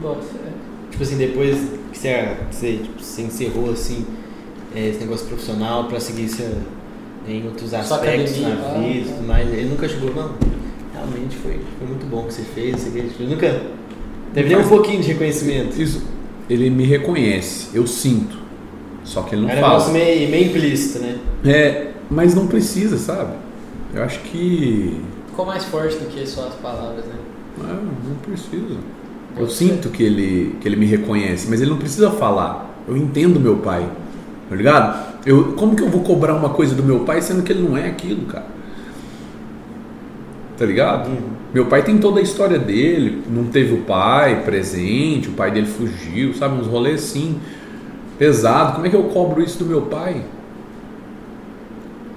S3: Bota fé.
S2: Tipo assim, depois que você, que você, tipo, você encerrou assim, é, esse negócio profissional pra seguir você em outros aspectos
S3: academia,
S2: na
S3: ah,
S2: vida e
S3: tá.
S2: tudo mais, ele nunca chegou, não. Realmente foi, foi muito bom o que você fez, você fez, tipo, nunca teve nem um pouquinho de reconhecimento.
S4: Isso, ele me reconhece, eu sinto. Só que ele não
S2: Era um
S4: fala.
S2: negócio meio, meio implícito, né?
S4: É, mas não precisa, sabe? Eu acho que.
S3: Ficou mais forte do que só as palavras, né?
S4: Não, não precisa. Eu sinto que ele, que ele me reconhece, mas ele não precisa falar. Eu entendo meu pai, tá ligado? Eu, como que eu vou cobrar uma coisa do meu pai sendo que ele não é aquilo, cara? Tá ligado? Meu pai tem toda a história dele, não teve o pai presente, o pai dele fugiu, sabe? Uns rolês assim, pesado. Como é que eu cobro isso do meu pai?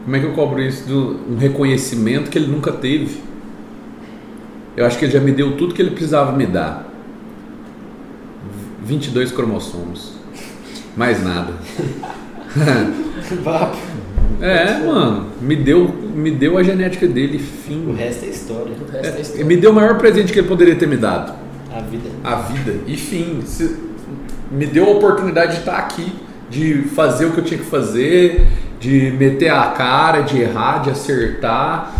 S4: Como é que eu cobro isso de um reconhecimento que ele nunca teve? Eu acho que ele já me deu tudo que ele precisava me dar. 22 cromossomos. Mais nada. É, mano, me deu, me deu a genética dele,
S2: O
S4: fim.
S2: resto é história.
S3: O resto é
S4: É,
S3: história.
S4: me deu o maior presente que ele poderia ter me dado.
S2: A vida.
S4: A vida. E fim. Se- me deu a oportunidade de estar aqui, de fazer o que eu tinha que fazer, de meter a cara, de errar, de acertar,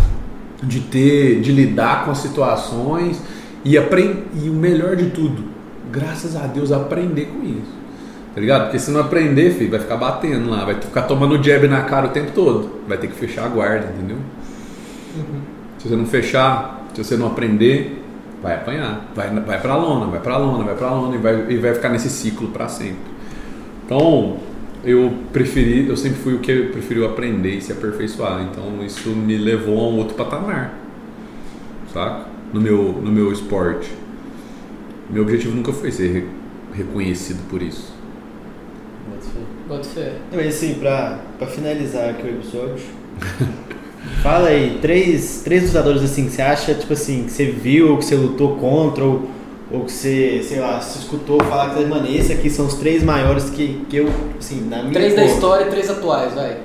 S4: de ter, de lidar com as situações e aprender. E o melhor de tudo, graças a Deus, aprender com isso. Tá ligado? Porque se não aprender, filho, vai ficar batendo lá, vai ficar tomando jab na cara o tempo todo. Vai ter que fechar a guarda, entendeu? Se você não fechar, se você não aprender, vai apanhar. Vai, vai pra lona, vai pra lona, vai pra lona e vai, e vai ficar nesse ciclo pra sempre. Então, eu preferi, eu sempre fui o que preferiu aprender e se aperfeiçoar. Então, isso me levou a um outro patamar, saca? No meu, no meu esporte. Meu objetivo nunca foi ser re- reconhecido por isso.
S3: Bota fé.
S2: Não, Mas assim, pra, pra finalizar aqui o episódio, fala aí, três, três lutadores assim que você acha, tipo assim, que você viu, que você lutou contra, ou, Ou que você, sei lá, se escutou falar que, mano, esse aqui são os três maiores que, que eu, assim, na minha
S3: Três da história e três atuais, vai.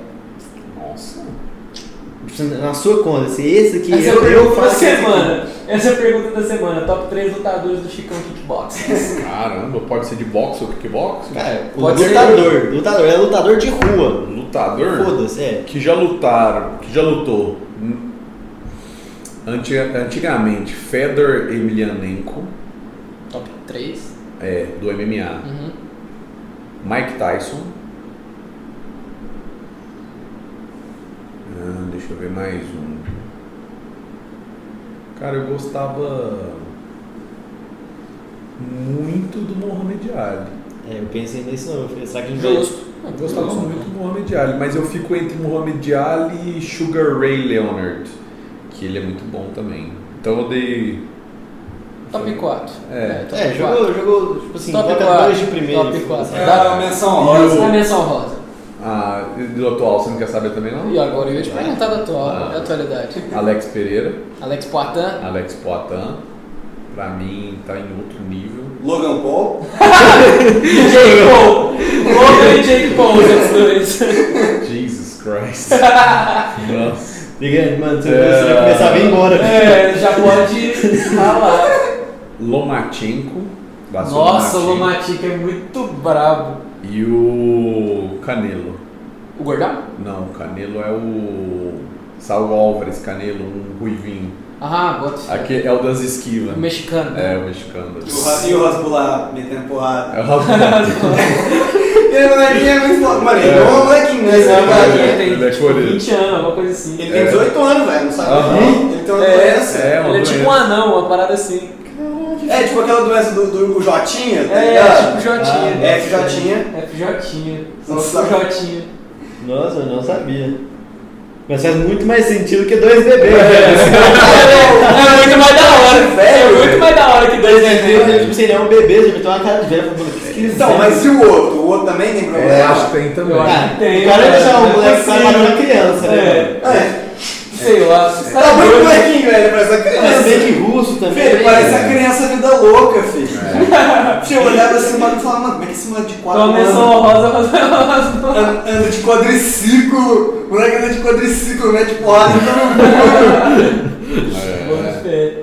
S2: Na sua conta, assim, esse aqui
S3: Essa é a
S2: eu, eu esse aqui-
S3: semana. Essa é a pergunta da semana. Top 3 lutadores do Chicão Kickbox.
S4: Caramba, pode ser de boxe ou kickbox?
S2: O
S3: Pode ser.
S2: lutador, lutador, é lutador de rua.
S4: Lutador?
S2: Foda-se, é.
S4: Que já lutaram, que já lutou. Antiga- antigamente, Fedor Emelianenko,
S3: Top 3.
S4: é, do MMA.
S3: Uhum.
S4: Mike Tyson. Ah, deixa eu ver mais um. Cara, eu gostava muito do Muhammad Ali.
S2: É, eu pensei nisso não. eu falei, Será que
S3: Justo.
S4: Eu gostava muito do Muhammad Ali, mas eu fico entre Muhammad Ali e Sugar Ray Leonard, que ele é muito bom também. Então eu dei.
S3: Top 4.
S4: É.
S3: top
S2: É,
S3: 4.
S2: jogou, jogou, tipo assim,
S3: Top
S2: coloca
S3: 4.
S2: dois de primeiro.
S3: Top 4.
S6: É
S3: Dá
S6: a menção rosa.
S3: a menção rosa.
S4: Ah, e do atual, você não quer saber também não?
S3: E agora eu ia te perguntar da atual,
S4: Ah.
S3: da atualidade.
S4: Alex Pereira,
S3: Alex Poitin.
S4: Alex Poitin, pra mim tá em outro nível.
S6: Logan Paul.
S3: Jake Paul. Logan e Jake Paul, os dois.
S4: Jesus Christ. Nossa.
S2: Ligando, mano, você,
S4: É.
S2: vai começar a vir embora.
S3: É, já pode ralar.
S4: Lomachenko.
S3: Nossa, o
S4: Lomachenko.
S3: É muito brabo.
S4: E o Canelo.
S3: O gordão?
S4: Não, o Canelo é o. Salvo Álvares Canelo, um ruivinho.
S3: Ah, bota.
S4: Aqui é o das esquivas.
S3: O mexicano.
S4: É, o mexicano.
S6: E o Ra- E o Rasbular metendo porrada.
S4: É o Rafa.
S6: Ele molequinho é muito foda. Mano, ele é um molequinho, né?
S3: Esse é, ele tem
S4: Ele é
S3: tipo,
S4: coreano.
S3: 20 anos, alguma coisa assim.
S6: Ele tem
S4: É.
S6: 18 anos, velho. Não sabe. Ele tem uma
S3: É,
S6: doença.
S4: é, uma
S3: ele é tipo um anão, uma parada assim.
S6: É, tipo aquela doença do, do Jotinha, tá
S3: É,
S6: ligado?
S3: tipo Jotinha.
S6: Ah, FJ.
S3: FJ.
S6: Nossa.
S3: FJ.
S2: Nossa, eu não sabia. Mas faz muito mais sentido que dois bebês.
S3: É muito mais da hora,
S6: Velho,
S3: É muito mais da hora que dois
S2: bebês, tipo é um bebê, já uma cara de velho. falando, "Que esquisito."
S6: Então, mas e o outro? O outro também tem problema?
S4: É, acho que tem também.
S3: Que tem,
S2: o cara
S3: cara,
S2: deixar
S3: não
S2: o
S3: é
S2: moleque falar uma criança, né?
S3: É.
S2: mano?
S6: É.
S3: Sei lá.
S6: Tá muito
S3: doidos.
S6: molequinho, velho. Parece uma
S2: Mas
S6: criança.
S2: bem que russo também.
S6: Filho,
S2: né?
S6: parece a criança vida louca, filho. Eu olhava assim, mano, e falava, mano, como é que esse moleque de quatro anos
S3: rosa, rosa, rosa.
S6: an- anda de quadriciclo? O moleque anda de quadriciclo, mete porrada em todo mundo.
S4: É.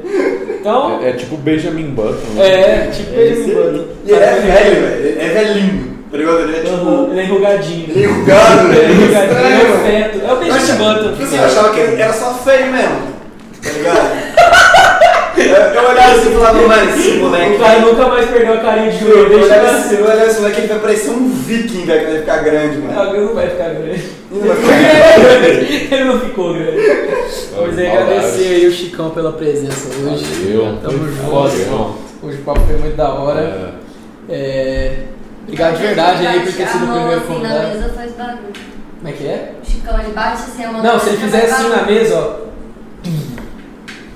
S3: Então,
S4: é, é tipo Benjamin Button. né?
S3: é, tipo Benjamin Button.
S6: E ele é velho, velho. É velhinho. Tá ligado? Ele é tipo.
S3: Uhum, Ele é enrugadinho.
S6: Ele é enrugado,
S3: Ele é
S6: velho.
S3: enrugadinho, ele é o
S6: mano.
S3: feto. É o
S6: Eu
S3: Benjamin
S6: achava-
S3: Button.
S6: Tipo assim, eu achava que ele era só feio mesmo. Tá ligado? eu, olhava assim e falava, mano, esse moleque.
S3: O cara nunca mais perdeu a carinha de
S6: Eu
S3: joelho. Deixa eu
S6: assim, eu olhava esse moleque, ele vai parecer um viking, velho, quando ele ficar grande, mano.
S3: Ele não vai ficar grande.
S6: Ele não vai ficar grande.
S3: Ele não ficou grande. É agradecer aí o Chicão pela presença hoje.
S4: Valeu.
S3: Tamo junto. Hoje o papo foi muito da hora.
S4: É.
S3: Obrigado de verdade aí por ter sido o primeiro
S5: assim, na mesa faz barulho.
S3: Como é que é?
S5: O Chicão, ele bate assim a mão.
S3: Não, se ele fizer
S5: faz
S3: assim na mesa, ó.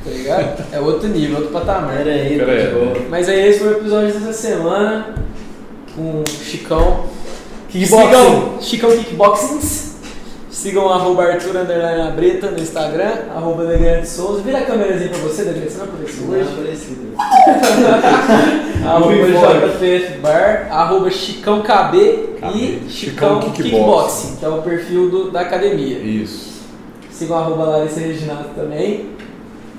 S3: Tá ligado? É outro nível, outro patamar.
S2: Pera aí,
S4: Pera aí.
S3: Mas aí esse foi o episódio dessa semana com o Chicão.
S2: Kickboxing.
S3: Chicão Kickboxings. Sigam arroba Arthur Underline Abreta no Instagram, arroba Degrande Souza. Vira a câmerazinha pra você, Degrande, você não apareceu
S2: Não é
S3: hoje.
S2: parecido.
S3: arroba
S2: Muito forte.
S3: JPF Bar, arroba Chicão KB, e. Chicão
S4: Chicão
S3: Kickboxing,
S4: Kickboxing.
S3: que é o perfil do- da academia.
S4: Isso.
S3: Sigam arroba Larissa Reginato também.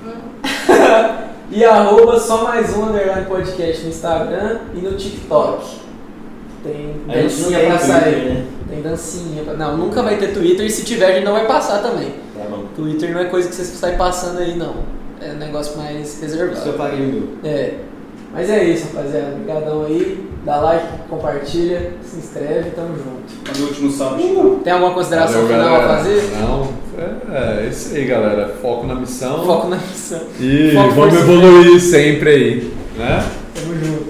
S3: e arroba só mais um underline podcast no Instagram e no TikTok. Tem
S2: A gente não
S3: dancinha pra sair.
S2: né?
S3: Tem dancinha pra... Não, nunca vai ter Twitter e se tiver a gente não vai passar também.
S2: Tá bom.
S3: Twitter não é coisa que você sai passando aí não. É um negócio mais
S2: Isso eu
S3: reservado.
S2: paguei o meu.
S3: É. Mas é isso, rapaziada. Obrigadão aí. Dá like, compartilha, se inscreve, tamo junto.
S6: Manda o último salve, Chicão.
S3: Tem alguma consideração
S4: Valeu,
S3: final a
S4: galera.
S3: fazer?
S4: Não, é, é isso aí, galera. Foco na missão.
S3: Foco na missão.
S4: E
S3: Foco,
S4: vamos evoluir sempre aí, né?
S3: Tamo junto.